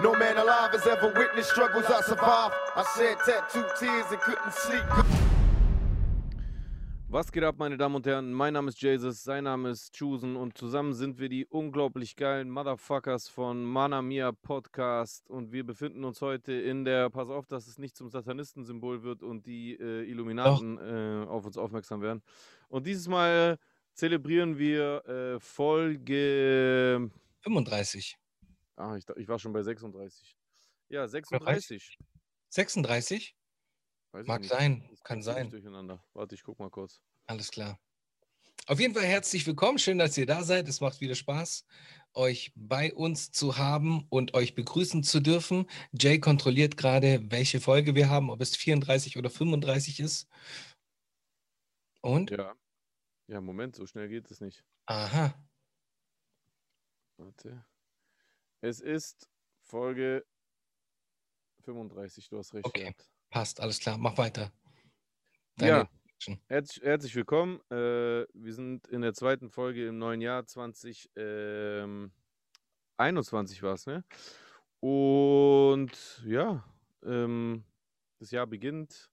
No man alive has ever witnessed struggles I survived. I shed tattooed tears and couldn't sleep. Was geht ab, meine Damen und Herren? Mein Name ist Jesus, sein Name ist Chusen und zusammen sind wir die unglaublich geilen Motherfuckers von Mana Mia Podcast und wir befinden uns heute in der, pass auf, dass es nicht zum Satanistensymbol wird und die äh, Illuminaten äh, auf uns aufmerksam werden. Und dieses Mal zelebrieren wir äh, Folge 35. Ah, ich, ich war schon bei 36. Ja, 36. 36? Weiß Mag sein, kann sein. Durcheinander. Warte, ich guck mal kurz. Alles klar. Auf jeden Fall herzlich willkommen. Schön, dass ihr da seid. Es macht wieder Spaß, euch bei uns zu haben und euch begrüßen zu dürfen. Jay kontrolliert gerade, welche Folge wir haben, ob es 34 oder 35 ist. Und? Ja. Ja, Moment, so schnell geht es nicht. Aha. Warte. Es ist Folge 35, du hast recht. Okay. gehabt. Passt, alles klar. Mach weiter. Ja, Action. herzlich, willkommen. Äh, wir sind in der zweiten Folge im neuen Jahr 2021 war es, ne? Und ja, ähm, das Jahr beginnt,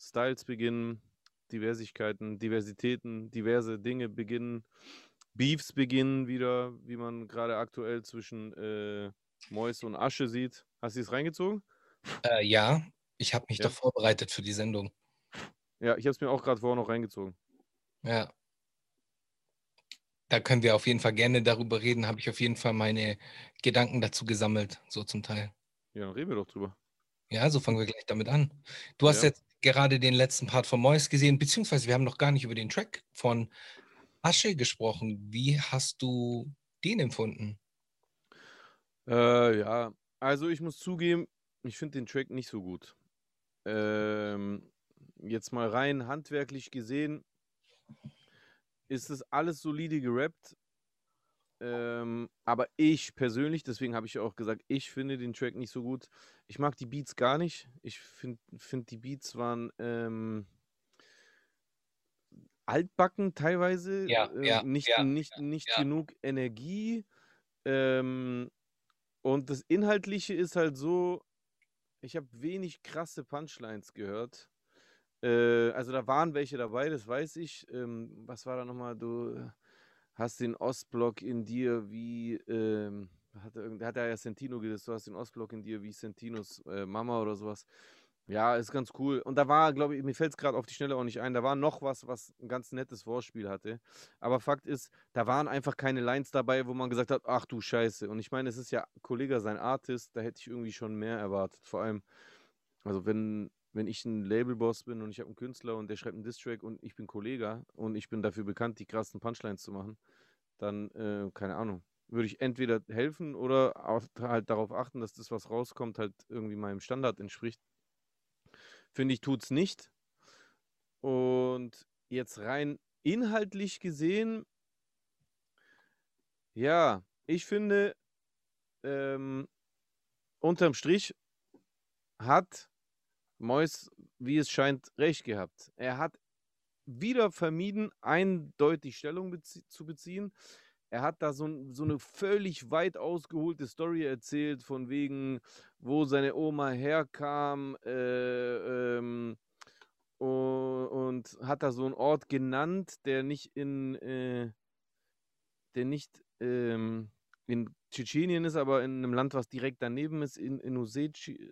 Styles beginnen, Diversigkeiten, Diversitäten, diverse Dinge beginnen, Beefs beginnen wieder, wie man gerade aktuell zwischen äh, Mäus und Asche sieht. Hast du es reingezogen? Äh, ja, ich habe mich Ja. doch vorbereitet für die Sendung. Ja, ich habe es mir auch gerade vorher noch reingezogen. Ja. Da können wir auf jeden Fall gerne darüber reden. Habe ich auf jeden Fall meine Gedanken dazu gesammelt, so zum Teil. Ja, dann reden wir doch drüber. Ja, so fangen wir gleich damit an. Du hast Ja. jetzt gerade den letzten Part von Mois gesehen, beziehungsweise wir haben noch gar nicht über den Track von Asche gesprochen. Wie hast du den empfunden? Äh, ja, also ich muss zugeben, ich finde den Track nicht so gut. Ähm, jetzt mal rein handwerklich gesehen, ist es alles solide gerappt. Ähm, aber ich persönlich, deswegen habe ich auch gesagt, ich finde den Track nicht so gut. Ich mag die Beats gar nicht. Ich finde, find die Beats waren ähm, altbacken teilweise. Ja, äh, ja, nicht ja, nicht, nicht genug Energie. Ähm, und das Inhaltliche ist halt so, ich habe wenig krasse Punchlines gehört. Äh, also da waren welche dabei, das weiß ich. Ähm, was war da nochmal? Du hast den Ostblock in dir wie, ähm, hat er, hat er ja Sentino gesagt, du hast den Ostblock in dir wie Sentinos äh, Mama oder sowas. Ja, ist ganz cool. Und da war, glaube ich, mir fällt es gerade auf die Schnelle auch nicht ein, da war noch was, was ein ganz nettes Vorspiel hatte. Aber Fakt ist, da waren einfach keine Lines dabei, wo man gesagt hat, ach du Scheiße. Und ich meine, es ist ja Kollege sein Artist, da hätte ich irgendwie schon mehr erwartet. Vor allem, also wenn, wenn ich ein Labelboss bin und ich habe einen Künstler und der schreibt einen Distrack und ich bin Kollege und ich bin dafür bekannt, die krassen Punchlines zu machen, dann, äh, keine Ahnung, würde ich entweder helfen oder halt darauf achten, dass das, was rauskommt, halt irgendwie meinem Standard entspricht. Finde ich, tut's nicht. Und jetzt rein inhaltlich gesehen, ja, ich finde, ähm, unterm Strich hat Mois, wie es scheint, recht gehabt. Er hat wieder vermieden, eindeutig Stellung bezie zu beziehen. Er hat da so, so eine völlig weit ausgeholte Story erzählt, von wegen, wo seine Oma herkam, äh, ähm, u- und hat da so einen Ort genannt, der nicht in, äh, der nicht ähm, in Tschetschenien ist, aber in einem Land, was direkt daneben ist, in Indosetien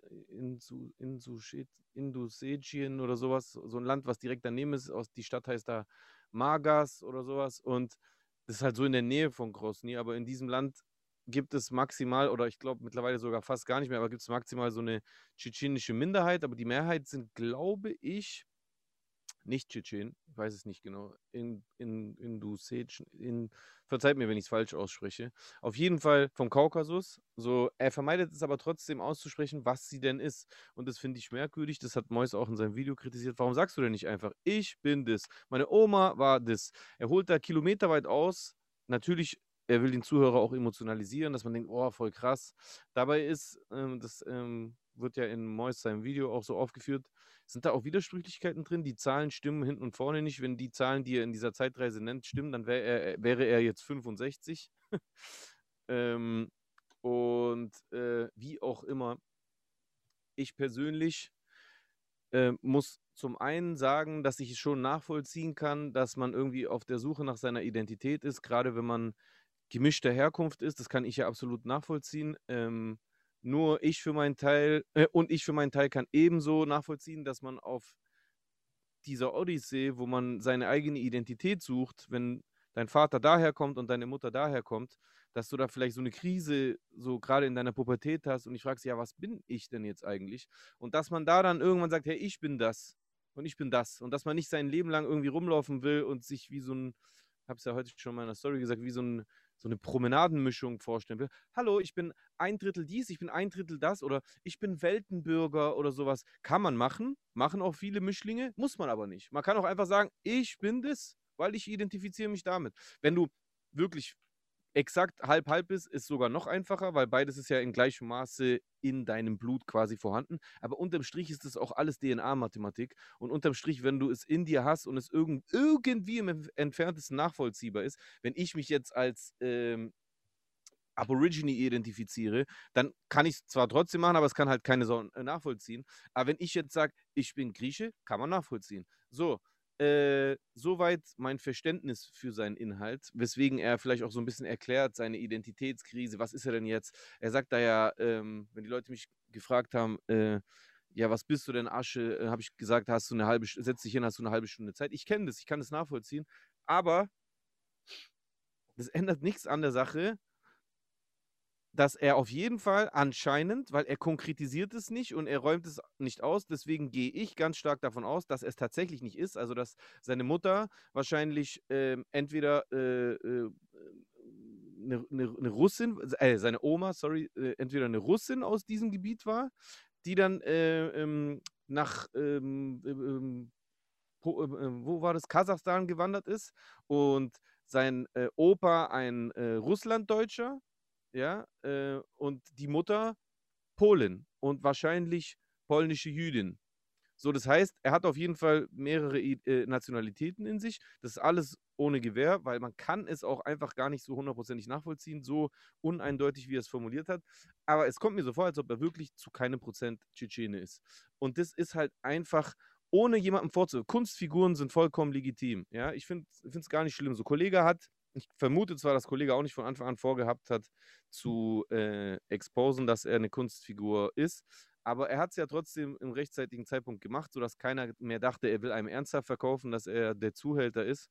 oder sowas, so ein Land, was direkt daneben ist, aus, die Stadt heißt da Magas oder sowas und das ist halt so in der Nähe von Grosny, aber in diesem Land gibt es maximal, oder ich glaube mittlerweile sogar fast gar nicht mehr, aber gibt es maximal so eine tschetschenische Minderheit, aber die Mehrheit sind, glaube ich, nicht Tschetschen, ich weiß es nicht genau, in, in, in, Dusetschen- in verzeiht mir, wenn ich es falsch ausspreche. Auf jeden Fall vom Kaukasus. So, er vermeidet es aber trotzdem auszusprechen, was sie denn ist. Und das finde ich merkwürdig. Das hat Mois auch in seinem Video kritisiert. Warum sagst du denn nicht einfach, ich bin das? Meine Oma war das. Er holt da kilometerweit aus. Natürlich, er will den Zuhörer auch emotionalisieren, dass man denkt, oh, voll krass. Dabei ist, ähm, das ähm, wird ja in Mois seinem Video auch so aufgeführt, sind da auch Widersprüchlichkeiten drin? Die Zahlen stimmen hinten und vorne nicht. Wenn die Zahlen, die er in dieser Zeitreise nennt, stimmen, dann wär er, wäre er jetzt 65. ähm, Und äh, wie auch immer, ich persönlich äh, muss zum einen sagen, dass ich es schon nachvollziehen kann, dass man irgendwie auf der Suche nach seiner Identität ist, gerade wenn man gemischter Herkunft ist. Das kann ich ja absolut nachvollziehen. Ähm, nur ich für meinen Teil äh, und ich für meinen Teil kann ebenso nachvollziehen, dass man auf dieser Odyssee, wo man seine eigene Identität sucht, wenn dein Vater daherkommt und deine Mutter daherkommt, dass du da vielleicht so eine Krise so gerade in deiner Pubertät hast und ich fragst, ja, was bin ich denn jetzt eigentlich? Und dass man da dann irgendwann sagt, hey, ich bin das und ich bin das und dass man nicht sein Leben lang irgendwie rumlaufen will und sich wie so ein, hab's ja heute schon mal in der Story gesagt, wie so ein so eine Promenadenmischung vorstellen will. Hallo, ich bin ein Drittel dies, ich bin ein Drittel das oder ich bin Weltenbürger oder sowas. Kann man machen, machen auch viele Mischlinge, muss man aber nicht. Man kann auch einfach sagen, ich bin das, weil ich identifiziere mich damit. Wenn du wirklich exakt halb-halb ist, ist sogar noch einfacher, weil beides ist ja in gleichem Maße in deinem Blut quasi vorhanden. Aber unterm Strich ist das auch alles DNA-Mathematik. Und unterm Strich, wenn du es in dir hast und es irgend, irgendwie im entferntesten nachvollziehbar ist, wenn ich mich jetzt als ähm, Aborigine identifiziere, dann kann ich es zwar trotzdem machen, aber es kann halt keine Sau äh, nachvollziehen. Aber wenn ich jetzt sage, ich bin Grieche, kann man nachvollziehen. So, äh, soweit mein Verständnis für seinen Inhalt, weswegen er vielleicht auch so ein bisschen erklärt, seine Identitätskrise, was ist er denn jetzt? Er sagt da ja, ähm, wenn die Leute mich gefragt haben, äh, ja, was bist du denn, Asche? Äh, Habe ich gesagt, hast du eine halbe, setz dich hin, hast du eine halbe Stunde Zeit. Ich kenne das, ich kann das nachvollziehen, aber das ändert nichts an der Sache, dass er auf jeden Fall anscheinend, weil er konkretisiert es nicht und er räumt es nicht aus, deswegen gehe ich ganz stark davon aus, dass es tatsächlich nicht ist, also dass seine Mutter wahrscheinlich äh, entweder äh, äh, eine, eine, eine, Russin, äh, seine Oma, sorry, äh, entweder eine Russin aus diesem Gebiet war, die dann äh, ähm, nach ähm, ähm, wo war das, Kasachstan gewandert ist und sein Opa ein Russlanddeutscher ja, äh, und die Mutter Polin und wahrscheinlich polnische Jüdin. So, das heißt, er hat auf jeden Fall mehrere äh, Nationalitäten in sich. Das ist alles ohne Gewehr, weil man kann es auch einfach gar nicht so hundertprozentig nachvollziehen, so uneindeutig, wie er es formuliert hat. Aber es kommt mir so vor, als ob er wirklich zu keinem Prozent Tschetschene ist. Und das ist halt einfach, ohne jemandem vorzuhören. Kunstfiguren sind vollkommen legitim. Ja, ich finde es gar nicht schlimm. So, Kollege hat ich vermute zwar, dass Kollege auch nicht von Anfang an vorgehabt hat, zu äh, exposen, dass er eine Kunstfigur ist, aber er hat es ja trotzdem im rechtzeitigen Zeitpunkt gemacht, sodass keiner mehr dachte, er will einem ernsthaft verkaufen, dass er der Zuhälter ist.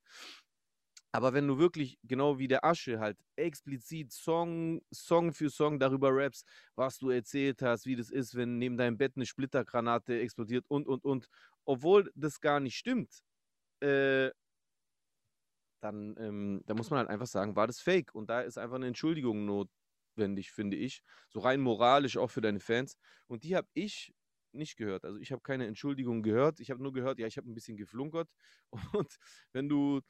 Aber wenn du wirklich, genau wie der Asche, halt explizit Song, Song für Song darüber rappst, was du erzählt hast, wie das ist, wenn neben deinem Bett eine Splittergranate explodiert und, und, und, obwohl das gar nicht stimmt, äh, dann, ähm, da muss man halt einfach sagen, war das fake. Und da ist einfach eine Entschuldigung notwendig, finde ich. So rein moralisch auch für deine Fans. Und die habe ich nicht gehört. Also ich habe keine Entschuldigung gehört. Ich habe nur gehört, ja, ich habe ein bisschen geflunkert. Und wenn du,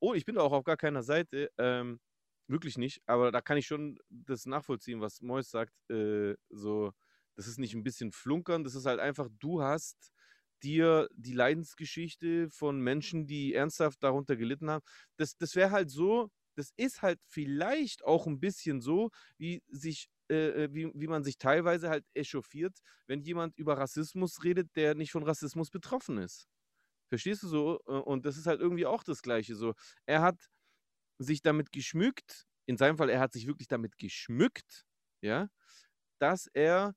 oh, ich bin auch auf gar keiner Seite, ähm, wirklich nicht, aber da kann ich schon das nachvollziehen, was Mois sagt. Äh, so, das ist nicht ein bisschen flunkern, das ist halt einfach, du hast dir die Leidensgeschichte von Menschen, die ernsthaft darunter gelitten haben. Das, das wäre halt so, das ist halt vielleicht auch ein bisschen so, wie sich äh, äh, wie, wie man sich teilweise halt echauffiert, wenn jemand über Rassismus redet, der nicht von Rassismus betroffen ist. Verstehst du so? Äh, und das ist halt irgendwie auch das Gleiche. So, er hat sich damit geschmückt, in seinem Fall, er hat sich wirklich damit geschmückt, ja, dass er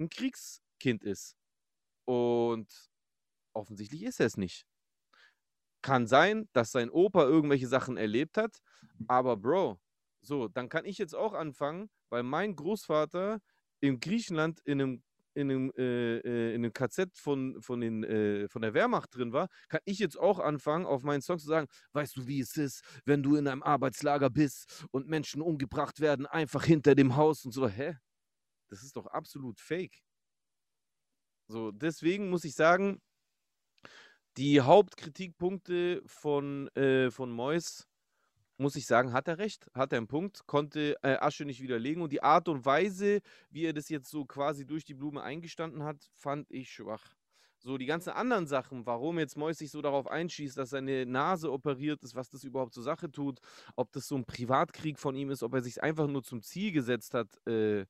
ein Kriegskind ist. Und Offensichtlich ist er es nicht. Kann sein, dass sein Opa irgendwelche Sachen erlebt hat, aber Bro, so, dann kann ich jetzt auch anfangen, weil mein Großvater in Griechenland in einem in einem, äh, äh in einem KZ von, von, den, äh, von der Wehrmacht drin war, kann ich jetzt auch anfangen, auf meinen Song zu sagen, weißt du, wie es ist, wenn du in einem Arbeitslager bist und Menschen umgebracht werden, einfach hinter dem Haus und so. Hä? Das ist doch absolut fake. So, deswegen muss ich sagen, die Hauptkritikpunkte von, äh, von Mois, muss ich sagen, hat er recht, hat er einen Punkt, konnte äh, Asche nicht widerlegen und die Art und Weise, wie er das jetzt so quasi durch die Blume eingestanden hat, fand ich schwach. So die ganzen anderen Sachen, warum jetzt Mois sich so darauf einschießt, dass seine Nase operiert ist, was das überhaupt zur Sache tut, ob das so ein Privatkrieg von ihm ist, ob er sich einfach nur zum Ziel gesetzt hat, äh,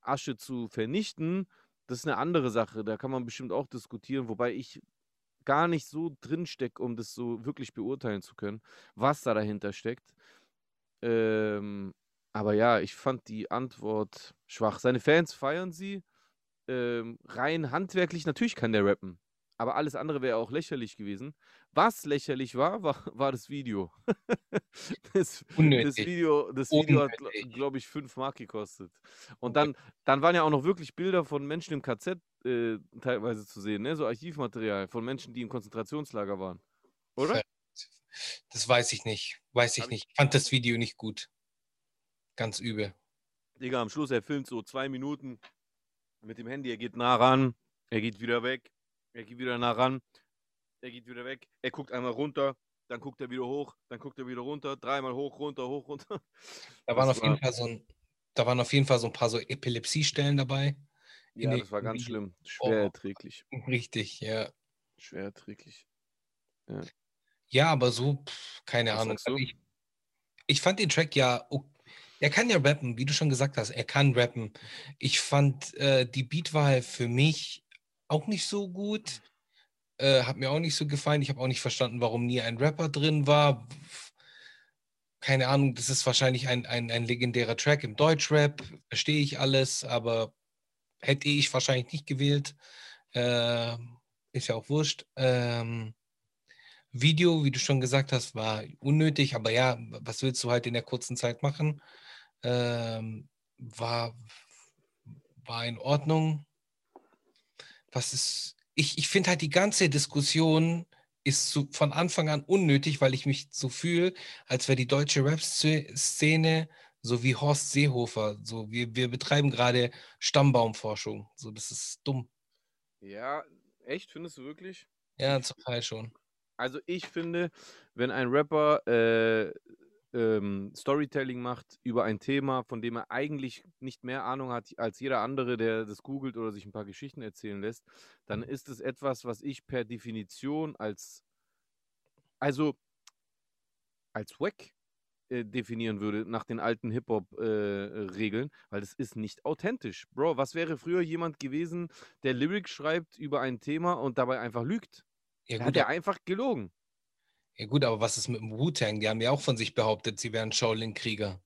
Asche zu vernichten, das ist eine andere Sache. Da kann man bestimmt auch diskutieren, wobei ich gar nicht so drin stecke, um das so wirklich beurteilen zu können, was da dahinter steckt. Ähm, aber ja, ich fand die Antwort schwach. Seine Fans feiern sie. Ähm, rein handwerklich, natürlich kann der rappen. Aber alles andere wäre auch lächerlich gewesen. Was lächerlich war, war, war das Video. das, das Unnötig. Video, das Video hat, glaube ich, 5 Mark gekostet. Und dann, dann waren ja auch noch wirklich Bilder von Menschen im KZ äh, teilweise zu sehen, ne? so Archivmaterial von Menschen, die im Konzentrationslager waren. Oder? Das weiß ich nicht. Weiß ich- nicht. Ich fand das Video nicht gut. Ganz übel. Digga, am Schluss, er filmt so zwei Minuten mit dem Handy, er geht nah ran, er geht wieder weg, er geht wieder nah ran, er geht wieder weg, er guckt einmal runter, dann guckt er wieder hoch, dann guckt er wieder runter, dreimal hoch, runter, hoch, runter. Da waren Das auf jeden war- Fall so ein, da waren auf jeden Fall so ein paar so Epilepsiestellen dabei. Ja, das war ganz schlimm. Schwer Oh. erträglich. Richtig, ja. Schwer erträglich. Ja, aber so, pff, keine Was Ahnung. Also ich, ich fand den Track ja, o- er kann ja rappen, wie du schon gesagt hast, er kann rappen. Ich fand äh, die Beatwahl für mich auch nicht so gut. Äh, hat mir auch nicht so gefallen. Ich habe auch nicht verstanden, warum nie ein Rapper drin war. Keine Ahnung, das ist wahrscheinlich ein, ein, ein legendärer Track im Deutschrap. Verstehe ich alles, aber hätte ich wahrscheinlich nicht gewählt. Äh, ist ja auch wurscht. Ähm, Video, wie du schon gesagt hast, war unnötig, aber ja, was willst du halt in der kurzen Zeit machen? Ähm, war, war in Ordnung. Was ist, ich, ich finde halt die ganze Diskussion ist zu, von Anfang an unnötig, weil ich mich so fühle, als wäre die deutsche Rap-Szene so wie Horst Seehofer. So, wir, wir betreiben gerade Stammbaumforschung. So, das ist dumm. Ja, echt, findest du wirklich? Ja, zum Teil schon. Also ich finde, wenn ein Rapper äh, ähm, Storytelling macht über ein Thema, von dem er eigentlich nicht mehr Ahnung hat als jeder andere, der das googelt oder sich ein paar Geschichten erzählen lässt, dann ist es etwas, was ich per Definition als, also als Wack äh, definieren würde nach den alten Hip-Hop-Regeln, weil das ist nicht authentisch. Bro, was wäre früher jemand gewesen, der Lyrics schreibt über ein Thema und dabei einfach lügt? Ja, gut, hat er einfach gelogen. Ja gut, aber was ist mit dem Wu-Tang? Die haben ja auch von sich behauptet, sie wären Shaolin-Krieger.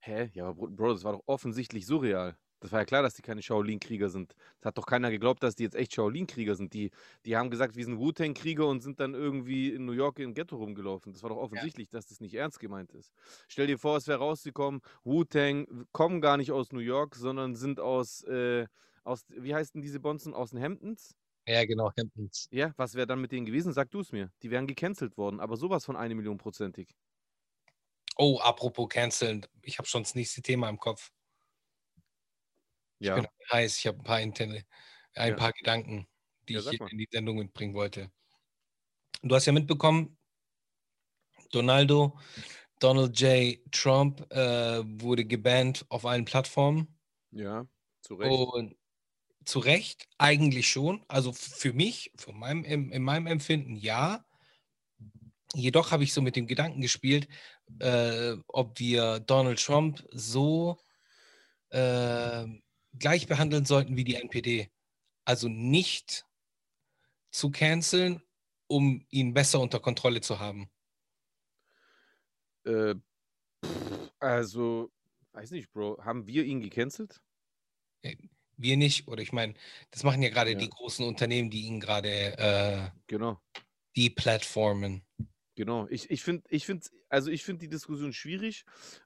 Hä? Ja, aber Bro, das war doch offensichtlich surreal. Das war ja klar, dass die keine Shaolin-Krieger sind. Das hat doch keiner geglaubt, dass die jetzt echt Shaolin-Krieger sind. Die, die haben gesagt, wir sind Wu-Tang-Krieger und sind dann irgendwie in New York im Ghetto rumgelaufen. Das war doch offensichtlich, dass das nicht ernst gemeint ist. Stell dir vor, es wäre rausgekommen, Wu-Tang kommen gar nicht aus New York, sondern sind aus, äh, aus wie heißt denn diese Bonzen, aus den Hamptons? Ja, genau, Hamptons. Ja, was wäre dann mit denen gewesen? Sag du es mir. Die wären gecancelt worden, aber sowas von eine Million prozentig. Oh, apropos canceln, ich habe schon das nächste Thema im Kopf. Ich Ja. bin heiß, ich habe ein paar Interne, ein Ja. paar Gedanken, die Ja, ich in die Sendung mitbringen wollte. Du hast ja mitbekommen, Donaldo, Donald J. Trump äh, wurde gebannt auf allen Plattformen. Ja, zu Recht. Und zu Recht eigentlich schon. Also für mich, von meinem, in, in meinem Empfinden ja. Jedoch habe ich so mit dem Gedanken gespielt, äh, ob wir Donald Trump so äh, gleich behandeln sollten wie die NPD. Also nicht zu canceln, um ihn besser unter Kontrolle zu haben. Äh, also, weiß nicht, Bro. Haben wir ihn gecancelt? Wir nicht, oder ich meine, das machen ja gerade Ja. die großen Unternehmen, die ihn gerade äh, Genau. die Plattformen. Genau. Ich, ich finde, ich find, also ich finde die Diskussion schwierig,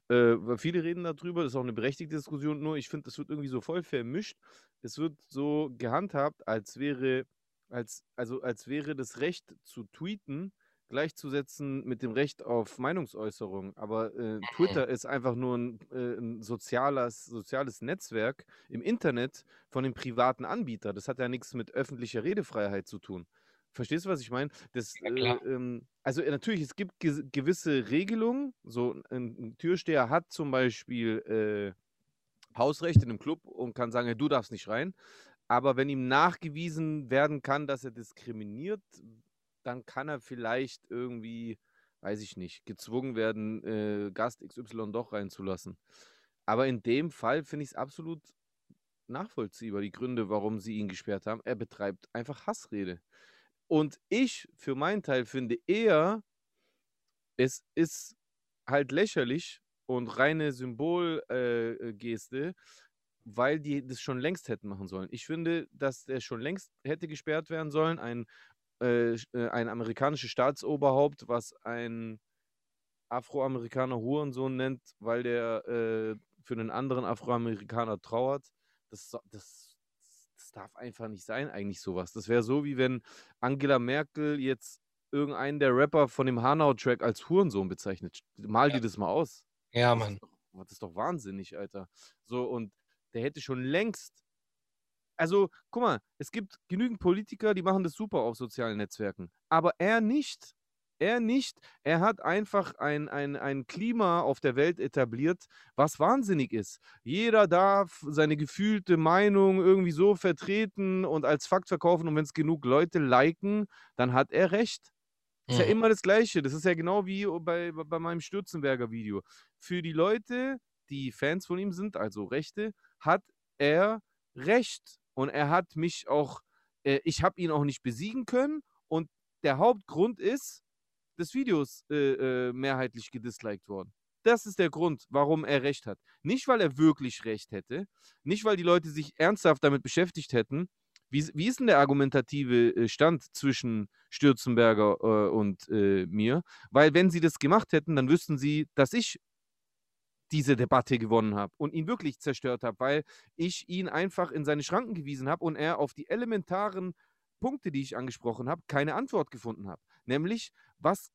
äh, weil viele reden darüber, das ist auch eine berechtigte Diskussion, nur ich finde, es wird irgendwie so voll vermischt. Es wird so gehandhabt, als wäre, als, also als wäre das Recht zu tweeten gleichzusetzen mit dem Recht auf Meinungsäußerung. Aber äh, Twitter ist einfach nur ein, äh, ein soziales, soziales Netzwerk im Internet von dem privaten Anbieter. Das hat ja nichts mit öffentlicher Redefreiheit zu tun. Verstehst du, was ich meine? Das, Ja, äh, ähm, also äh, natürlich, es gibt ge gewisse Regelungen. So ein, Türsteher hat zum Beispiel äh, Hausrecht in einem Club und kann sagen, du darfst nicht rein. Aber wenn ihm nachgewiesen werden kann, dass er diskriminiert, dann kann er vielleicht irgendwie, weiß ich nicht, gezwungen werden, äh, Gast XY doch reinzulassen. Aber in dem Fall finde ich es absolut nachvollziehbar, die Gründe, warum sie ihn gesperrt haben. Er betreibt einfach Hassrede. Und ich für meinen Teil finde eher, es ist halt lächerlich und reine Symbolgeste, äh, weil die das schon längst hätten machen sollen. Ich finde, dass der schon längst hätte gesperrt werden sollen. Ein, äh, äh ein amerikanisches Staatsoberhaupt, was ein Afroamerikaner Hurensohn nennt, weil der äh, für einen anderen Afroamerikaner trauert. Das, das, das darf einfach nicht sein, eigentlich sowas. Das wäre so, wie wenn Angela Merkel jetzt irgendeinen der Rapper von dem Hanau-Track als Hurensohn bezeichnet. Mal ja. dir das mal aus. Ja, Mann. Das ist, doch, das ist doch wahnsinnig, Alter. So, und der hätte schon längst. Also, guck mal, es gibt genügend Politiker, die machen das super auf sozialen Netzwerken. Aber er nicht. Er nicht. Er hat einfach ein, ein, ein Klima auf der Welt etabliert, was wahnsinnig ist. Jeder darf seine gefühlte Meinung irgendwie so vertreten und als Fakt verkaufen. Und wenn es genug Leute liken, dann hat er recht. Das ist ja mhm. immer das Gleiche. Das ist ja genau wie bei, bei meinem Stürzenberger Video. Für die Leute, die Fans von ihm sind, also Rechte, hat er recht. Und er hat mich auch, äh, ich habe ihn auch nicht besiegen können. Und der Hauptgrund ist, des Videos äh, äh, mehrheitlich gedisliked worden. Das ist der Grund, warum er recht hat. Nicht, weil er wirklich recht hätte, nicht, weil die Leute sich ernsthaft damit beschäftigt hätten, wie, wie ist denn der argumentative äh, Stand zwischen Stürzenberger äh, und äh, mir? Weil wenn sie das gemacht hätten, dann wüssten sie, dass ich diese Debatte gewonnen habe und ihn wirklich zerstört habe, weil ich ihn einfach in seine Schranken gewiesen habe und er auf die elementaren Punkte, die ich angesprochen habe, keine Antwort gefunden habe. Nämlich, was,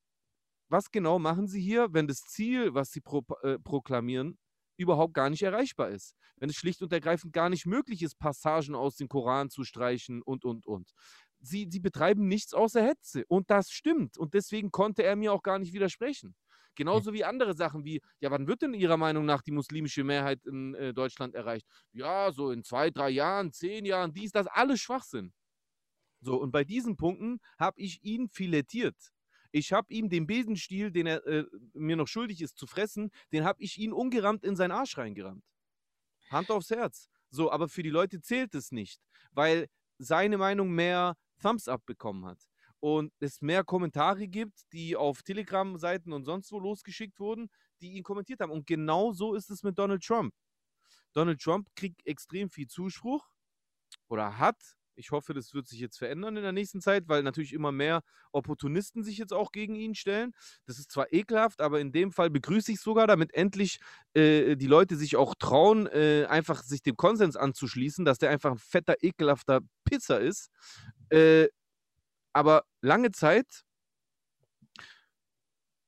was genau machen sie hier, wenn das Ziel, was sie pro, äh, proklamieren, überhaupt gar nicht erreichbar ist. Wenn es schlicht und ergreifend gar nicht möglich ist, Passagen aus dem Koran zu streichen und, und, und. Sie, sie betreiben nichts außer Hetze. Und das stimmt. Und deswegen konnte er mir auch gar nicht widersprechen. Genauso wie andere Sachen wie, ja, wann wird denn Ihrer Meinung nach die muslimische Mehrheit in äh, Deutschland erreicht? Ja, so in zwei, drei Jahren, zehn Jahren, dies, das, alles Schwachsinn. So, und bei diesen Punkten habe ich ihn filettiert. Ich habe ihm den Besenstiel, den er äh, mir noch schuldig ist zu fressen, den habe ich ihn ungerammt in seinen Arsch reingerammt. Hand aufs Herz. So, aber für die Leute zählt es nicht, weil seine Meinung mehr Thumbs up bekommen hat und es mehr Kommentare gibt, die auf Telegram-Seiten und sonst wo losgeschickt wurden, die ihn kommentiert haben. Und genau so ist es mit Donald Trump. Donald Trump kriegt extrem viel Zuspruch oder hat ich hoffe, das wird sich jetzt verändern in der nächsten Zeit, weil natürlich immer mehr Opportunisten sich jetzt auch gegen ihn stellen. Das ist zwar ekelhaft, aber in dem Fall begrüße ich es sogar, damit endlich äh, die Leute sich auch trauen, äh, einfach sich dem Konsens anzuschließen, dass der einfach ein fetter, ekelhafter Pisser ist. Äh, aber lange Zeit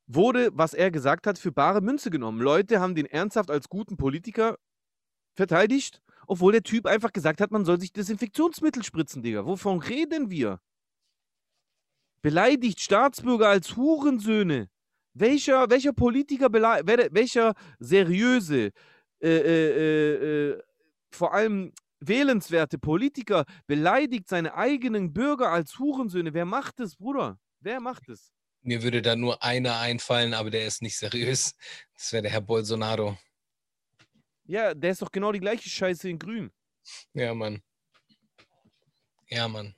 wurde, was er gesagt hat, für bare Münze genommen. Leute haben den ernsthaft als guten Politiker verteidigt obwohl der Typ einfach gesagt hat, man soll sich Desinfektionsmittel spritzen, Digga. Wovon reden wir? Beleidigt Staatsbürger als Hurensöhne. Welcher, welcher Politiker, welcher seriöse, äh, äh, äh, äh, vor allem wählenswerte Politiker beleidigt seine eigenen Bürger als Hurensöhne? Wer macht das, Bruder? Wer macht es? Mir würde da nur einer einfallen, aber der ist nicht seriös. Das wäre der Herr Bolsonaro. Ja, der ist doch genau die gleiche Scheiße in grün. Ja, Mann. Ja, Mann.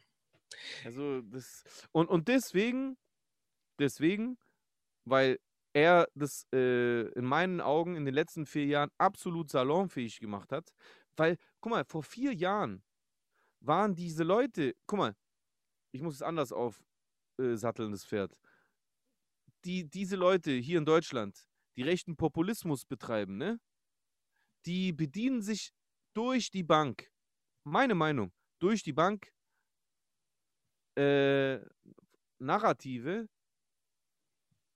Also, das. Und, und deswegen, deswegen, weil er das äh, in meinen Augen in den letzten vier Jahren absolut salonfähig gemacht hat. Weil, guck mal, vor vier Jahren waren diese Leute, guck mal, ich muss es anders aufsatteln, äh, das Pferd. Die, diese Leute hier in Deutschland, die rechten Populismus betreiben, ne? die bedienen sich durch die Bank, meine Meinung, durch die Bank äh, Narrative,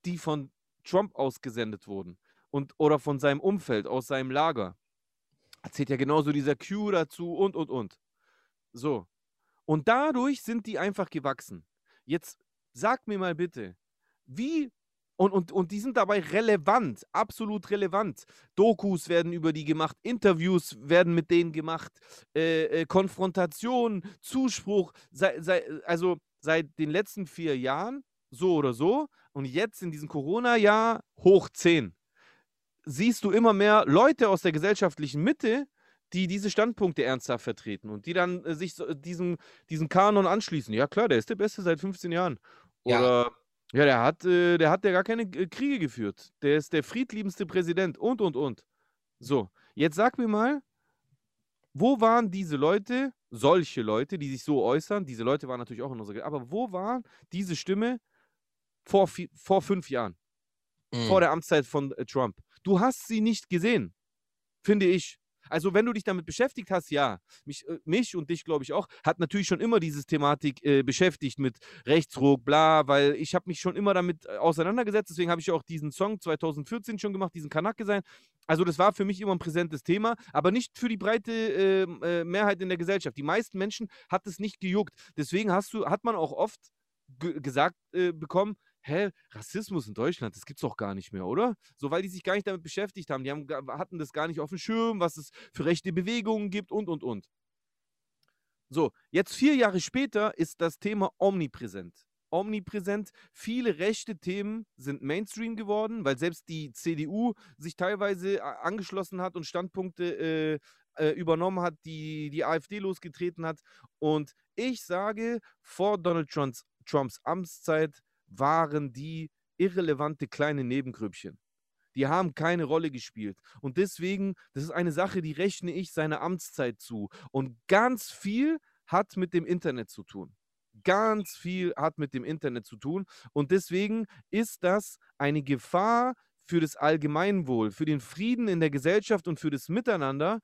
die von Trump ausgesendet wurden und oder von seinem Umfeld, aus seinem Lager. Erzählt ja genauso dieser Q dazu und und und. So. Und dadurch sind die einfach gewachsen. Jetzt sag mir mal bitte, wie Und, und, und die sind dabei relevant, absolut relevant. Dokus werden über die gemacht, Interviews werden mit denen gemacht, äh, äh, Konfrontation, Zuspruch. Sei, sei, also seit den letzten vier Jahren, so oder so, und jetzt in diesem Corona-Jahr hoch 10, siehst du immer mehr Leute aus der gesellschaftlichen Mitte, die diese Standpunkte ernsthaft vertreten und die dann äh, sich so, diesem, diesem Kanon anschließen. Ja, klar, der ist der Beste seit 15 Jahren. Ja. Oder ja, der hat, äh, der hat ja gar keine äh, Kriege geführt. Der ist der friedliebendste Präsident und und und. So, jetzt sag mir mal, wo waren diese Leute, solche Leute, die sich so äußern? Diese Leute waren natürlich auch in unserer, aber wo war diese Stimme vor, vor fünf Jahren, vor Mhm. der Amtszeit von äh, Trump? Du hast sie nicht gesehen, finde ich. Also wenn du dich damit beschäftigt hast, ja, mich, äh, mich und dich glaube ich auch, hat natürlich schon immer diese Thematik äh, beschäftigt mit Rechtsruck, bla, weil ich habe mich schon immer damit äh, auseinandergesetzt, deswegen habe ich auch diesen Song 2014 schon gemacht, diesen Kanake sein. Also das war für mich immer ein präsentes Thema, aber nicht für die breite ähm, äh, Mehrheit in der Gesellschaft. Die meisten Menschen hat es nicht gejuckt. Deswegen hast du, hat man auch oft ge gesagt äh, bekommen, hä, Rassismus in Deutschland, das gibt's doch gar nicht mehr, oder? So, weil die sich gar nicht damit beschäftigt haben. Die haben, hatten das gar nicht auf dem Schirm, was es für rechte Bewegungen gibt und, und, und. So, jetzt vier Jahre später ist das Thema omnipräsent. Omnipräsent. Viele rechte Themen sind Mainstream geworden, weil selbst die CDU sich teilweise a- angeschlossen hat und Standpunkte äh, äh, übernommen hat, die die AfD losgetreten hat. Und ich sage, vor Donald Trumps, Trumps Amtszeit waren die irrelevante kleine Nebengrüppchen. Die haben keine Rolle gespielt. Und deswegen, das ist eine Sache, die rechne ich seiner Amtszeit zu. Und ganz viel hat mit dem Internet zu tun. Ganz viel hat mit dem Internet zu tun. Und deswegen ist das eine Gefahr für das Allgemeinwohl, für den Frieden in der Gesellschaft und für das Miteinander,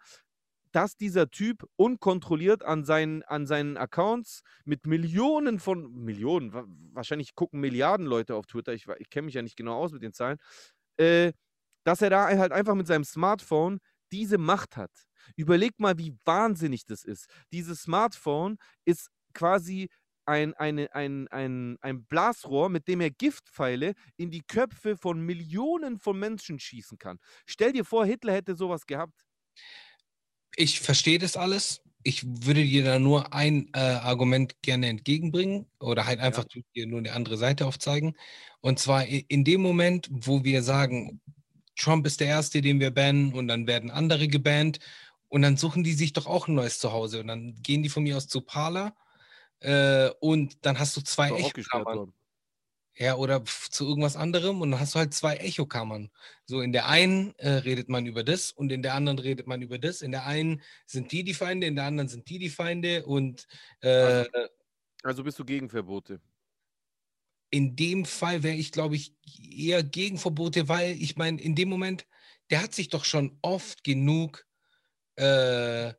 dass dieser Typ unkontrolliert an seinen, an seinen Accounts mit Millionen von, Millionen, wa- wahrscheinlich gucken Milliarden Leute auf Twitter, ich, ich kenne mich ja nicht genau aus mit den Zahlen, äh, dass er da halt einfach mit seinem Smartphone diese Macht hat. Überleg mal, wie wahnsinnig das ist. Dieses Smartphone ist quasi ein, eine, ein, ein, ein Blasrohr, mit dem er Giftpfeile in die Köpfe von Millionen von Menschen schießen kann. Stell dir vor, Hitler hätte sowas gehabt. Ich verstehe das alles. Ich würde dir da nur ein äh, Argument gerne entgegenbringen oder halt einfach dir nur eine andere Seite aufzeigen. Und zwar in dem Moment, wo wir sagen, Trump ist der Erste, den wir bannen und dann werden andere gebannt und dann suchen die sich doch auch ein neues Zuhause und dann gehen die von mir aus zu Parler äh, und dann hast du zwei Ist Ja, oder zu irgendwas anderem und dann hast du halt zwei Echokammern. So in der einen äh, redet man über das und in der anderen redet man über das. In der einen sind die die Feinde, in der anderen sind die die Feinde und äh, Also bist du gegen Verbote. in dem Fall wäre ich, glaube ich, eher gegen Verbote, weil ich meine, in dem Moment, der hat sich doch schon oft genug äh,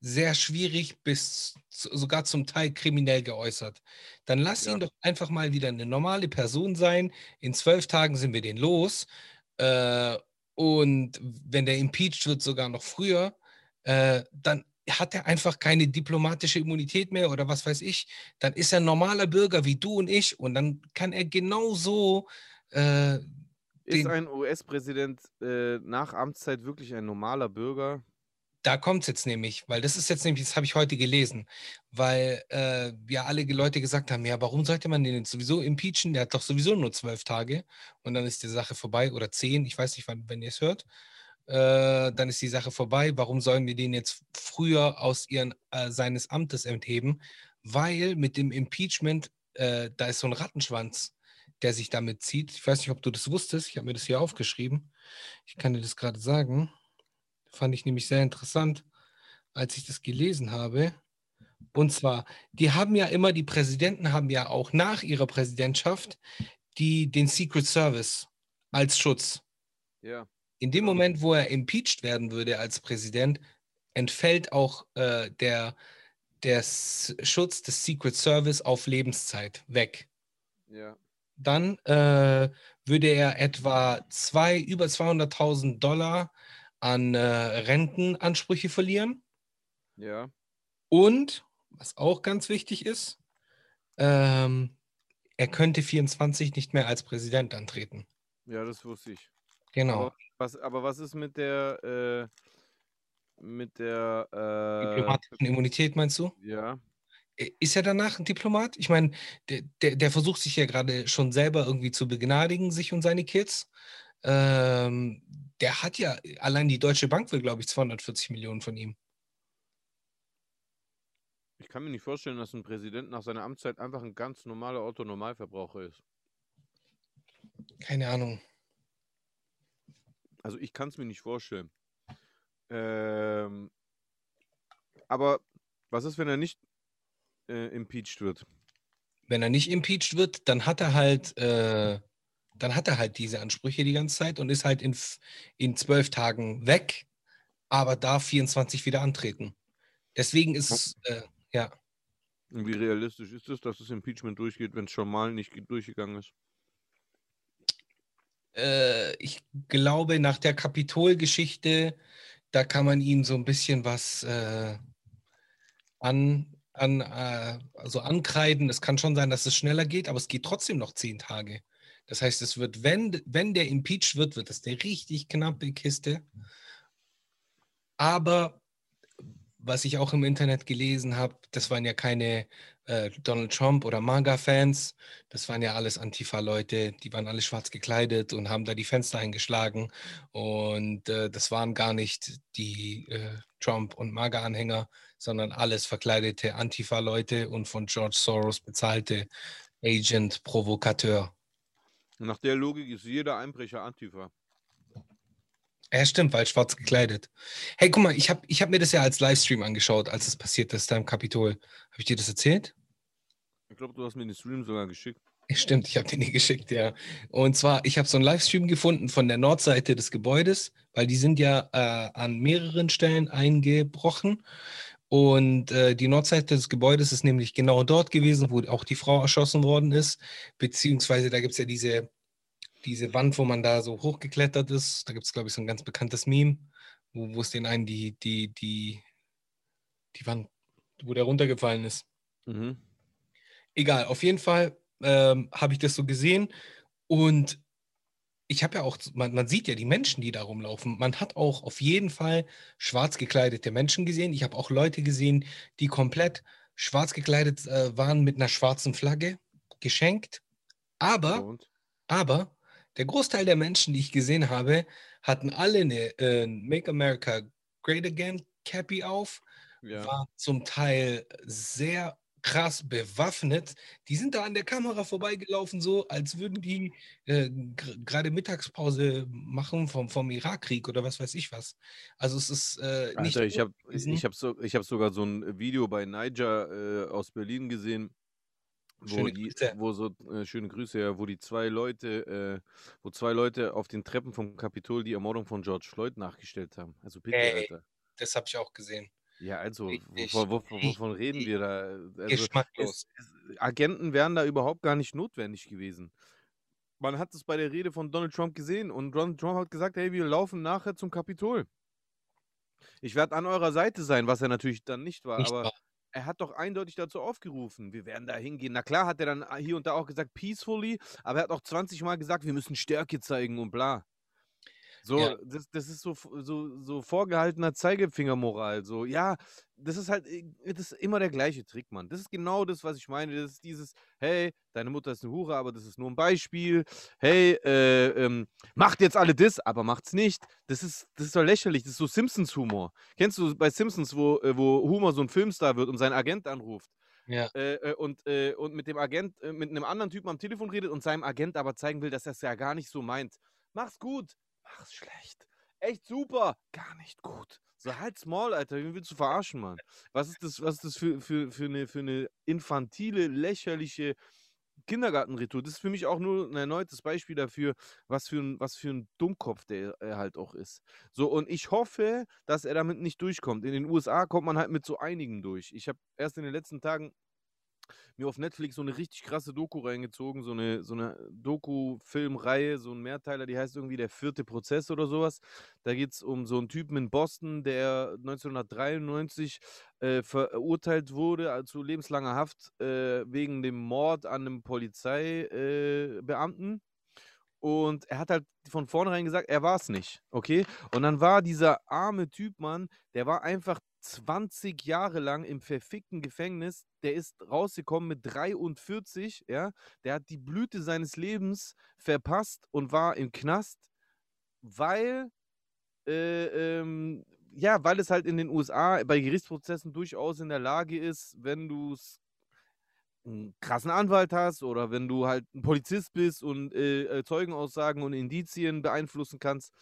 sehr schwierig bis sogar zum Teil kriminell geäußert. Dann lass Ja. ihn doch einfach mal wieder eine normale Person sein. In zwölf Tagen sind wir den los. Äh, und wenn der impeached wird, sogar noch früher, äh, dann hat er einfach keine diplomatische Immunität mehr oder was weiß ich. Dann ist er ein normaler Bürger wie du und ich und dann kann er genauso äh, Ist ein US-Präsident äh, nach Amtszeit wirklich ein normaler Bürger? Da kommt es jetzt nämlich, weil das ist jetzt nämlich, das habe ich heute gelesen, weil äh, ja alle Leute gesagt haben, ja, warum sollte man den jetzt sowieso impeachen? Der hat doch sowieso nur zwölf Tage und dann ist die Sache vorbei oder zehn, ich weiß nicht, wann, wenn ihr es hört. Äh, dann ist die Sache vorbei. Warum sollen wir den jetzt früher aus ihren, äh, seines Amtes entheben? Weil mit dem Impeachment, äh, da ist so ein Rattenschwanz, der sich damit zieht. Ich weiß nicht, ob du das wusstest. Ich habe mir das hier aufgeschrieben. Ich kann dir das gerade sagen. Fand ich nämlich sehr interessant, als ich das gelesen habe. Und zwar, die haben ja immer, die Präsidenten haben ja auch nach ihrer Präsidentschaft die, den Secret Service als Schutz. Ja. In dem Moment, wo er impeached werden würde als Präsident, entfällt auch äh, der, der S- Schutz des Secret Service auf Lebenszeit weg. Ja. Dann äh, würde er etwa zwei, über 200.000 Dollar an äh, Rentenansprüche verlieren. Ja. Und, was auch ganz wichtig ist, ähm, er könnte 24 nicht mehr als Präsident antreten. Ja, das wusste ich. Genau. Aber was, aber was ist mit der, äh, mit der, äh, Diplomatischen Immunität meinst du? ja, Ist er danach ein Diplomat? Ich meine, der, der, der versucht sich ja gerade schon selber irgendwie zu begnadigen, sich und seine Kids. Ähm, der hat ja, allein die Deutsche Bank will, glaube ich, 240 Millionen von ihm. ich kann mir nicht vorstellen, dass ein Präsident nach seiner Amtszeit einfach ein ganz normaler Otto-Normalverbraucher ist. Keine Ahnung. Also ich kann es mir nicht vorstellen. Ähm, aber was ist, wenn er nicht äh, impeached wird? Wenn er nicht impeached wird, dann hat er halt, äh, dann hat er halt diese Ansprüche die ganze Zeit und ist halt in, in zwölf Tagen weg, aber darf 24 wieder antreten. Deswegen ist es, äh, ja. Wie realistisch ist es, dass das Impeachment durchgeht, wenn es schon mal nicht ge- durchgegangen ist? äh, ich glaube, nach der Kapitolgeschichte, da kann man ihm so ein bisschen was äh, an, an, also ankreiden. Es kann schon sein, dass es schneller geht, aber es geht trotzdem noch zehn Tage. Das heißt, es wird, wenn, wenn der impeached wird, wird das eine richtig knappe Kiste. Aber was ich auch im Internet gelesen habe, das waren ja keine äh, Donald Trump oder MAGA-Fans, das waren ja alles Antifa-Leute, die waren alle schwarz gekleidet und haben da die Fenster eingeschlagen. Und äh, das waren gar nicht die äh, Trump- und MAGA-Anhänger, sondern alles verkleidete Antifa-Leute und von George Soros bezahlte Agent-Provokateur. Nach der Logik ist jeder Einbrecher Antifa. Ja, stimmt, weil schwarz gekleidet. Hey, guck mal, ich habe ich hab mir das ja als Livestream angeschaut, als es passiert ist da im Kapitol. Habe ich dir das erzählt? Ich glaube, du hast mir den Stream sogar geschickt. Stimmt, ich habe den nie geschickt, ja. Und zwar, ich habe so einen Livestream gefunden von der Nordseite des Gebäudes, weil die sind ja äh, an mehreren Stellen eingebrochen. Und äh, die Nordseite des Gebäudes ist nämlich genau dort gewesen, wo auch die Frau erschossen worden ist. Beziehungsweise da gibt es ja diese, diese Wand, wo man da so hochgeklettert ist. Da gibt es, glaube ich, so ein ganz bekanntes Meme, wo, wo es den einen die, die, die, die Wand, wo der runtergefallen ist. Mhm. Egal, auf jeden Fall ähm, habe ich das so gesehen und ich habe ja auch, man, man sieht ja die Menschen, die da rumlaufen. Man hat auch auf jeden Fall schwarz gekleidete Menschen gesehen. Ich habe auch Leute gesehen, die komplett schwarz gekleidet äh, waren mit einer schwarzen Flagge geschenkt. Aber, Und? aber der Großteil der Menschen, die ich gesehen habe, hatten alle eine äh, Make America Great Again Cappy auf Ja. waren zum Teil sehr krass bewaffnet. Die sind da an der Kamera vorbeigelaufen, so als würden die äh, gerade Mittagspause machen vom, vom Irakkrieg oder was weiß ich was. Also es ist äh, nicht. Alter, ich habe ich hab so, ich hab sogar so ein Video bei Niger äh, aus Berlin gesehen, wo die, wo so, äh, schöne Grüße, ja, wo die zwei Leute, äh, wo zwei Leute auf den Treppen vom Kapitol die Ermordung von George Floyd nachgestellt haben. Also bitte, Ey, Alter. Das habe ich auch gesehen. Ja, also, richtig, wovon, wovon, wovon reden richtig wir da? Also, Geschmacklos. es, es, Agenten wären da überhaupt gar nicht notwendig gewesen. Man hat es bei der Rede von Donald Trump gesehen und Donald Trump hat gesagt, hey, wir laufen nachher zum Kapitol. Ich werde an eurer Seite sein, was er natürlich dann nicht war, Nicht aber wahr. er hat doch eindeutig dazu aufgerufen, wir werden da hingehen. Na klar hat er dann hier und da auch gesagt, peacefully, aber er hat auch 20 Mal gesagt, wir müssen Stärke zeigen und bla. So, Ja. das, das ist so, so, so vorgehaltener Zeigefingermoral. So, ja, das ist halt, äh, das ist immer der gleiche Trick, Mann. Das ist genau das, was ich meine. Das ist dieses, hey, deine Mutter ist eine Hure, aber das ist nur ein Beispiel. Hey, äh, ähm, macht jetzt alle das, aber macht's nicht. Das ist, das ist doch lächerlich. Das ist so Simpsons-Humor. Kennst du bei Simpsons, wo, äh, wo Homer so ein Filmstar wird und seinen Agent anruft? Ja. äh, äh, und, äh, und mit dem Agent, äh, mit einem anderen Typen am Telefon redet und seinem Agent aber zeigen will, dass er es ja gar nicht so meint. Mach's gut, mach's schlecht. Echt super, gar nicht gut. So halt's Maul, Alter, wen willst du verarschen, Mann? Was ist das, was ist das für, für, für, eine, für eine infantile, lächerliche Kindergartenretour? Das ist für mich auch nur ein erneutes Beispiel dafür, was für ein, was für ein Dummkopf der er halt auch ist. So, und ich hoffe, dass er damit nicht durchkommt. In den USA kommt man halt mit so einigen durch. Ich habe erst in den letzten Tagen mir auf Netflix so eine richtig krasse Doku reingezogen, so eine, so eine Doku-Filmreihe, so ein Mehrteiler, die heißt irgendwie Der vierte Prozess oder sowas. Da geht es um so einen Typen in Boston, der 1993 äh, verurteilt wurde äh, zu lebenslanger Haft äh, wegen dem Mord an einem Polizeibeamten. Äh, und er hat halt von vornherein gesagt, er war es nicht, okay? Und dann war dieser arme Typ, Mann, der war einfach 20 Jahre lang im verfickten Gefängnis. Der ist rausgekommen mit 43, ja. Der hat die Blüte seines Lebens verpasst und war im Knast, weil, äh, ähm, ja, weil es halt in den USA bei Gerichtsprozessen durchaus in der Lage ist, wenn du es einen krassen Anwalt hast oder wenn du halt ein Polizist bist und äh, äh, Zeugenaussagen und Indizien beeinflussen kannst,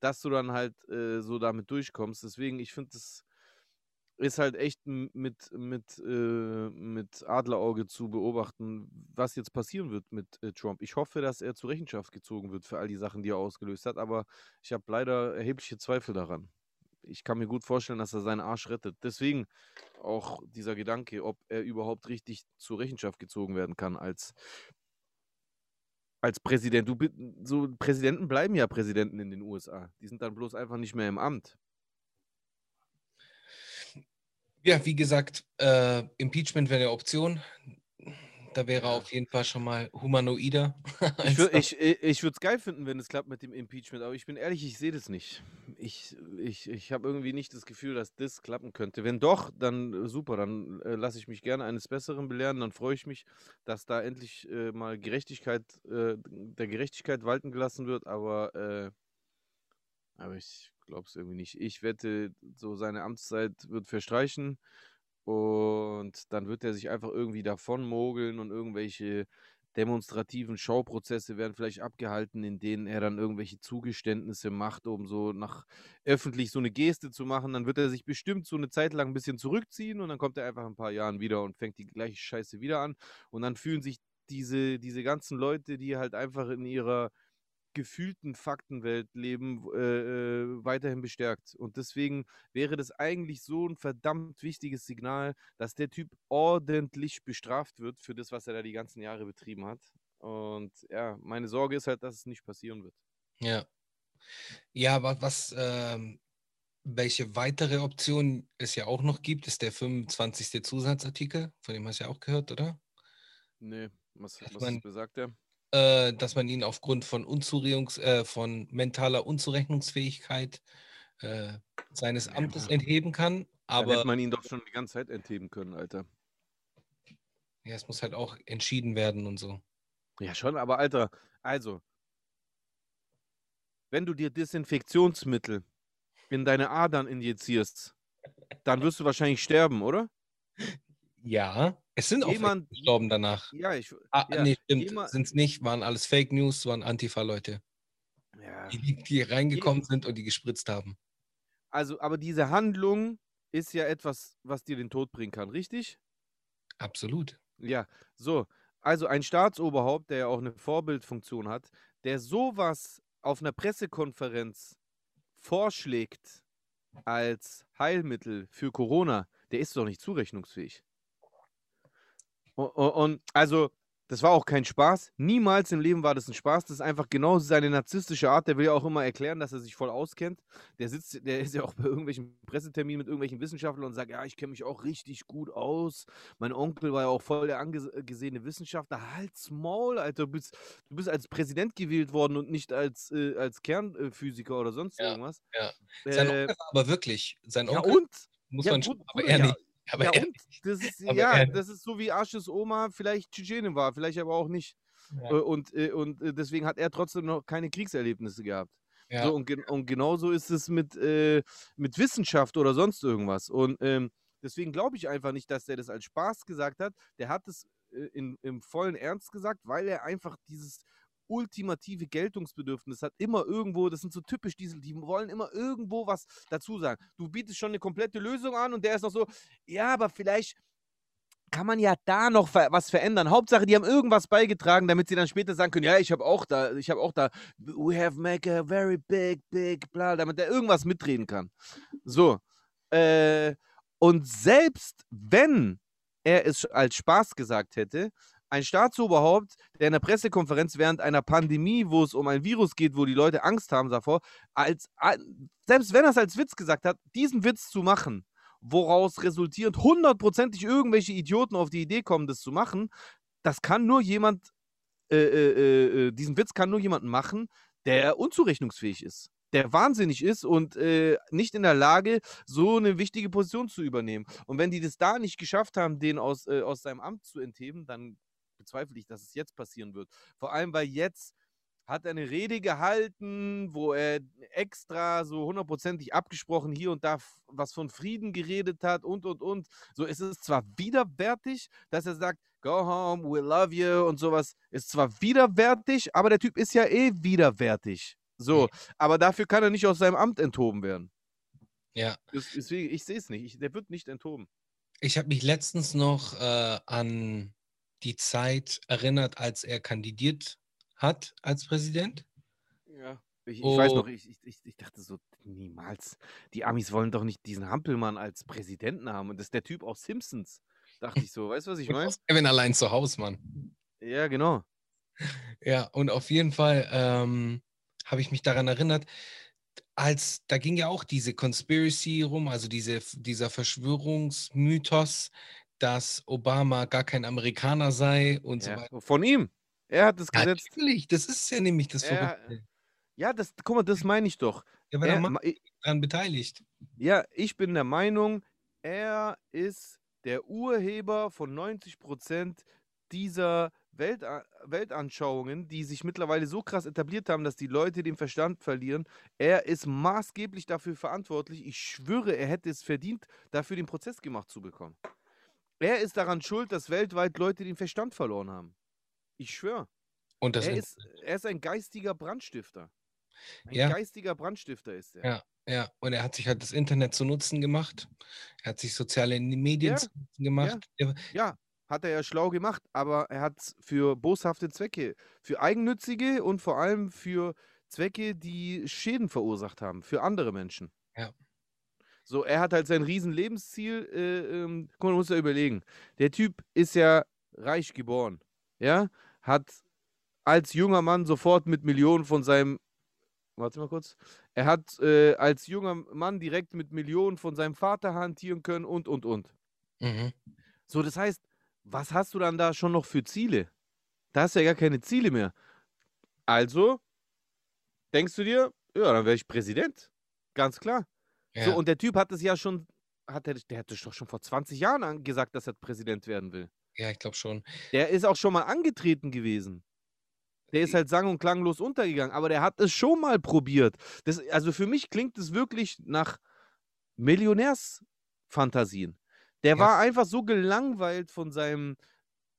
dass du dann halt äh, so damit durchkommst. Deswegen, ich finde das ist halt echt mit, mit, äh, mit Adlerauge zu beobachten, was jetzt passieren wird mit äh, Trump. Ich hoffe, dass er zur Rechenschaft gezogen wird für all die Sachen, die er ausgelöst hat, aber ich habe leider erhebliche Zweifel daran. Ich kann mir gut vorstellen, dass er seinen Arsch rettet. Deswegen auch dieser Gedanke, ob er überhaupt richtig zur Rechenschaft gezogen werden kann als, als Präsident. Du, so Präsidenten bleiben ja Präsidenten in den USA. Die sind dann bloß einfach nicht mehr im Amt. Ja, wie gesagt, äh, Impeachment wäre eine Option. Da wäre auf jeden Fall schon mal humanoider. ich würde es ich, ich geil finden, wenn es klappt mit dem Impeachment, aber ich bin ehrlich, ich sehe das nicht. Ich, ich, ich habe irgendwie nicht das Gefühl, dass das klappen könnte. Wenn doch, dann super, dann äh, lasse ich mich gerne eines Besseren belehren. Dann freue ich mich, dass da endlich äh, mal Gerechtigkeit, äh, der Gerechtigkeit walten gelassen wird, aber, äh, aber ich glaube es irgendwie nicht. Ich wette, so seine Amtszeit wird verstreichen und dann wird er sich einfach irgendwie davon mogeln und irgendwelche demonstrativen Schauprozesse werden vielleicht abgehalten, in denen er dann irgendwelche Zugeständnisse macht, um so nach öffentlich so eine Geste zu machen. Dann wird er sich bestimmt so eine Zeit lang ein bisschen zurückziehen und dann kommt er einfach ein paar Jahren wieder und fängt die gleiche Scheiße wieder an. Und dann fühlen sich diese, diese ganzen Leute, die halt einfach in ihrer gefühlten Faktenwelt leben, äh, äh, weiterhin bestärkt. Und deswegen wäre das eigentlich so ein verdammt wichtiges Signal, dass der Typ ordentlich bestraft wird für das, was er da die ganzen Jahre betrieben hat. Und ja, meine Sorge ist halt, dass es nicht passieren wird. Ja. Ja, aber was, ähm, welche weitere Option es ja auch noch gibt, ist der 25. Zusatzartikel, von dem hast du ja auch gehört, oder? Nee, was, was besagt der? Äh, dass man ihn aufgrund von, Unzurechnungs äh, von mentaler Unzurechnungsfähigkeit äh, seines Amtes entheben kann. Aber Dann hätte man ihn doch schon die ganze Zeit entheben können, Alter. Ja, es muss halt auch entschieden werden und so. Ja, schon, aber Alter, also, wenn du dir Desinfektionsmittel in deine Adern injizierst, dann wirst du wahrscheinlich sterben, oder? Ja. Es sind auch jemand, gestorben danach. Ja, ich. Ah, ja, nee, stimmt. Sind es nicht, waren alles Fake News, waren Antifa-Leute. Ja. Die, die reingekommen sind und die gespritzt haben. Also, aber diese Handlung ist ja etwas, was dir den Tod bringen kann, richtig? Absolut. Ja, so. Also ein Staatsoberhaupt, der ja auch eine Vorbildfunktion hat, der sowas auf einer Pressekonferenz vorschlägt als Heilmittel für Corona, der ist doch nicht zurechnungsfähig. Und, also, das war auch kein Spaß. Niemals im Leben war das ein Spaß. Das ist einfach genau seine narzisstische Art. Der will ja auch immer erklären, dass er sich voll auskennt. Der sitzt, der ist ja auch bei irgendwelchen Presseterminen mit irgendwelchen Wissenschaftlern und sagt, ja, ich kenne mich auch richtig gut aus. Mein Onkel war ja auch voll der angesehene Wissenschaftler. Halt's Maul, Alter. Du bist, du bist als Präsident gewählt worden und nicht als, äh, als Kernphysiker oder sonst ja, irgendwas. Ja. Sein äh, Onkel aber wirklich. Sein Onkel ja, und? muss ja, man gut, aber er nicht. Aber ja, und? Das ist, aber ja, das ist so wie Arsches Oma vielleicht Tschetschenin war, vielleicht aber auch nicht. Ja. Äh, und, äh, und äh, deswegen hat er trotzdem noch keine Kriegserlebnisse gehabt. Ja. So, und, und genauso ist es mit, äh, mit Wissenschaft oder sonst irgendwas. Und ähm, deswegen glaube ich einfach nicht, dass der das als Spaß gesagt hat. Der hat es äh, in, im vollen Ernst gesagt, weil er einfach dieses ultimative Geltungsbedürfnis hat. Immer irgendwo, das sind so typisch diese, die wollen immer irgendwo was dazu sagen. Du bietest schon eine komplette Lösung an und der ist noch so, ja, aber vielleicht kann man ja da noch was verändern. Hauptsache, die haben irgendwas beigetragen, damit sie dann später sagen können, ja, ich habe auch da, ich habe auch da, we have make a very big, big, bla, damit er irgendwas mitreden kann. So. Äh, und selbst wenn er es als Spaß gesagt hätte, ein Staatsoberhaupt, der in der Pressekonferenz während einer Pandemie, wo es um ein Virus geht, wo die Leute Angst haben davor, als, selbst wenn er es als Witz gesagt hat, diesen Witz zu machen, woraus resultierend hundertprozentig irgendwelche Idioten auf die Idee kommen, das zu machen, das kann nur jemand, äh, äh, äh, diesen Witz kann nur jemand machen, der unzurechnungsfähig ist der wahnsinnig ist und äh, nicht in der Lage, so eine wichtige Position zu übernehmen. Und wenn die das da nicht geschafft haben, den aus, äh, aus seinem Amt zu entheben, dann bezweifle ich, dass es jetzt passieren wird. Vor allem, weil jetzt hat er eine Rede gehalten, wo er extra so hundertprozentig abgesprochen hier und da was von Frieden geredet hat und und und. So ist es zwar widerwärtig, dass er sagt, go home, we love you und sowas. Ist zwar widerwärtig, aber der Typ ist ja eh widerwärtig. So, aber dafür kann er nicht aus seinem Amt enthoben werden. Ja. Deswegen, ich sehe es nicht. Ich, der wird nicht enthoben. Ich habe mich letztens noch äh, an die Zeit erinnert, als er kandidiert hat als Präsident. Ja. Ich, ich oh. weiß noch, ich, ich, ich dachte so, niemals. Die Amis wollen doch nicht diesen Hampelmann als Präsidenten haben. Und das ist der Typ aus Simpsons. Dachte ich so. Weißt du, was ich meine? Kevin allein zu Hause, Mann. Ja, genau. Ja, und auf jeden Fall ähm, habe ich mich daran erinnert, als da ging ja auch diese Conspiracy rum, also diese, dieser Verschwörungsmythos, dass Obama gar kein Amerikaner sei und ja, so weiter. Von ihm. Er hat das Gesetz. Natürlich, das ist ja nämlich das er, Ja, das, guck mal, das meine ich doch. Er war er, daran beteiligt. Ja, ich bin der Meinung, er ist der Urheber von 90 Prozent dieser Welt, Weltanschauungen, die sich mittlerweile so krass etabliert haben, dass die Leute den Verstand verlieren. Er ist maßgeblich dafür verantwortlich. Ich schwöre, er hätte es verdient, dafür den Prozess gemacht zu bekommen. Er ist daran schuld, dass weltweit Leute den Verstand verloren haben. Ich schwöre. Und das er, ist, er ist ein geistiger Brandstifter. Ein ja. geistiger Brandstifter ist er. Ja, ja. Und er hat sich halt das Internet zu Nutzen gemacht. Er hat sich soziale Medien ja. zu Nutzen gemacht. Ja. ja, hat er ja schlau gemacht, aber er hat es für boshafte Zwecke, für eigennützige und vor allem für Zwecke, die Schäden verursacht haben, für andere Menschen. Ja. So, er hat halt sein Riesenlebensziel. Äh, ähm, guck mal, man muss ja überlegen. Der Typ ist ja reich geboren. Ja, hat als junger Mann sofort mit Millionen von seinem. Warte mal kurz. Er hat äh, als junger Mann direkt mit Millionen von seinem Vater hantieren können und, und, und. Mhm. So, das heißt, was hast du dann da schon noch für Ziele? Da hast du ja gar keine Ziele mehr. Also, denkst du dir, ja, dann wäre ich Präsident. Ganz klar. Ja. So, und der Typ hat es ja schon, hat der, der hatte doch schon vor 20 Jahren gesagt, dass er Präsident werden will. Ja, ich glaube schon. Der ist auch schon mal angetreten gewesen. Der ist halt sang- und klanglos untergegangen, aber der hat es schon mal probiert. Das, also für mich klingt es wirklich nach Millionärsfantasien. Der ja. war einfach so gelangweilt von seinem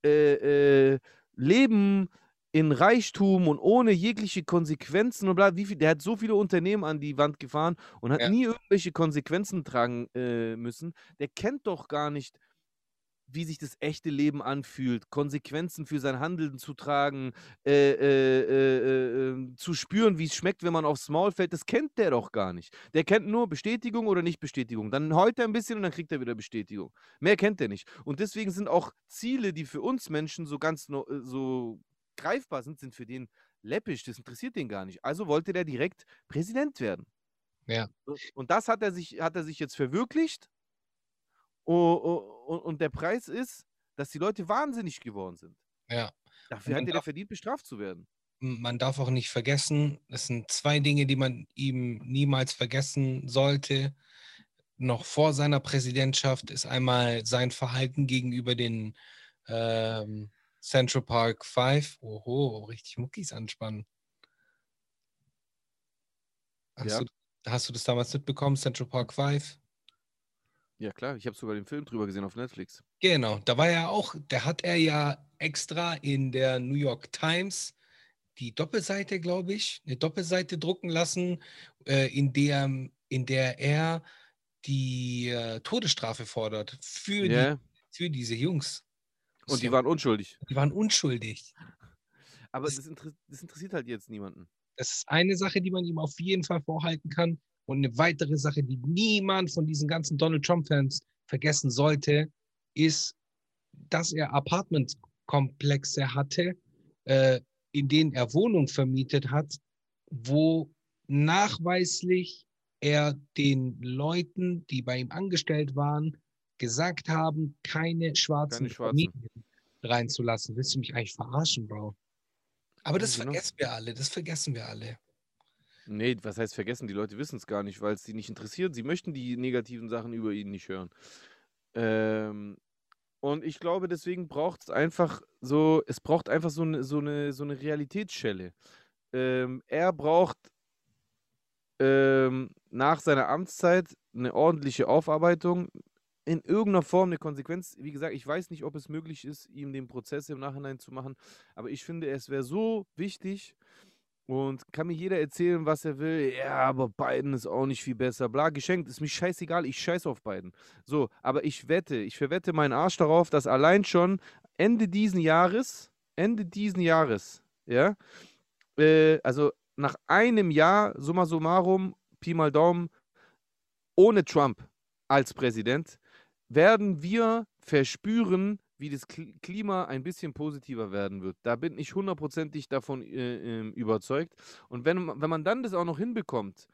äh, äh, Leben in Reichtum und ohne jegliche Konsequenzen und bla, wie viel, der hat so viele Unternehmen an die Wand gefahren und hat ja. nie irgendwelche Konsequenzen tragen äh, müssen. Der kennt doch gar nicht, wie sich das echte Leben anfühlt, Konsequenzen für sein Handeln zu tragen, äh, äh, äh, ähm, zu spüren, wie es schmeckt, wenn man aufs Maul fällt, das kennt der doch gar nicht. Der kennt nur Bestätigung oder Nicht-Bestätigung. Dann heult er ein bisschen und dann kriegt er wieder Bestätigung. Mehr kennt er nicht. Und deswegen sind auch Ziele, die für uns Menschen so ganz äh, so greifbar sind, sind für den läppisch. Das interessiert den gar nicht. Also wollte der direkt Präsident werden. Ja. Und das hat er sich, hat er sich jetzt verwirklicht und der Preis ist, dass die Leute wahnsinnig geworden sind. Ja. Dafür hat er verdient, bestraft zu werden. Man darf auch nicht vergessen, es sind zwei Dinge, die man ihm niemals vergessen sollte. Noch vor seiner Präsidentschaft ist einmal sein Verhalten gegenüber den ähm, Central Park 5. Oho, richtig Muckis anspannen. Hast, ja. du, hast du das damals mitbekommen, Central Park 5? Ja, klar, ich habe sogar den Film drüber gesehen auf Netflix. Genau, da war er auch, da hat er ja extra in der New York Times die Doppelseite, glaube ich, eine Doppelseite drucken lassen, äh, in, der, in der er die äh, Todesstrafe fordert für, yeah. die, für diese Jungs. Und die waren unschuldig. Die waren unschuldig. Aber das, das, inter das interessiert halt jetzt niemanden. Das ist eine Sache, die man ihm auf jeden Fall vorhalten kann. Und eine weitere Sache, die niemand von diesen ganzen Donald Trump-Fans vergessen sollte, ist, dass er Apartmentkomplexe hatte, äh, in denen er Wohnungen vermietet hat, wo nachweislich er den Leuten, die bei ihm angestellt waren, gesagt haben, keine schwarzen, Keine schwarzen. Familien reinzulassen. Willst du mich eigentlich verarschen, Bro? Aber das genau. vergessen wir alle, das vergessen wir alle. Nee, was heißt vergessen? Die Leute wissen es gar nicht, weil es sie nicht interessiert. Sie möchten die negativen Sachen über ihn nicht hören. Ähm, und ich glaube, deswegen braucht es einfach so, es braucht einfach so eine, so eine, so eine Realitätsschelle. Ähm, er braucht ähm, nach seiner Amtszeit eine ordentliche Aufarbeitung, in irgendeiner Form eine Konsequenz. Wie gesagt, ich weiß nicht, ob es möglich ist, ihm den Prozess im Nachhinein zu machen, aber ich finde, es wäre so wichtig und kann mir jeder erzählen, was er will. Ja, aber Biden ist auch nicht viel besser. Bla, geschenkt, ist mir scheißegal, ich scheiß auf Biden. So, aber ich wette, ich verwette meinen Arsch darauf, dass allein schon Ende diesen Jahres, Ende diesen Jahres, ja, äh, also nach einem Jahr, summa summarum, Pi mal Daumen, ohne Trump als Präsident, werden wir verspüren, wie das Kl- Klima ein bisschen positiver werden wird. Da bin ich hundertprozentig davon äh, ähm, überzeugt. Und wenn, man- wenn man dann das auch noch hinbekommt,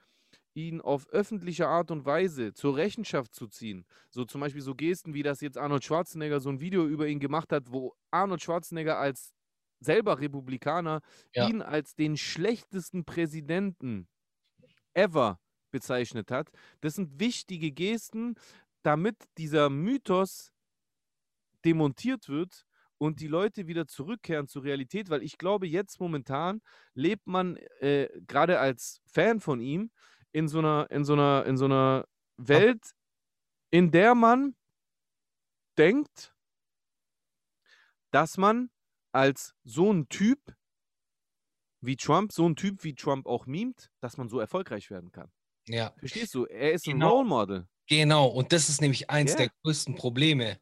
ihn auf öffentliche Art und Weise zur Rechenschaft zu ziehen, so zum Beispiel so Gesten, wie das jetzt Arnold Schwarzenegger so ein Video über ihn gemacht hat, wo Arnold Schwarzenegger als selber Republikaner Ja. ihn als den schlechtesten Präsidenten ever bezeichnet hat. Das sind wichtige Gesten, damit dieser Mythos demontiert wird und die Leute wieder zurückkehren zur Realität, weil ich glaube, jetzt momentan lebt man äh, gerade als Fan von ihm in so einer, in so einer, in so einer Welt, in der man denkt, dass man als so ein Typ wie Trump, so ein Typ wie Trump auch mimt, dass man so erfolgreich werden kann. Ja, Verstehst du? Er ist ein Genau. Role Model. Genau. Und das ist nämlich eins Ja. der größten Probleme.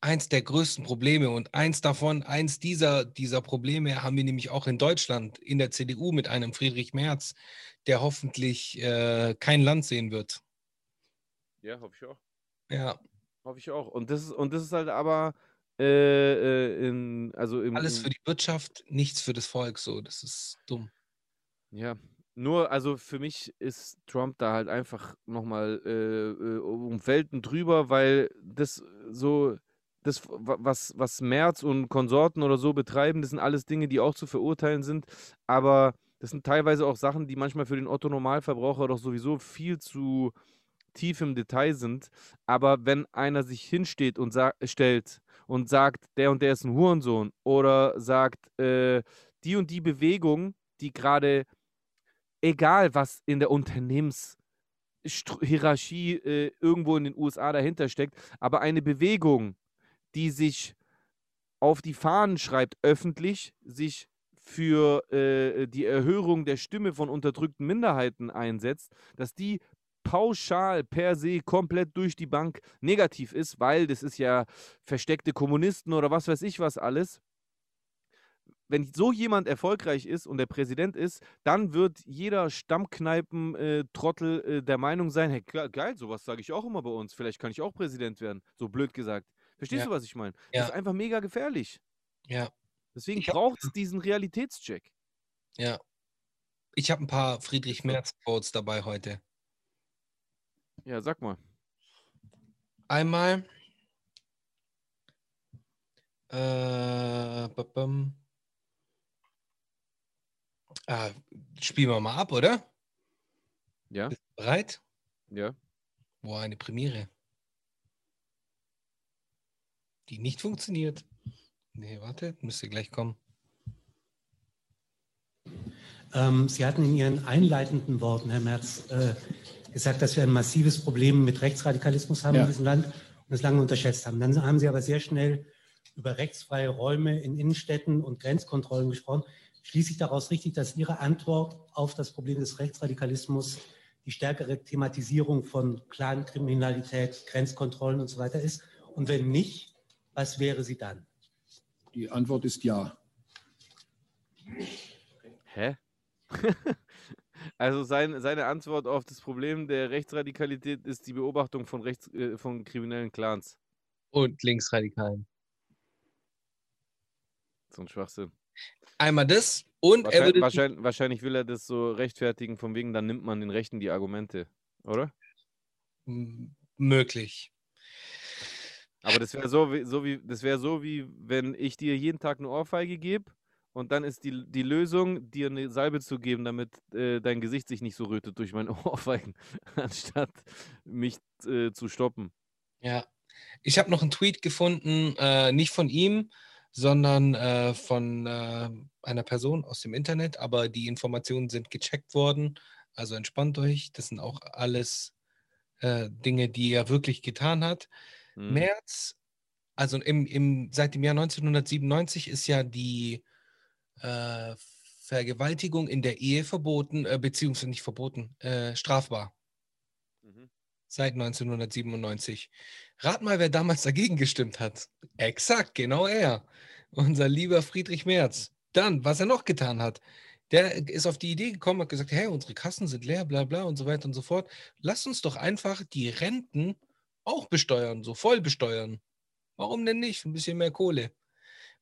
Eins der größten Probleme. Und eins davon, eins dieser, dieser Probleme haben wir nämlich auch in Deutschland, in der CDU mit einem Friedrich Merz, der hoffentlich äh, kein Land sehen wird. Ja, hoffe ich auch. Ja, Hoffe ich auch. Und das ist, und das ist halt aber äh, äh, in, also im, alles für die Wirtschaft, nichts für das Volk. So, das ist dumm. Ja, nur, also für mich ist Trump da halt einfach nochmal äh, äh, um Welten drüber, weil das so, das, wa- was, was Merz und Konsorten oder so betreiben, das sind alles Dinge, die auch zu verurteilen sind, aber das sind teilweise auch Sachen, die manchmal für den Otto-Normalverbraucher doch sowieso viel zu tief im Detail sind. Aber wenn einer sich hinsteht und stellt und sagt, der und der ist ein Hurensohn oder sagt, äh, die und die Bewegung, die gerade egal was in der Unternehmenshierarchie äh, irgendwo in den USA dahinter steckt, aber eine Bewegung, die sich auf die Fahnen schreibt, öffentlich, sich für äh, die Erhöhung der Stimme von unterdrückten Minderheiten einsetzt, dass die pauschal per se komplett durch die Bank negativ ist, weil das ist ja versteckte Kommunisten oder was weiß ich was alles wenn so jemand erfolgreich ist und der Präsident ist, dann wird jeder Stammkneipen-Trottel äh, der Meinung sein, hey, ge- geil, sowas sage ich auch immer bei uns. Vielleicht kann ich auch Präsident werden. So blöd gesagt. Verstehst Ja. du, was ich meine? Ja. Das ist einfach mega gefährlich. Ja, Deswegen braucht es diesen Realitätscheck. ja. Ich habe ein paar Friedrich Merz-Quotes dabei heute. Ja, sag mal. Einmal. Äh. Ah, spielen wir mal ab, oder? Ja, Bist du bereit? ja. Boah, eine Premiere. Die nicht funktioniert. Nee, warte, müsste gleich kommen. Ähm, Sie hatten in Ihren einleitenden Worten, Herr Merz, äh, gesagt, dass wir ein massives Problem mit Rechtsradikalismus haben Ja. in diesem Land und das lange unterschätzt haben. Dann haben Sie aber sehr schnell über rechtsfreie Räume in Innenstädten und Grenzkontrollen gesprochen. Schließe ich daraus richtig, dass Ihre Antwort auf das Problem des Rechtsradikalismus die stärkere Thematisierung von Clankriminalität, Grenzkontrollen und so weiter ist? Und wenn nicht, was wäre sie dann? Die Antwort ist ja. Hä? also sein, seine Antwort auf das Problem der Rechtsradikalität ist die Beobachtung von, rechts, äh, von kriminellen Clans. Und Linksradikalen. So ein Schwachsinn. Einmal das und er Wahrscheinlich, würde wahrscheinlich, wahrscheinlich will er das so rechtfertigen, von wegen, dann nimmt man den Rechten die Argumente, oder? M- möglich. Aber das wäre so, wie, so wie, das wäre so, wie wenn ich dir jeden Tag eine Ohrfeige gebe und dann ist die, die Lösung, dir eine Salbe zu geben, damit äh, dein Gesicht sich nicht so rötet durch meine Ohrfeigen, anstatt mich äh, zu stoppen. Ja. Ich habe noch einen Tweet gefunden, äh, nicht von ihm, sondern äh, von äh, einer Person aus dem Internet, aber die Informationen sind gecheckt worden. Also entspannt euch. Das sind auch alles äh, Dinge, die er wirklich getan hat. Hm. März, also im, im, seit dem Jahr 1997 ist ja die äh, Vergewaltigung in der Ehe verboten, äh, beziehungsweise nicht verboten, äh, strafbar. Mhm. Seit 1997. Rat mal, wer damals dagegen gestimmt hat. Exakt, genau er. Unser lieber Friedrich Merz. Dann, was er noch getan hat. Der ist auf die Idee gekommen, hat gesagt, hey, unsere Kassen sind leer, bla bla und so weiter und so fort. Lass uns doch einfach die Renten auch besteuern, so voll besteuern. Warum denn nicht? Ein bisschen mehr Kohle.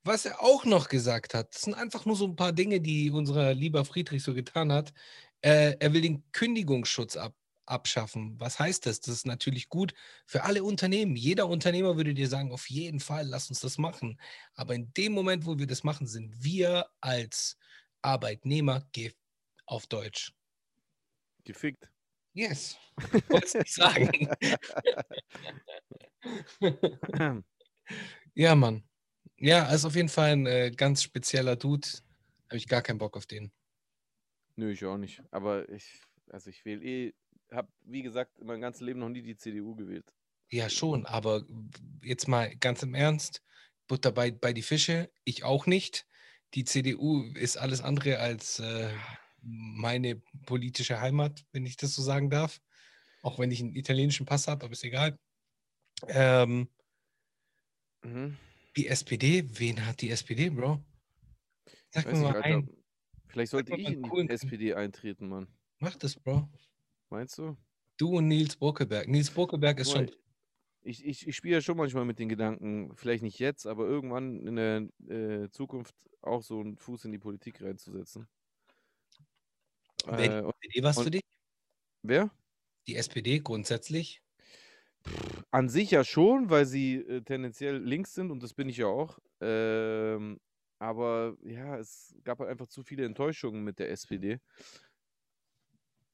Was er auch noch gesagt hat, das sind einfach nur so ein paar Dinge, die unser lieber Friedrich so getan hat. Äh, er will den Kündigungsschutz ab, abschaffen. Was heißt das? Das ist natürlich gut für alle Unternehmen. Jeder Unternehmer würde dir sagen, auf jeden Fall, lass uns das machen. Aber in dem Moment, wo wir das machen, sind wir als Arbeitnehmer auf Deutsch. Gefickt. Yes. Wollte nicht sagen. ja, Mann. Ja, ist auf jeden Fall ein äh, ganz spezieller Dude. Habe ich gar keinen Bock auf den. Nö, ich auch nicht. Aber ich, also ich wähle eh, habe, wie gesagt, mein ganzes Leben noch nie die CDU gewählt. Ja, schon, aber jetzt mal ganz im Ernst, Butter bei, bei die Fische, ich auch nicht. Die CDU ist alles andere als äh, meine politische Heimat, wenn ich das so sagen darf. Auch wenn ich einen italienischen Pass habe, aber ist egal. Ähm, Mhm. die SPD, wen hat die SPD, Bro? Sag mir nicht, mal Alter. ein. Vielleicht sollte ich in die coolen- SPD eintreten, Mann. Mach das, Bro. Meinst du? Du und Nils Burkeberg. Nils Burkeberg ist schon. Ich, ich, ich spiele ja schon manchmal mit den Gedanken, vielleicht nicht jetzt, aber irgendwann in der äh, Zukunft auch so einen Fuß in die Politik reinzusetzen. Wäre Äh, die SPD was für dich? wer? Die SPD grundsätzlich? An sich ja schon, weil sie äh, tendenziell links sind und das bin ich ja auch. Ähm, aber ja, es gab halt einfach zu viele Enttäuschungen mit der SPD.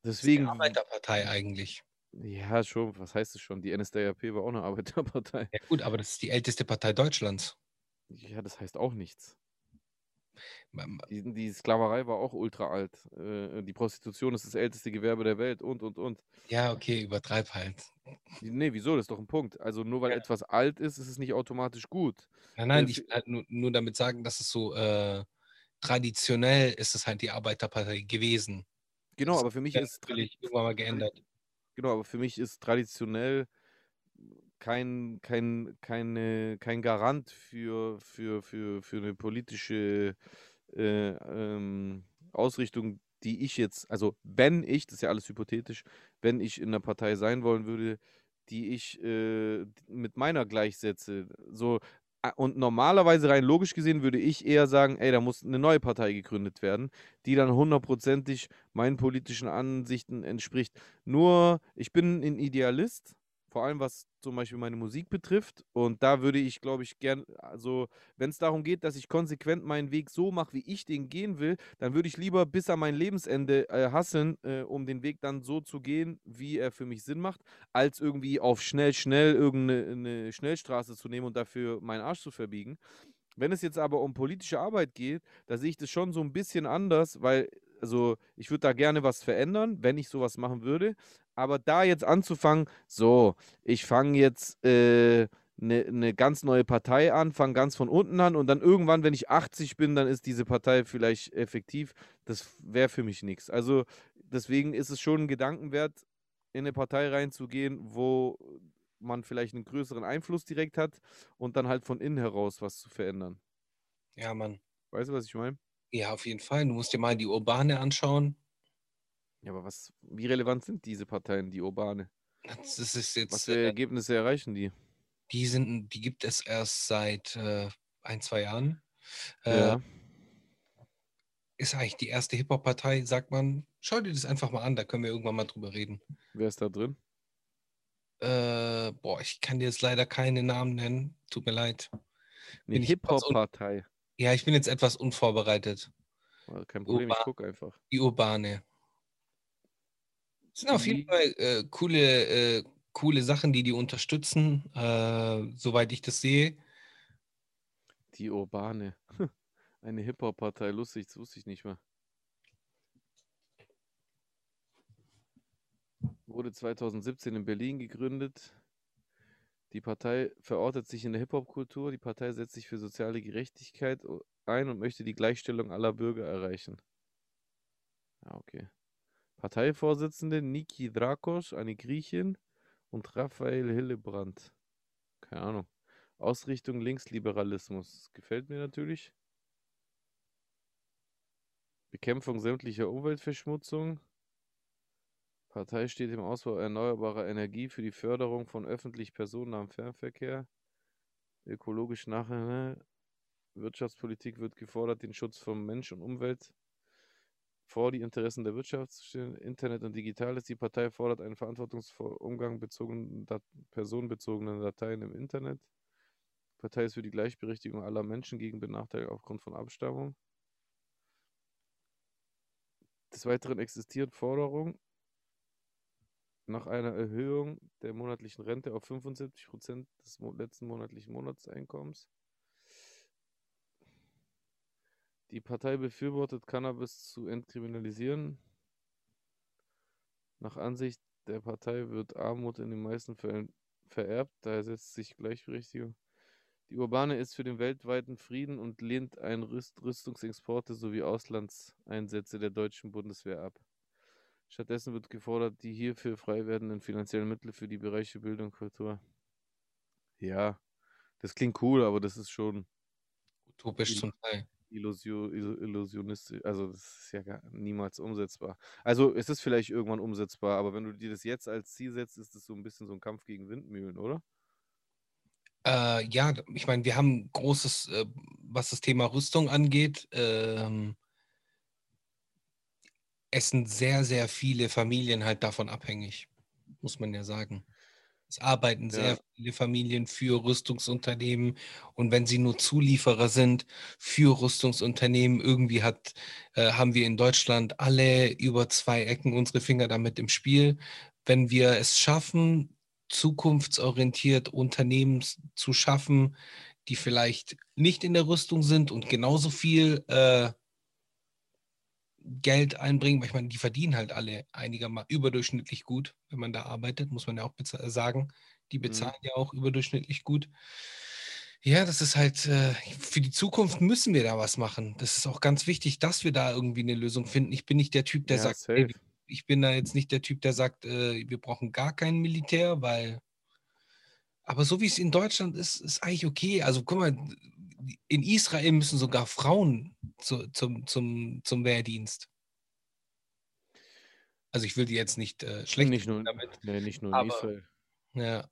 Das ist Deswegen, die Arbeiterpartei eigentlich. ja, schon, was heißt es schon? Die NSDAP war auch eine Arbeiterpartei. Ja, gut, aber das ist die älteste Partei Deutschlands. Ja, das heißt auch nichts. Die, die Sklaverei war auch ultra alt. Äh, die Prostitution ist das älteste Gewerbe der Welt und, und, und. Ja, okay, übertreib halt. Nee, wieso? Das ist doch ein Punkt. Also nur weil Ja. etwas alt ist, ist es nicht automatisch gut. Nein, nein, Äh, ich will halt nur, nur damit sagen, dass es so äh, traditionell ist es halt die Arbeiterpartei gewesen. Genau, aber für mich ist natürlich irgendwann mal geändert. Genau, aber für mich ist traditionell kein, kein, keine, kein Garant für, für, für, für eine politische äh, ähm, Ausrichtung, die ich jetzt, also wenn ich, das ist ja alles hypothetisch, wenn ich in einer Partei sein wollen würde, die ich äh, mit meiner gleichsetze. So, und normalerweise rein logisch gesehen würde ich eher sagen, ey, da muss eine neue Partei gegründet werden, die dann hundertprozentig meinen politischen Ansichten entspricht. Nur, ich bin ein Idealist, vor allem was zum Beispiel meine Musik betrifft. Und da würde ich, glaube ich, gern, also wenn es darum geht, dass ich konsequent meinen Weg so mache, wie ich den gehen will, dann würde ich lieber bis an mein Lebensende äh, hasseln, äh, um den Weg dann so zu gehen, wie er für mich Sinn macht, als irgendwie auf schnell, schnell irgendeine eine Schnellstraße zu nehmen und dafür meinen Arsch zu verbiegen. Wenn es jetzt aber um politische Arbeit geht, da sehe ich das schon so ein bisschen anders, weil, also ich würde da gerne was verändern, wenn ich sowas machen würde. Aber da jetzt anzufangen, so, ich fange jetzt eine ne, ne ganz neue Partei an, fange ganz von unten an und dann irgendwann, wenn ich 80 bin, dann ist diese Partei vielleicht effektiv. Das wäre für mich nichts. Also deswegen ist es schon ein Gedankenwert, in eine Partei reinzugehen, wo man vielleicht einen größeren Einfluss direkt hat und dann halt von innen heraus was zu verändern. Ja, Mann. Weißt du, was ich meine? Ja, auf jeden Fall. Du musst dir mal die Urbane anschauen. Ja, aber was, wie relevant sind diese Parteien, die Urbane? Das ist Was jetzt, für äh, Ergebnisse erreichen die? die sind, die gibt es erst seit äh, ein, zwei Jahren. Äh, Ja. Ist eigentlich die erste Hip-Hop-Partei, sagt man. Schau dir das einfach mal an, da können wir irgendwann mal drüber reden. Wer ist da drin? Äh, boah, ich kann dir jetzt leider keine Namen nennen. Tut mir leid. Eine ich Hip-Hop-Partei. Ja, ich bin jetzt etwas unvorbereitet. Kein Problem, ich Urban. gucke einfach. Die Urbane. Das sind auf jeden Die- Fall äh, coole, äh, coole Sachen, die die unterstützen, äh, soweit ich das sehe. Die Urbane. Eine Hip-Hop-Partei, lustig, das wusste ich nicht mehr. Wurde 2017 in Berlin gegründet. Die Partei verortet sich in der Hip-Hop-Kultur. Die Partei setzt sich für soziale Gerechtigkeit ein und möchte die Gleichstellung aller Bürger erreichen. Ja, okay. Parteivorsitzende Niki Drakos, eine Griechin, und Raphael Hillebrand. Keine Ahnung. Ausrichtung Linksliberalismus. Gefällt mir natürlich. Bekämpfung sämtlicher Umweltverschmutzung. Partei steht im Ausbau erneuerbarer Energie für die Förderung von öffentlich personennahem Fernverkehr. Ökologisch nachhaltige Wirtschaftspolitik wird gefordert, den Schutz von Mensch und Umwelt vor die Interessen der Wirtschaft zu stellen. Internet und Digitales. Die Partei fordert einen verantwortungsvollen Umgang bezogenen Dat personenbezogenen Dateien im Internet. Die Partei ist für die Gleichberechtigung aller Menschen gegen Benachteiligung aufgrund von Abstammung. Des Weiteren existiert Forderung nach einer Erhöhung der monatlichen Rente auf 75 Prozent des mo letzten monatlichen Monatseinkommens. Die Partei befürwortet, Cannabis zu entkriminalisieren. Nach Ansicht der Partei wird Armut in den meisten Fällen vererbt, daher setzt sich Gleichberechtigung. Die Urbane ist für den weltweiten Frieden und lehnt ein Rüst Rüstungsexporte sowie Auslandseinsätze der deutschen Bundeswehr ab. Stattdessen wird gefordert, die hierfür frei werdenden finanziellen Mittel für die Bereiche Bildung und Kultur. Ja, das klingt cool, aber das ist schon Utopisch zum Teil. Illusio, illu- illusionistisch. Also, das ist ja gar niemals umsetzbar. Also, es ist vielleicht irgendwann umsetzbar, aber wenn du dir das jetzt als Ziel setzt, ist es so ein bisschen so ein Kampf gegen Windmühlen, oder? Äh, ja, ich meine, wir haben großes, äh, was das Thema Rüstung angeht. Ähm, es sind sehr, sehr viele Familien halt davon abhängig, muss man ja sagen. Es arbeiten sehr Ja. viele Familien für Rüstungsunternehmen und wenn sie nur Zulieferer sind für Rüstungsunternehmen, irgendwie hat, äh, haben wir in Deutschland alle über zwei Ecken unsere Finger damit im Spiel. Wenn wir es schaffen, zukunftsorientiert Unternehmen zu schaffen, die vielleicht nicht in der Rüstung sind und genauso viel äh, Geld einbringen, weil ich meine, die verdienen halt alle einigermaßen überdurchschnittlich gut, wenn man da arbeitet, muss man ja auch sagen. Die Mhm. bezahlen ja auch überdurchschnittlich gut. Ja, das ist halt, äh, für die Zukunft müssen wir da was machen. Das ist auch ganz wichtig, dass wir da irgendwie eine Lösung finden. Ich bin nicht der Typ, der Ja, sagt, ey, ich bin da jetzt nicht der Typ, der sagt, äh, wir brauchen gar kein Militär, weil. Aber so wie es in Deutschland ist, ist eigentlich okay. Also guck mal, in Israel müssen sogar Frauen zu, zum, zum, zum Wehrdienst. Also ich will die jetzt nicht äh, schlecht Nicht nur, damit. nee, nicht nur in Aber- Israel. Ja.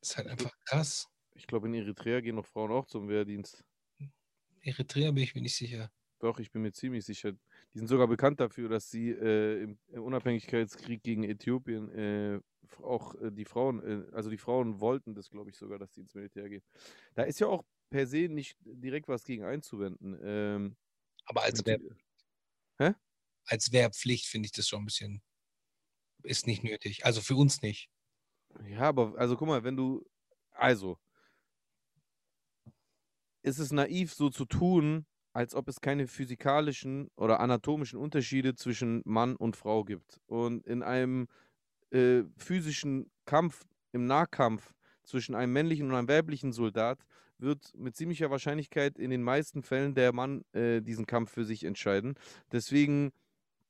Ist halt einfach krass. Ich glaube, in Eritrea gehen noch Frauen auch zum Wehrdienst. Eritrea bin ich mir nicht sicher. Doch, ich bin mir ziemlich sicher. Die sind sogar bekannt dafür, dass sie äh, im, Unabhängigkeitskrieg gegen Äthiopien äh, auch äh, die Frauen, äh, also die Frauen wollten das, glaube ich, sogar, dass sie ins Militär gehen. Da ist ja auch per se nicht direkt was gegen einzuwenden. Ähm, Aber als, Wehr, Hä? als Wehrpflicht finde ich das schon ein bisschen, ist nicht nötig. Also für uns nicht. Ja, aber also guck mal, wenn du, also, ist es naiv so zu tun, als ob es keine physikalischen oder anatomischen Unterschiede zwischen Mann und Frau gibt. Und in einem äh, physischen Kampf, im Nahkampf zwischen einem männlichen und einem weiblichen Soldat, wird mit ziemlicher Wahrscheinlichkeit in den meisten Fällen der Mann äh, diesen Kampf für sich entscheiden. Deswegen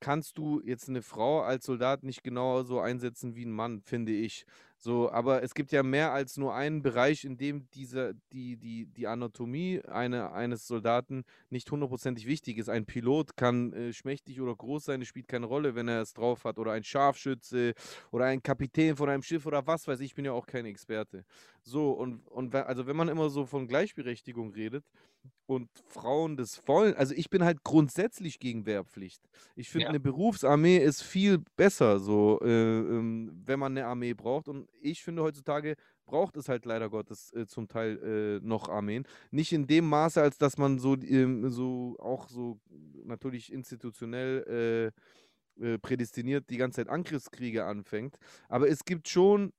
kannst du jetzt eine Frau als Soldat nicht genauso einsetzen wie ein Mann, finde ich. So, aber es gibt ja mehr als nur einen Bereich, in dem diese, die, die, die Anatomie eine, eines Soldaten nicht hundertprozentig wichtig ist. Ein Pilot kann äh, schmächtig oder groß sein, es spielt keine Rolle, wenn er es drauf hat. Oder ein Scharfschütze oder ein Kapitän von einem Schiff oder was weiß ich, ich bin ja auch kein Experte. So, und, und also wenn man immer so von Gleichberechtigung redet, und Frauen das wollen. Also ich bin halt grundsätzlich gegen Wehrpflicht. Ich finde, Ja. eine Berufsarmee ist viel besser, so, äh, ähm, wenn man eine Armee braucht. Und ich finde, heutzutage braucht es halt leider Gottes äh, zum Teil äh, noch Armeen. Nicht in dem Maße, als dass man so, ähm, so auch so natürlich institutionell äh, äh, prädestiniert die ganze Zeit Angriffskriege anfängt. Aber es gibt schon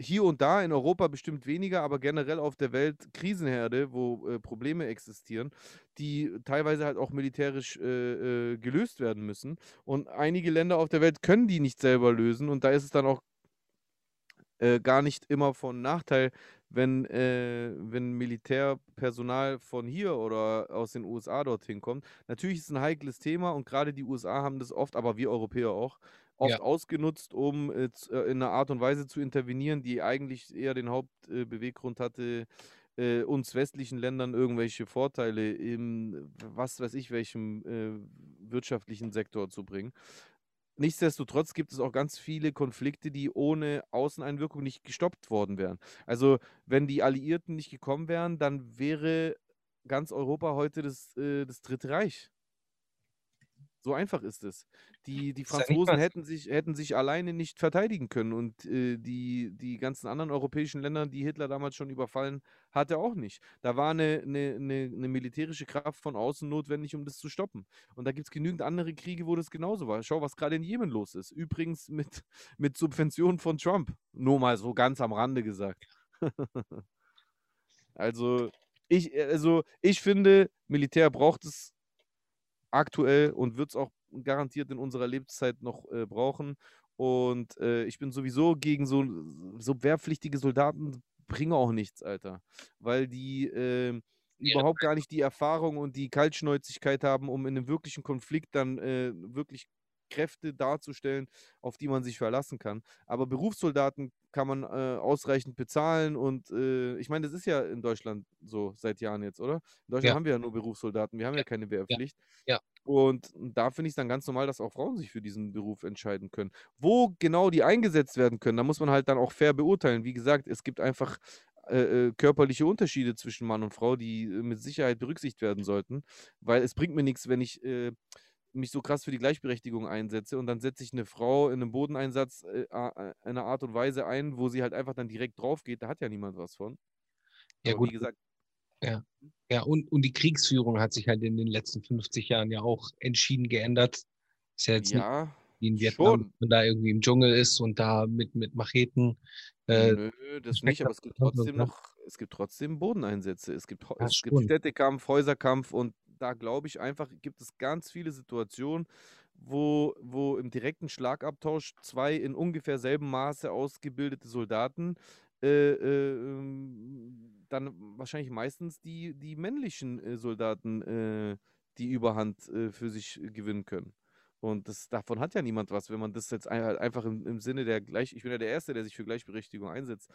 hier und da in Europa bestimmt weniger, aber generell auf der Welt Krisenherde, wo äh, Probleme existieren, die teilweise halt auch militärisch äh, äh, gelöst werden müssen. Und einige Länder auf der Welt können die nicht selber lösen. Und da ist es dann auch äh, gar nicht immer von Nachteil, wenn, äh, wenn Militärpersonal von hier oder aus den USA dorthin kommt. Natürlich ist es ein heikles Thema und gerade die USA haben das oft, aber wir Europäer auch, oft Ja. ausgenutzt, um äh, in einer Art und Weise zu intervenieren, die eigentlich eher den Hauptbeweggrund äh, hatte, äh, uns westlichen Ländern irgendwelche Vorteile im, was weiß ich, welchem äh, wirtschaftlichen Sektor zu bringen. Nichtsdestotrotz gibt es auch ganz viele Konflikte, die ohne Außeneinwirkung nicht gestoppt worden wären. Also, wenn die Alliierten nicht gekommen wären, dann wäre ganz Europa heute das, äh, das Dritte Reich. So einfach ist es. Die, die ja Franzosen was. hätten sich, hätten sich alleine nicht verteidigen können und äh, die, die ganzen anderen europäischen Länder, die Hitler damals schon überfallen hatte, auch nicht. Da war eine, eine, eine, eine militärische Kraft von außen notwendig, um das zu stoppen. Und da gibt es genügend andere Kriege, wo das genauso war. Schau, was gerade in Jemen los ist. Übrigens mit, mit Subventionen von Trump. Nur mal so ganz am Rande gesagt. also, ich, also, ich finde, Militär braucht es aktuell und wird es auch garantiert in unserer Lebenszeit noch äh, brauchen. Und äh, ich bin sowieso gegen so, so wehrpflichtige Soldaten, bringen auch nichts, Alter. Weil die Ja. überhaupt gar nicht die Erfahrung und die Kaltschnäuzigkeit haben, um in einem wirklichen Konflikt dann äh, wirklich Kräfte darzustellen, auf die man sich verlassen kann. Aber Berufssoldaten kann man äh, ausreichend bezahlen und äh, ich meine, das ist ja in Deutschland so seit Jahren jetzt, oder? In Deutschland Ja. haben wir ja nur Berufssoldaten, wir haben ja, keine Wehrpflicht. Ja. Und da finde ich es dann ganz normal, dass auch Frauen sich für diesen Beruf entscheiden können. Wo genau die eingesetzt werden können, da muss man halt dann auch fair beurteilen. Wie gesagt, es gibt einfach äh, äh, körperliche Unterschiede zwischen Mann und Frau, die äh, mit Sicherheit berücksichtigt werden sollten. Weil es bringt mir nichts, wenn ich mich so krass für die Gleichberechtigung einsetze und dann setze ich eine Frau in einem Bodeneinsatz äh, a- einer Art und Weise ein, wo sie halt einfach dann direkt drauf geht. Da hat ja niemand was von. Ja, Aber gut. wie gesagt, Ja, und, und die Kriegsführung hat sich halt in den letzten 50 Jahren ja auch entschieden geändert. Ist ja jetzt nicht ja, wie in Vietnam, schon. wenn man da irgendwie im Dschungel ist und da mit, mit Macheten. Äh, Nö, das nicht, aber es gibt trotzdem ne? noch, es gibt trotzdem Bodeneinsätze. Es gibt, Ja, es gibt. Städtekampf, Häuserkampf und da glaube ich einfach, gibt es ganz viele Situationen, wo, wo im direkten Schlagabtausch zwei in ungefähr selben Maße ausgebildete Soldaten äh, äh, ähm, dann wahrscheinlich meistens die, die männlichen äh, Soldaten äh, die Überhand äh, für sich äh, gewinnen können. Und das, davon hat ja niemand was, wenn man das jetzt ein- einfach im, im Sinne der gleich, ich bin ja der Erste, der sich für Gleichberechtigung einsetzt,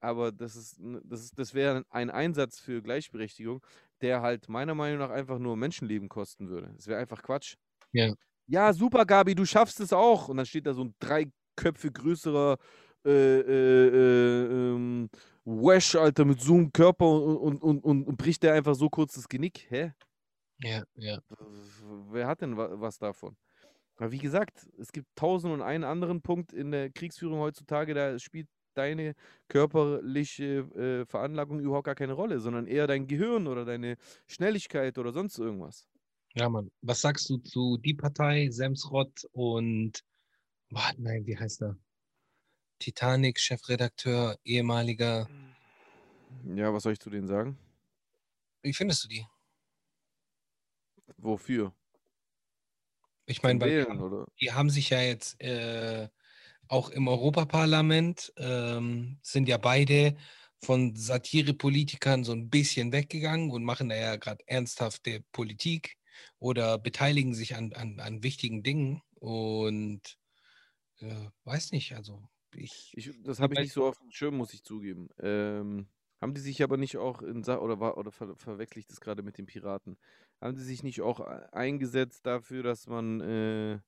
aber das ist, das ist, das wäre ein Einsatz für Gleichberechtigung, der halt meiner Meinung nach einfach nur Menschenleben kosten würde. Das wäre einfach Quatsch. Ja. Ja, super, Gabi, du schaffst es auch. Und dann steht da so ein drei Köpfe größerer äh, äh, äh, ähm, Wesh, Alter, mit so einem Körper und, und, und, und, bricht der einfach so kurz das Genick. Hä? ja, ja. Wer hat denn wa- was davon? Aber wie gesagt, es gibt tausend und einen anderen Punkt in der Kriegsführung heutzutage, da spielt deine körperliche äh, Veranlagung überhaupt gar keine Rolle, sondern eher dein Gehirn oder deine Schnelligkeit oder sonst irgendwas. Ja, Mann. Was sagst du zu die Partei, Semsrott und, boah, nein, wie heißt er? Titanic, Chefredakteur, ehemaliger. Ja, was soll ich zu denen sagen? Wie findest du die? Wofür? Ich meine, weil die die haben sich ja jetzt äh, auch im Europaparlament, ähm, sind ja beide von Satirepolitikern so ein bisschen weggegangen und machen da ja gerade ernsthafte Politik oder beteiligen sich an, an, an wichtigen Dingen. Und äh, weiß nicht, also ich, Ich, das habe ich nicht so auf dem Schirm, muss ich zugeben. Ähm, haben die sich aber nicht auch in Sa oder war oder ver verwechsel ich das gerade mit den Piraten? Haben die sich nicht auch e- eingesetzt dafür, dass man äh,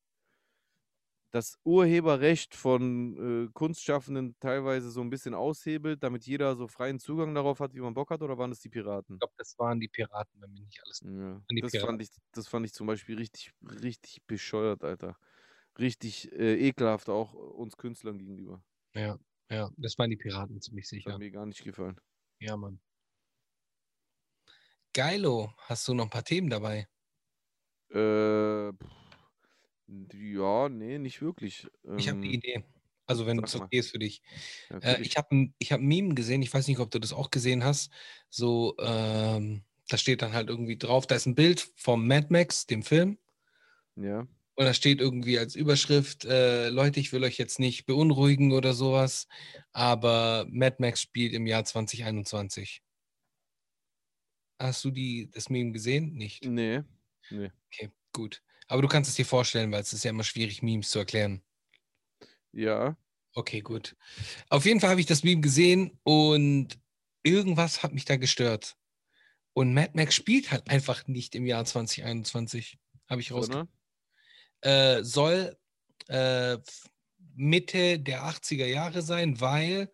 das Urheberrecht von äh, Kunstschaffenden teilweise so ein bisschen aushebelt, damit jeder so freien Zugang darauf hat, wie man Bock hat, oder waren das die Piraten? Ich glaube, das waren die Piraten, wenn mich nicht alles. Ja, das Piraten. fand ich, das fand ich zum Beispiel richtig, richtig bescheuert, Alter. Richtig äh, ekelhaft auch uns Künstlern gegenüber. Ja, ja, das waren die Piraten, ziemlich Das sicher. hat mir gar nicht gefallen. Ja, Mann. Geilo, hast du noch ein paar Themen dabei? Äh, pff, ja, nee, nicht wirklich. Ich habe eine Ähm, Idee. Also, wenn es okay ist für dich. ja, Äh, ich habe ein, ich hab ein Meme gesehen, ich weiß nicht, ob du das auch gesehen hast. So, ähm, da steht dann halt irgendwie drauf, da ist ein Bild vom Mad Max, dem Film. ja. Und da steht irgendwie als Überschrift, äh, Leute, ich will euch jetzt nicht beunruhigen oder sowas, aber Mad Max spielt im Jahr 2021. Hast du die, das Meme gesehen? Nicht. Nee, nee. Okay, gut. Aber du kannst es dir vorstellen, weil es ist ja immer schwierig, Memes zu erklären. Ja, Okay, gut. Auf jeden Fall habe ich das Meme gesehen und irgendwas hat mich da gestört. Und Mad Max spielt halt einfach nicht im Jahr 2021. Habe ich rausgefunden. Äh, soll äh, Mitte der 80er Jahre sein, weil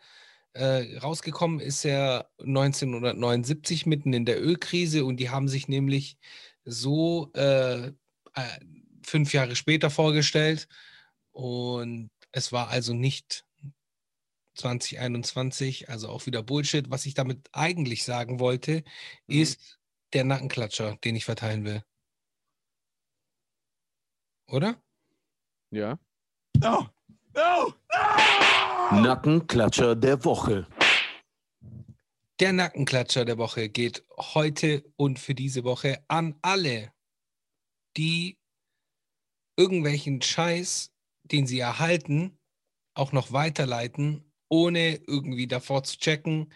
äh, rausgekommen ist er 1979 mitten in der Ölkrise und die haben sich nämlich so äh, fünf Jahre später vorgestellt und es war also nicht 2021, also auch wieder Bullshit. Was ich damit eigentlich sagen wollte, Mhm. ist der Nackenklatscher, den ich verteilen will. Oder? Ja. Nackenklatscher der Woche. Der Nackenklatscher der Woche geht heute und für diese Woche an alle, die irgendwelchen Scheiß, den sie erhalten, auch noch weiterleiten, ohne irgendwie davor zu checken,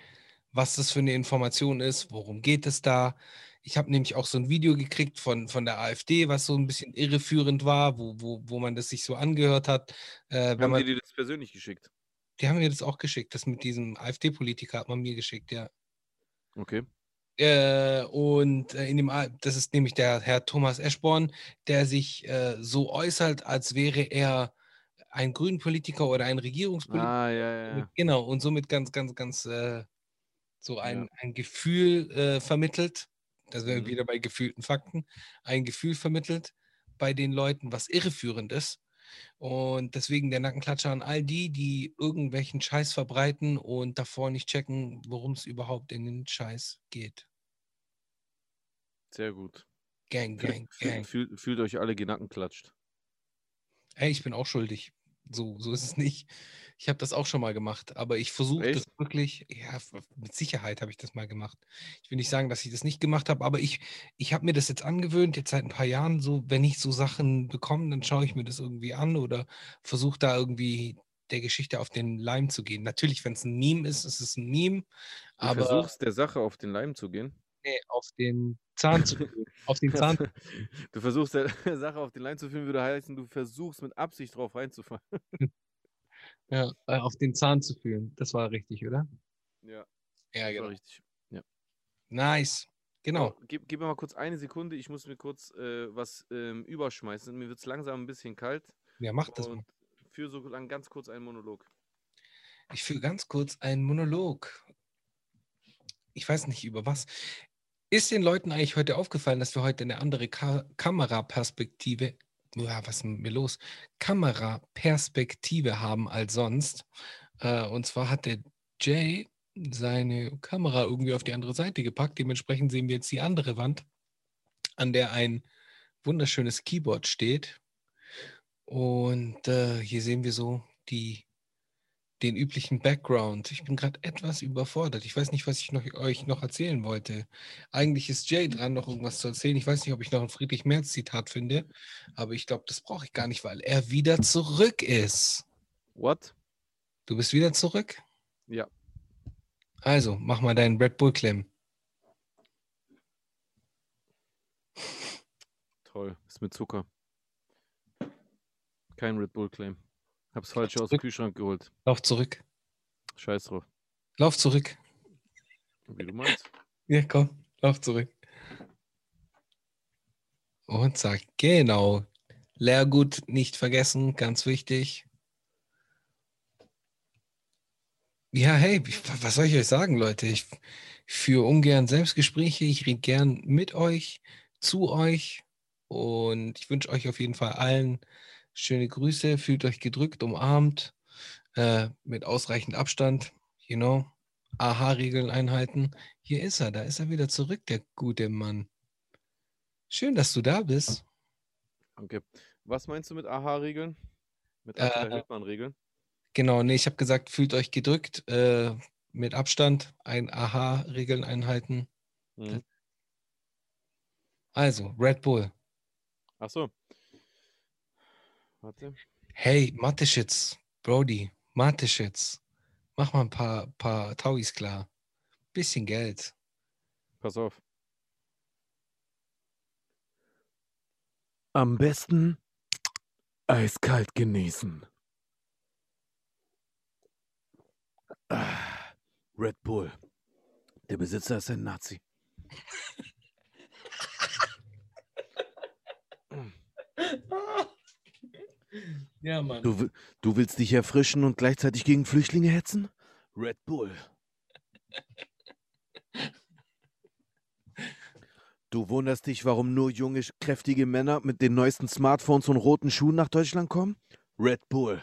was das für eine Information ist, worum geht es da. Ich habe nämlich auch so ein Video gekriegt von, von der AfD, was so ein bisschen irreführend war, wo, wo, wo man das sich so angehört hat. Äh, Haben man, die dir das persönlich geschickt? die haben mir das auch geschickt, das mit diesem AfD-Politiker hat man mir geschickt, ja. Okay. Äh, und äh, in dem, das ist nämlich der Herr Thomas Eschborn, der sich äh, so äußert, als wäre er ein Grünpolitiker oder ein Regierungspolitiker. Ah, ja, ja. Genau, und somit ganz, ganz, ganz äh, so ein, Ja. ein Gefühl äh, vermittelt. Da sind wir Mhm. wieder bei gefühlten Fakten. Ein Gefühl vermittelt bei den Leuten, was irreführend ist. Und deswegen der Nackenklatscher an all die, die irgendwelchen Scheiß verbreiten und davor nicht checken, worum es überhaupt in den Scheiß geht. Sehr gut. Gang, gang, gang. Fühlt, fühlt euch alle genackenklatscht. Ey, ich bin auch schuldig. So, so ist es nicht. Ich habe das auch schon mal gemacht, aber ich versuche das wirklich, ja, mit Sicherheit habe ich das mal gemacht. Ich will nicht sagen, dass ich das nicht gemacht habe, aber ich, ich habe mir das jetzt angewöhnt, jetzt seit ein paar Jahren, so, wenn ich so Sachen bekomme, dann schaue ich mir das irgendwie an oder versuche da irgendwie der Geschichte auf den Leim zu gehen. Natürlich, wenn es ein Meme ist, ist es ein Meme, Du aber versuchst der Sache auf den Leim zu gehen. Nee, auf den Zahn zu gehen. Auf den Zahn. Du versuchst der Sache auf den Leim zu führen, würde heißen, du versuchst mit Absicht drauf reinzufallen. Ja, äh, auf den Zahn zu fühlen. Das war richtig, oder? Ja, Ja, das genau. war richtig. Nice. Genau. Oh, gib, gib mir mal kurz eine Sekunde, ich muss mir kurz äh, was ähm, überschmeißen. Mir wird es langsam ein bisschen kalt. Ja, mach das. Und für so lang ganz kurz einen Monolog. Ich führe ganz kurz einen Monolog. Ich weiß nicht über was. Ist den Leuten eigentlich heute aufgefallen, dass wir heute eine andere Ka Kameraperspektive, ja, was ist denn mir los? Kameraperspektive haben als sonst. Äh, und zwar hat der Jay seine Kamera irgendwie auf die andere Seite gepackt. Dementsprechend sehen wir jetzt die andere Wand, an der ein wunderschönes Keyboard steht. Und äh, hier sehen wir so die den üblichen Background. Ich bin gerade etwas überfordert. Ich weiß nicht, was ich noch, euch noch erzählen wollte. Eigentlich ist Jay dran, noch irgendwas zu erzählen. Ich weiß nicht, ob ich noch ein Friedrich Merz-Zitat finde, aber ich glaube, das brauche ich gar nicht, weil er wieder zurück ist. What? Du bist wieder zurück? Ja. Also, mach mal deinen Red Bull Claim. Toll. Ist mit Zucker. Kein Red Bull Claim. Hab's falsch aus dem. Kühlschrank geholt. Lauf zurück. Scheiß drauf. Lauf zurück. Wie du meinst. Ja, komm, lauf zurück. Und sag, genau. Lehrgut nicht vergessen, ganz wichtig. Ja, hey, was soll ich euch sagen, Leute? Ich führe ungern Selbstgespräche. Ich rede gern mit euch, zu euch. Und ich wünsche euch auf jeden Fall allen schöne Grüße. Fühlt euch gedrückt, umarmt, äh, mit ausreichend Abstand. You know, Aha-Regeln einhalten. Hier ist er, da ist er wieder zurück, der gute Mann. Schön, dass du da bist. Danke. Was meinst du mit Aha-Regeln? Mit Äh, Attila Hildmann-Regeln? Genau, nee, ich habe gesagt, fühlt euch gedrückt, äh, mit Abstand, ein Aha-Regeln einhalten. Mhm. Also, Red Bull. Ach so. Warte. Hey, Mateschitz, Brody, Mateschitz, mach mal ein paar, paar Tauis klar. Bisschen Geld. Pass auf. Am besten eiskalt genießen. Ah, Red Bull. Der Besitzer ist ein Nazi. Ja, Mann. Du, du willst dich erfrischen und gleichzeitig gegen Flüchtlinge hetzen? Red Bull. Du wunderst dich, warum nur junge, kräftige Männer mit den neuesten Smartphones und roten Schuhen nach Deutschland kommen? Red Bull.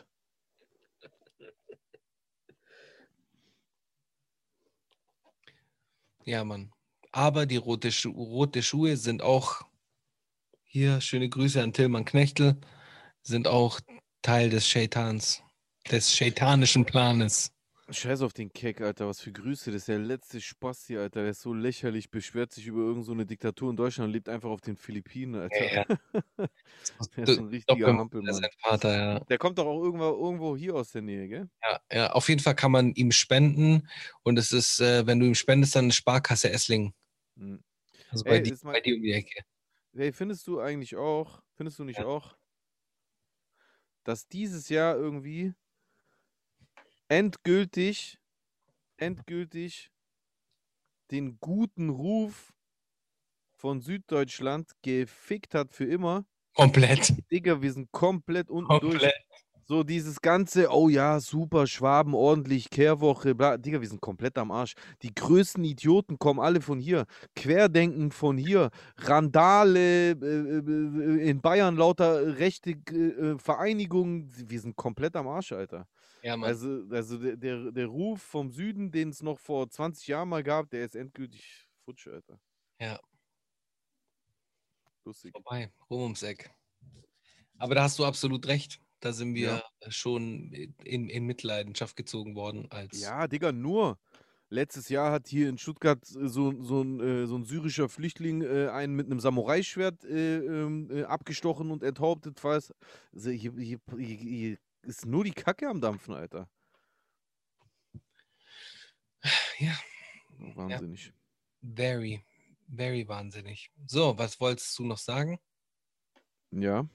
Ja, Mann. Aber die rote, Schu rote Schuhe sind auch, hier, schöne Grüße an Tillmann Knechtel, sind auch Teil des Shaitans, des shaitanischen Planes. Scheiß auf den Keck, Alter. Was für Grüße. Das ist der letzte Spaß hier, Alter. Der ist so lächerlich, beschwert sich über irgendeine so eine Diktatur in Deutschland und lebt einfach auf den Philippinen, Alter. Ja, Der ist ein richtiger Doppelmann, Hampelmann. Vater, ja. Der kommt doch auch irgendwo, irgendwo hier aus der Nähe, gell? Ja, ja, auf jeden Fall kann man ihm spenden und es ist, äh, wenn du ihm spendest, dann eine Sparkasse Esslingen. Hm. Also bei, Ey, ist mal- bei dir um die Ecke. Hey, findest du eigentlich auch, findest du nicht Ja. auch, dass dieses Jahr irgendwie endgültig, endgültig den guten Ruf von Süddeutschland gefickt hat für immer? Komplett. Digga, wir sind komplett unten durch. So dieses ganze, oh ja, super, Schwaben, ordentlich, Kehrwoche, bla. Digga, wir sind komplett am Arsch. Die größten Idioten kommen alle von hier. Querdenken von hier. Randale, äh, äh, in Bayern lauter rechte äh, Vereinigungen. Wir sind komplett am Arsch, Alter. Ja, Mann. Also, also der, der, der Ruf vom Süden, den es noch vor 20 Jahren mal gab, der ist endgültig futsch, Alter. Ja. Lustig. vorbei, rum ums Eck. Aber da hast du absolut recht. Da sind wir Ja. schon in, in Mitleidenschaft gezogen worden als Ja, Digga, nur. Letztes Jahr hat hier in Stuttgart so, so, ein, äh, so ein syrischer Flüchtling äh, einen mit einem Samurai-Schwert äh, ähm, äh, abgestochen und enthauptet. Falls, also hier, hier, hier, hier ist nur die Kacke am Dampfen, Alter. Ja, Wahnsinnig. very, very wahnsinnig. So, was wolltest du noch sagen? Ja.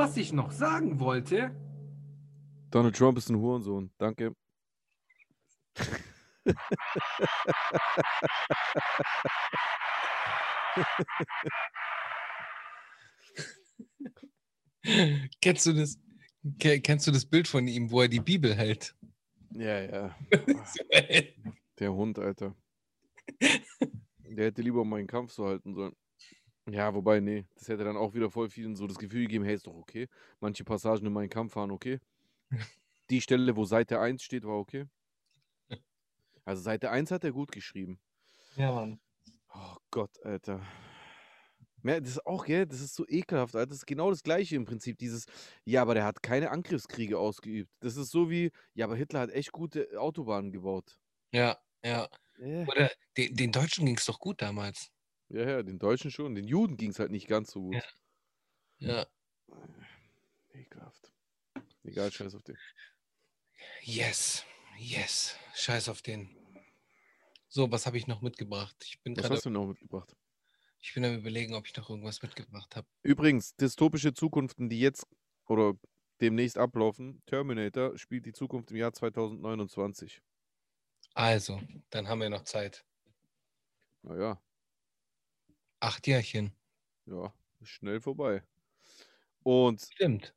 Was ich noch sagen wollte, Donald Trump ist ein Hurensohn. Danke. kennst du das? ke- Kennst du das Bild von ihm, wo er die Bibel hält? Ja, ja. Der Hund, Alter. Der hätte lieber meinen Kampf so halten sollen. Ja, wobei, nee, das hätte dann auch wieder voll vielen so das Gefühl gegeben, hey, ist doch okay. Manche Passagen in meinem Kampf waren okay. Die Stelle, wo Seite 1 steht, war okay. Also Seite 1 hat er gut geschrieben. ja, Mann. Oh Gott, Alter. Ja, das ist auch, gell, das ist so ekelhaft, Alter. Das ist genau das Gleiche im Prinzip. Dieses, ja, aber der hat keine Angriffskriege ausgeübt. Das ist so wie, ja, aber Hitler hat echt gute Autobahnen gebaut. Ja, ja. Äh. Oder den, den Deutschen ging es doch gut damals. Ja, ja, den Deutschen schon. Den Juden ging es halt nicht ganz so gut. Ja. Ekelhaft. Egal, scheiß auf den. Yes, yes. Scheiß auf den. So, was habe ich noch mitgebracht? Ich bin Was hast du noch mitgebracht? ich bin am überlegen, ob ich noch irgendwas mitgebracht habe. Übrigens, dystopische Zukunften, die jetzt oder demnächst ablaufen. Terminator spielt die Zukunft im Jahr 2029. Also, dann haben wir noch Zeit. Naja, Acht Jährchen. Ja, schnell vorbei. Und Stimmt.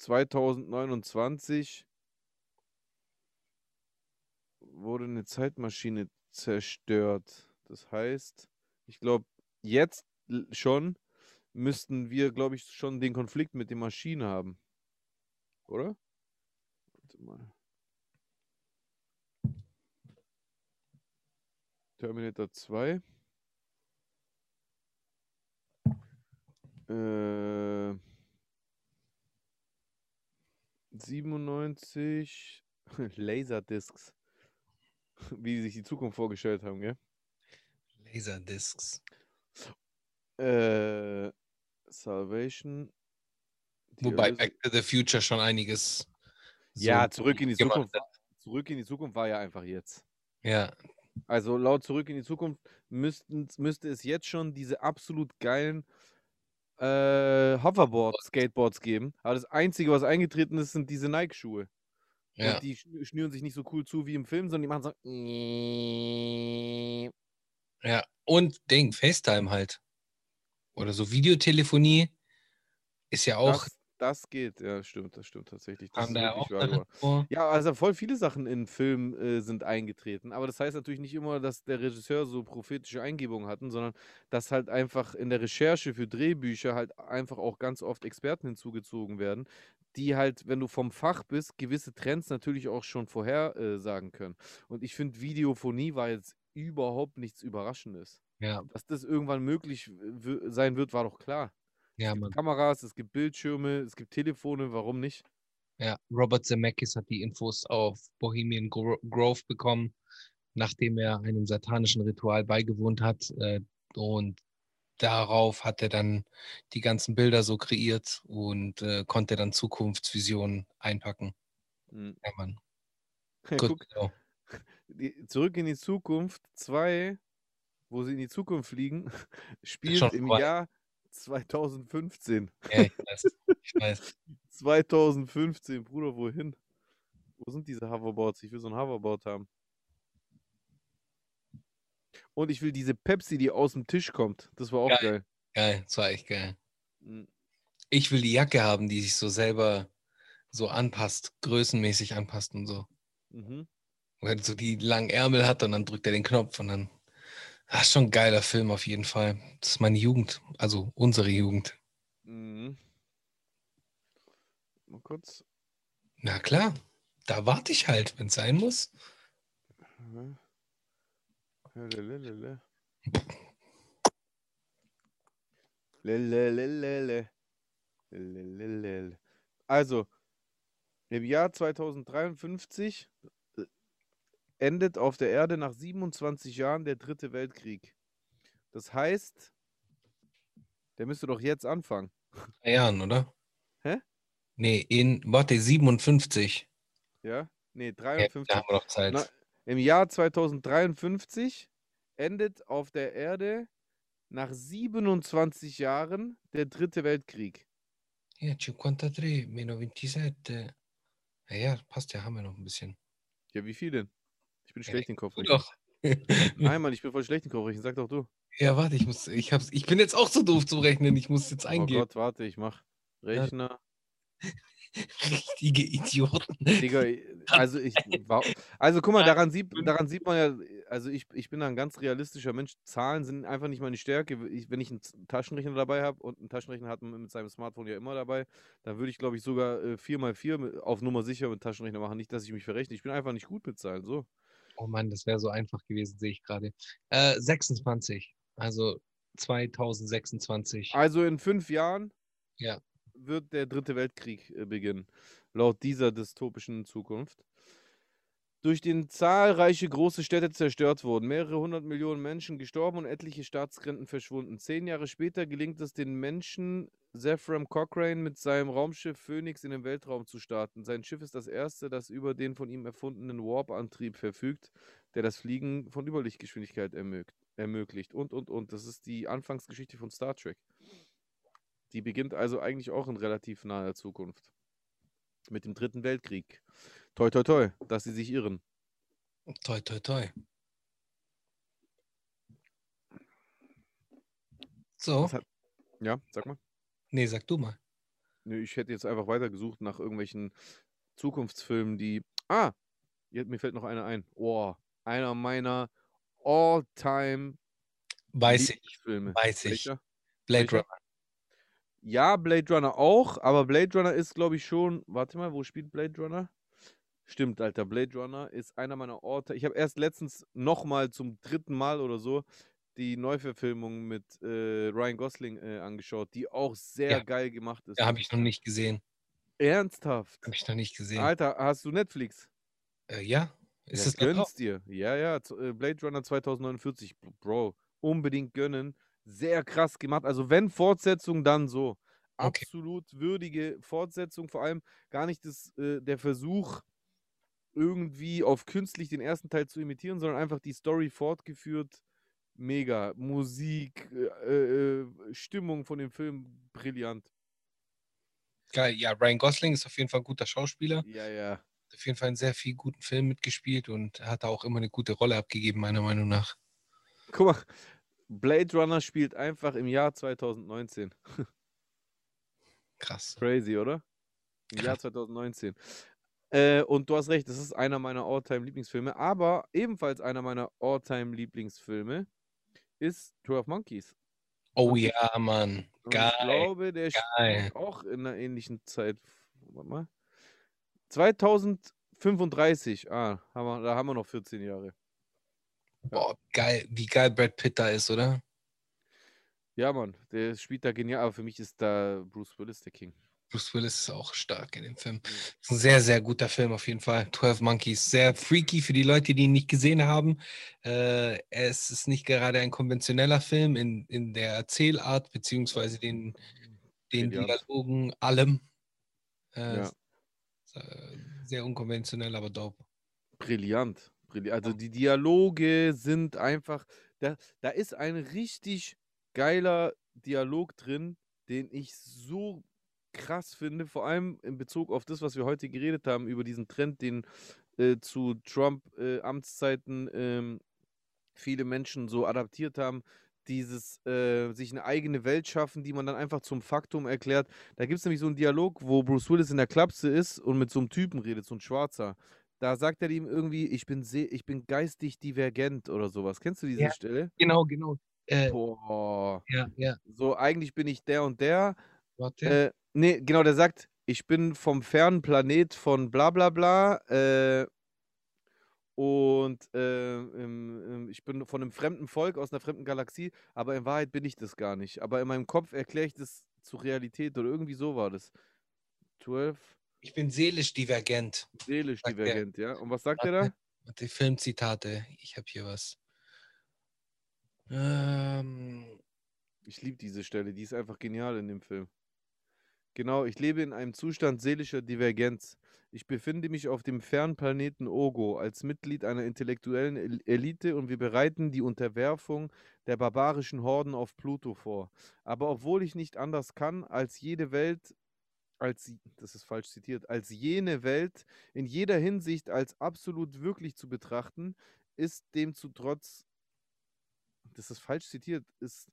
2029 wurde eine Zeitmaschine zerstört. Das heißt, ich glaube, jetzt schon müssten wir, glaube ich, schon den Konflikt mit den Maschinen haben. Oder? Warte mal. Terminator 2. Äh, 97 Laserdiscs. Wie sie sich die Zukunft vorgestellt haben, gell? Laserdiscs. Äh, Salvation. Wobei Back to the Future schon einiges. ja, so zurück in die Zukunft. hat. Zurück in die Zukunft war ja einfach jetzt. Ja, Also laut Zurück in die Zukunft müssten, müsste es jetzt schon diese absolut geilen äh, Hoverboard-Skateboards geben. Aber das Einzige, was eingetreten ist, sind diese Nike-Schuhe. ja. Die schn- schnüren sich nicht so cool zu wie im Film, sondern die machen so. Ja, und Ding, FaceTime halt. Oder so Videotelefonie ist ja auch, Das, geht, ja, stimmt, das stimmt tatsächlich. Das ist da auch vor. Ja, also voll viele Sachen in Filmen äh, sind eingetreten. Aber das heißt natürlich nicht immer, dass der Regisseur so prophetische Eingebungen hatten, sondern dass halt einfach in der Recherche für Drehbücher halt einfach auch ganz oft Experten hinzugezogen werden, die halt, wenn du vom Fach bist, gewisse Trends natürlich auch schon vorhersagen äh, können. Und ich finde, Videophonie war jetzt überhaupt nichts Überraschendes. Ja, Dass das irgendwann möglich sein wird, war doch klar. Ja, Es gibt Mann. Kameras, es gibt Bildschirme, es gibt Telefone, warum nicht? Ja, Robert Zemeckis hat die Infos auf Bohemian Gro Grove bekommen, nachdem er einem satanischen Ritual beigewohnt hat. Äh, und darauf hat er dann die ganzen Bilder so kreiert und äh, konnte dann Zukunftsvisionen einpacken. Hm. Ja, Mann. Ja, Gut, guck, so. die, zurück in die Zukunft 2, wo sie in die Zukunft fliegen, spielt im. Jahr 2015. Ja, ich weiß. Ich weiß. 2015, Bruder, wohin? Wo sind diese Hoverboards? Ich will so ein Hoverboard haben. Und ich will diese Pepsi, die aus dem Tisch kommt. Das war auch Geil. geil. Geil, das war echt geil. Hm, Ich will die Jacke haben, die sich so selber so anpasst, größenmäßig anpasst und so. Mhm. Er so die langen Ärmel hat und dann drückt er den Knopf und dann. Das ist schon ein geiler Film auf jeden Fall. Das ist meine Jugend, also unsere Jugend. Mhm. Mal kurz. Na klar, da warte ich halt, wenn es sein muss. Mhm. Lelelelele. Lelelelele. Lelelelele. Also, im Jahr 2053 äh, endet auf der Erde nach 27 Jahren der dritte Weltkrieg. Das heißt, der müsste doch jetzt anfangen. Drei Jahren, oder? Hä? Nee, in, warte, 57. Ja? Nee, Ja, 53. da haben wir noch Zeit. Na, Im Jahr 2053 endet auf der Erde nach 27 Jahren der dritte Weltkrieg. Ja, 53, meno 27. Ja, ja, passt ja, haben wir noch ein bisschen. Ja, wie viel denn? Ich bin Ja, schlecht in Du Kopf. doch. Nein, Mann, ich bin voll schlecht in Kopf. Sag doch du. Ja, warte, ich muss, ich hab's, ich bin jetzt auch so doof zum Rechnen, ich muss jetzt Oh eingeben. Gott, warte, ich mach Rechner. Richtige Idioten. Digga, also ich, also guck mal, daran sieht, daran sieht man ja, also ich, ich bin ein ganz realistischer Mensch. Zahlen sind einfach nicht meine Stärke. Ich, wenn ich einen Taschenrechner dabei habe und einen Taschenrechner hat man mit seinem Smartphone ja immer dabei, dann würde ich, glaube ich, sogar äh, 4x4 mit- auf Nummer sicher mit Taschenrechner machen. Nicht, dass ich mich verrechne. Ich bin einfach nicht gut mit Zahlen. So. Oh Mann, das wäre so einfach gewesen, sehe ich gerade. Äh, 26, also 2026. Also in fünf Jahren Ja. wird der dritte Weltkrieg äh, beginnen, laut dieser dystopischen Zukunft. Durch den zahlreiche große Städte zerstört wurden, mehrere hundert Millionen Menschen gestorben und etliche Staatsgrenzen verschwunden. Zehn Jahre später gelingt es den Menschen, Zephram Cochrane mit seinem Raumschiff Phoenix in den Weltraum zu starten. Sein Schiff ist das erste, das über den von ihm erfundenen Warp-Antrieb verfügt, der das Fliegen von Überlichtgeschwindigkeit ermög ermöglicht. Und, und, und. Das ist die Anfangsgeschichte von Star Trek. Die beginnt also eigentlich auch in relativ naher Zukunft. Mit dem Dritten Weltkrieg. Toi, toi, toi, dass sie sich irren. Toi, toi, toi. So, hat, ja, sag mal. nee, sag du mal. Nö, ich hätte jetzt einfach weitergesucht nach irgendwelchen Zukunftsfilmen, die. Ah, jetzt, mir fällt noch einer ein. Oh, einer meiner All-Time Weiß ich, Lieblingsfilme. weiß ich. Welcher? Blade Welcher? Runner. Ja, Blade Runner auch, aber Blade Runner ist, glaube ich, schon. Warte mal, wo spielt Blade Runner? Stimmt, Alter. Blade Runner ist einer meiner Orte. Ich habe erst letztens nochmal zum dritten Mal oder so die Neuverfilmung mit äh, Ryan Gosling äh, angeschaut, die auch sehr Ja. geil gemacht ist. Ja, habe ich noch nicht gesehen. Ernsthaft. Habe ich noch nicht gesehen. Alter, hast du Netflix? Äh, ja? Ist ja, es da drauf? gönn's dir. Ja, ja. äh, Blade Runner 2049, Bro. Unbedingt gönnen. Sehr krass gemacht. Also, wenn Fortsetzung, dann so. Okay. Absolut würdige Fortsetzung. Vor allem gar nicht das, äh, der Versuch, irgendwie auf künstlich den ersten Teil zu imitieren, sondern einfach die Story fortgeführt. Mega. Musik, äh, äh, Stimmung von dem Film, brillant. Geil, ja, Ryan Gosling ist auf jeden Fall ein guter Schauspieler. Ja, ja. Auf jeden Fall in sehr vielen guten Filmen mitgespielt und hat da auch immer eine gute Rolle abgegeben, meiner Meinung nach. Guck mal, Blade Runner spielt einfach im Jahr 2019. Krass. Crazy, oder? Im Jahr Krass. 2019. Äh, und du hast recht, das ist einer meiner All-Time-Lieblingsfilme. Aber ebenfalls einer meiner All-Time-Lieblingsfilme ist 12 Monkeys. Oh ja, Mann. Und Geil. ich glaube, der geil. spielt auch in einer ähnlichen Zeit. Warte mal. 2035. Ah, haben wir, da haben wir noch 14 Jahre. Boah, geil. Wie geil Brad Pitt da ist, oder? Ja, Mann, der spielt da genial. Aber für mich ist da Bruce Willis der King. Bruce Willis ist auch stark in dem Film. Ist ein sehr, sehr guter Film auf jeden Fall. 12 Monkeys. Sehr freaky für die Leute, die ihn nicht gesehen haben. Äh, es ist nicht gerade ein konventioneller Film in, in der Erzählart, beziehungsweise den, den. Dialogen, allem. Äh, Ja. äh, sehr unkonventionell, aber dope. Brillant. Also die Dialoge sind einfach, da, da ist ein richtig geiler Dialog drin, den ich so krass finde, vor allem in Bezug auf das, was wir heute geredet haben, über diesen Trend, den äh, zu Trump-Amtszeiten ähm, viele Menschen so adaptiert haben, dieses äh, sich eine eigene Welt schaffen, die man dann einfach zum Faktum erklärt. Da gibt es nämlich so einen Dialog, wo Bruce Willis in der Klapse ist und mit so einem Typen redet, so ein Schwarzer. Da sagt er ihm irgendwie, ich bin, ich bin geistig divergent oder sowas. Kennst du diese Ja. Stelle? Genau, genau. Äh, Boah. ja, ja. So, eigentlich bin ich der und der. Warte. Äh, nee, genau, der sagt, ich bin vom fernen Planet von bla bla bla. Äh, und äh, ähm, ähm, ich bin von einem fremden Volk aus einer fremden Galaxie, aber in Wahrheit bin ich das gar nicht. Aber in meinem Kopf erkläre ich das zur Realität oder irgendwie so war das. 12, ich bin seelisch divergent. seelisch Sagt der. divergent, ja. Und was sagt er da? Die Filmzitate. Ich habe hier was. Ähm, Ich liebe diese Stelle, die ist einfach genial in dem Film. Genau, ich lebe in einem Zustand seelischer Divergenz. Ich befinde mich auf dem fernen Planeten Ogo als Mitglied einer intellektuellen El- Elite und wir bereiten die Unterwerfung der barbarischen Horden auf Pluto vor. Aber obwohl ich nicht anders kann, als jede Welt, als, das ist falsch zitiert, als jene Welt in jeder Hinsicht als absolut wirklich zu betrachten, ist dem zu trotz, das ist falsch zitiert, ist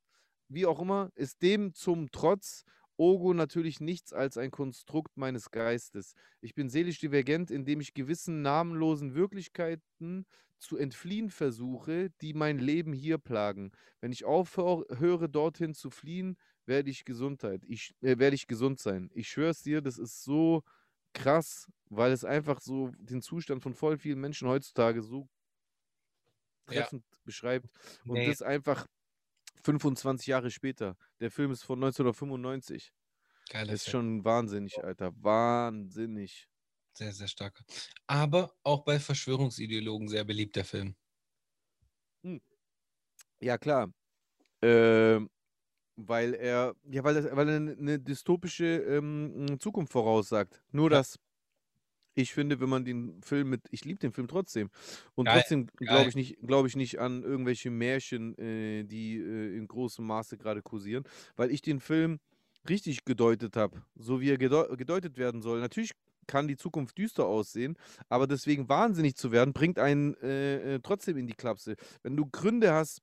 wie auch immer, ist dem zum Trotz Ogo natürlich nichts als ein Konstrukt meines Geistes. Ich bin seelisch divergent, indem ich gewissen namenlosen Wirklichkeiten zu entfliehen versuche, die mein Leben hier plagen. Wenn ich aufhöre, dorthin zu fliehen, werde ich Gesundheit. Ich äh, werde ich gesund sein. Ich schwör's dir, das ist so krass, weil es einfach so den Zustand von voll vielen Menschen heutzutage so Ja. treffend beschreibt. Und Nee. das einfach 25 Jahre später. Der Film ist von 1995. geiler Das ist schon wahnsinnig, Alter. Wahnsinnig. Sehr, sehr stark. Aber auch bei Verschwörungsideologen sehr beliebt, der Film. Ja, klar. Ähm, weil er, ja, weil, er, weil er eine dystopische ähm, Zukunft voraussagt. Nur Ja. dass ich finde, wenn man den Film mit, ich liebe den Film trotzdem. Und Geil, trotzdem glaube ich nicht, glaube ich nicht an irgendwelche Märchen, äh, die äh, in großem Maße gerade kursieren, weil ich den Film richtig gedeutet habe, so wie er gedeu gedeutet werden soll. Natürlich kann die Zukunft düster aussehen, aber deswegen wahnsinnig zu werden, bringt einen äh, äh, trotzdem in die Klapse. Wenn du Gründe hast,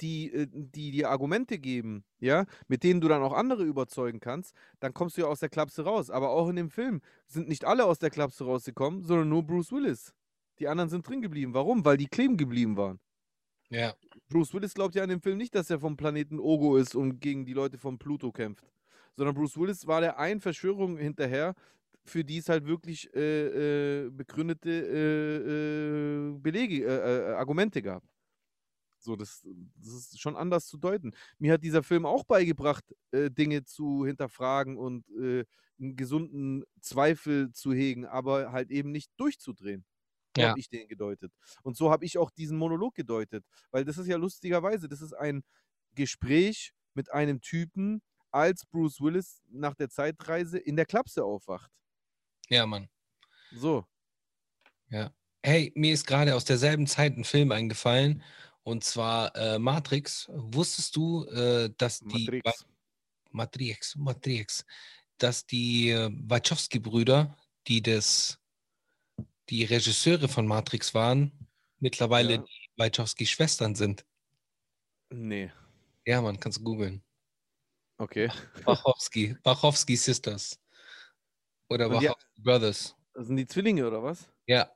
die, äh, die dir Argumente geben, ja, mit denen du dann auch andere überzeugen kannst, dann kommst du ja aus der Klapse raus. Aber auch in dem Film sind nicht alle aus der Klapse rausgekommen, sondern nur Bruce Willis. Die anderen sind drin geblieben. Warum? Weil die kleben geblieben waren. Ja. Bruce Willis glaubt ja in dem Film nicht, dass er vom Planeten Ogo ist und gegen die Leute von Pluto kämpft. Sondern Bruce Willis war der einen Verschwörung hinterher, für die es halt wirklich äh, äh, begründete äh, äh, Belege, äh, Argumente gab. So, das, das ist schon anders zu deuten. Mir hat dieser Film auch beigebracht, äh, Dinge zu hinterfragen und äh, einen gesunden Zweifel zu hegen, aber halt eben nicht durchzudrehen. So Ja. habe ich den gedeutet. Und so habe ich auch diesen Monolog gedeutet. Weil das ist ja lustigerweise, das ist ein Gespräch mit einem Typen, als Bruce Willis nach der Zeitreise in der Klapse aufwacht. Ja, Mann. So. Hey, mir ist gerade aus derselben Zeit ein Film eingefallen. Und zwar äh, Matrix. Wusstest du, äh, dass die Matrix. Matrix, Matrix, dass die äh, Wachowski-Brüder, die das, die Regisseure von Matrix waren, mittlerweile Ja. die Wachowski-Schwestern sind. Nee. Ja, man, kannst du googeln. Okay. Wachowski, Wachowski Sisters. Oder Und die- Wachowski Brothers. Das sind die Zwillinge oder was? Ja.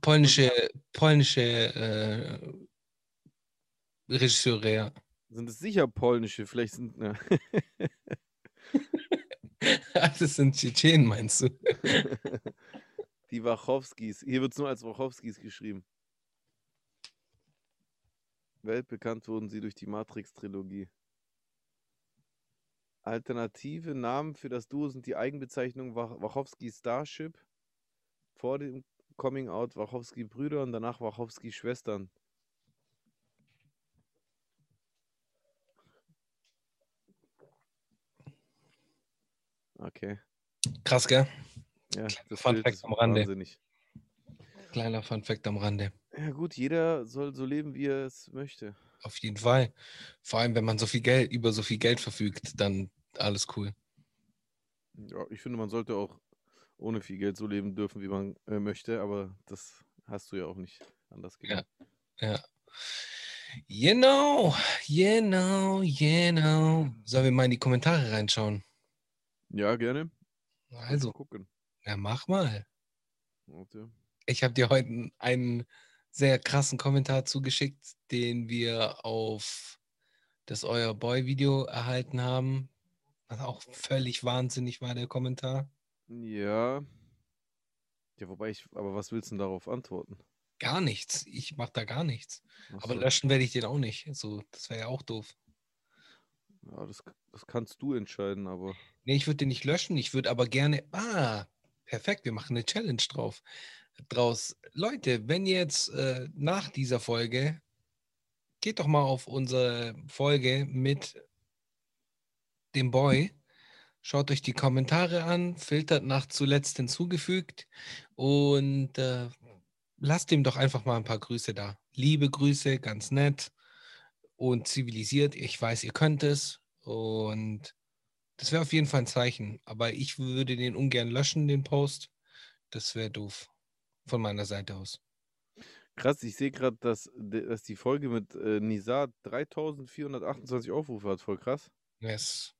Polnische, polnische äh, Regisseure, ja. Sind es sicher polnische? Vielleicht sind. Ja. Das sind Tschetschenen, meinst du? Die Wachowskis. Hier wird es nur als Wachowskis geschrieben. Weltbekannt wurden sie durch die Matrix-Trilogie. Alternative Namen für das Duo sind die Eigenbezeichnung Wach Wachowski Starship, vor dem Coming Out Wachowski Brüder und danach Wachowski Schwestern. Okay. Krass, gell? Ja, das Fun Fact am Rande. wahnsinnig. Kleiner Funfact am Rande. Ja gut, jeder soll so leben, wie er es möchte. Auf jeden Fall. Vor allem, wenn man so viel Geld, über so viel Geld verfügt, dann alles cool. Ja, ich finde, man sollte auch ohne viel Geld so leben dürfen, wie man äh, möchte, aber das hast du ja auch nicht anders gelernt. Ja. Genau, genau, genau. Sollen wir mal in die Kommentare reinschauen? Ja, gerne. Also, gucken. ja, mach mal. Warte. Ich habe dir heute einen sehr krassen Kommentar zugeschickt, den wir auf das Euer Boy-Video erhalten haben. Was auch völlig wahnsinnig war, der Kommentar. Ja. Ja, wobei ich, aber was willst du denn darauf antworten? Gar nichts. Ich mache da gar nichts. Ach Aber so. löschen werde ich den auch nicht. So, das wäre ja auch doof. Ja, das, das kannst du entscheiden, aber Nee, ich würde den nicht löschen. Ich würde aber gerne. Ah, perfekt. Wir machen eine Challenge drauf. Draus. Leute, wenn jetzt äh, nach dieser Folge, geht doch mal auf unsere Folge mit dem Boy. Schaut euch die Kommentare an, filtert nach zuletzt hinzugefügt und äh, lasst ihm doch einfach mal ein paar Grüße da. Liebe Grüße, ganz nett und zivilisiert. Ich weiß, ihr könnt es und das wäre auf jeden Fall ein Zeichen. Aber ich würde den ungern löschen, den Post. Das wäre doof. Von meiner Seite aus. krass, ich sehe gerade, dass, dass die Folge mit äh, Nizar 3428 Aufrufe hat. Voll krass. Yes.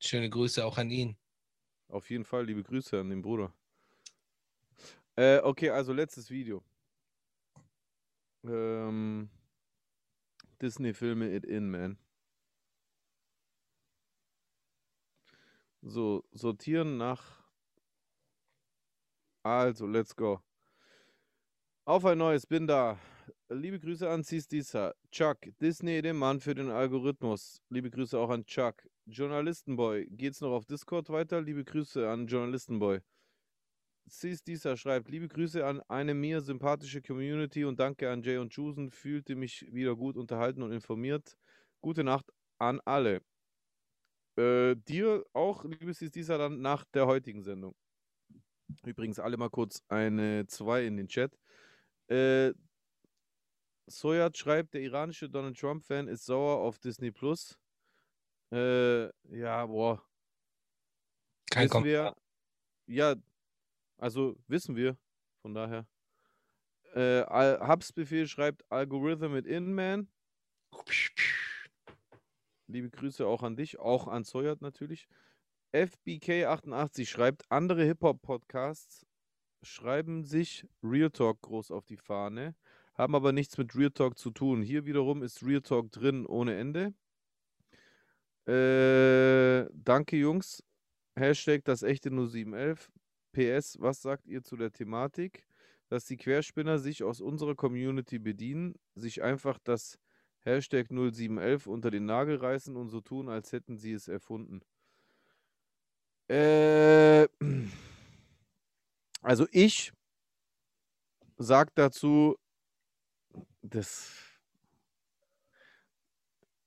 Schöne Grüße auch an ihn. Auf jeden Fall liebe Grüße an den Bruder. Äh, okay, also letztes Video. Ähm, Disney-Filme It In, man. So, sortieren nach. Also, let's go. Auf ein neues, bin da. Liebe Grüße an Sistisa. Chuck, Disney, den Mann für den Algorithmus. Liebe Grüße auch an Chuck. Journalistenboy, geht's noch auf Discord weiter? Liebe Grüße an Journalistenboy. Sistisa schreibt, liebe Grüße an eine mir sympathische Community und danke an Jay und Jusen. Fühlte mich wieder gut unterhalten und informiert. Gute Nacht an alle. Äh, dir auch, liebe Sistisa, dann nach der heutigen Sendung. Übrigens alle mal kurz eine 2 in den Chat. Äh, Soyat schreibt, der iranische Donald Trump-Fan ist sauer auf Disney Plus. Äh, ja, boah. Kein Kommentar. Ja, also wissen wir. Von daher. Äh, Al- Hubs Befehl schreibt Algorithm mit Inman. Liebe Grüße auch an dich, auch an Zoyert natürlich. FBK88 schreibt, andere Hip-Hop-Podcasts schreiben sich Real Talk groß auf die Fahne, haben aber nichts mit Real Talk zu tun. Hier wiederum ist Real Talk drin ohne Ende. Äh, danke, Jungs. Hashtag das echte 0711. PS, was sagt ihr zu der Thematik, dass die Querspinner sich aus unserer Community bedienen, sich einfach das Hashtag 0711 unter den Nagel reißen und so tun, als hätten sie es erfunden? Äh, also ich sag dazu, das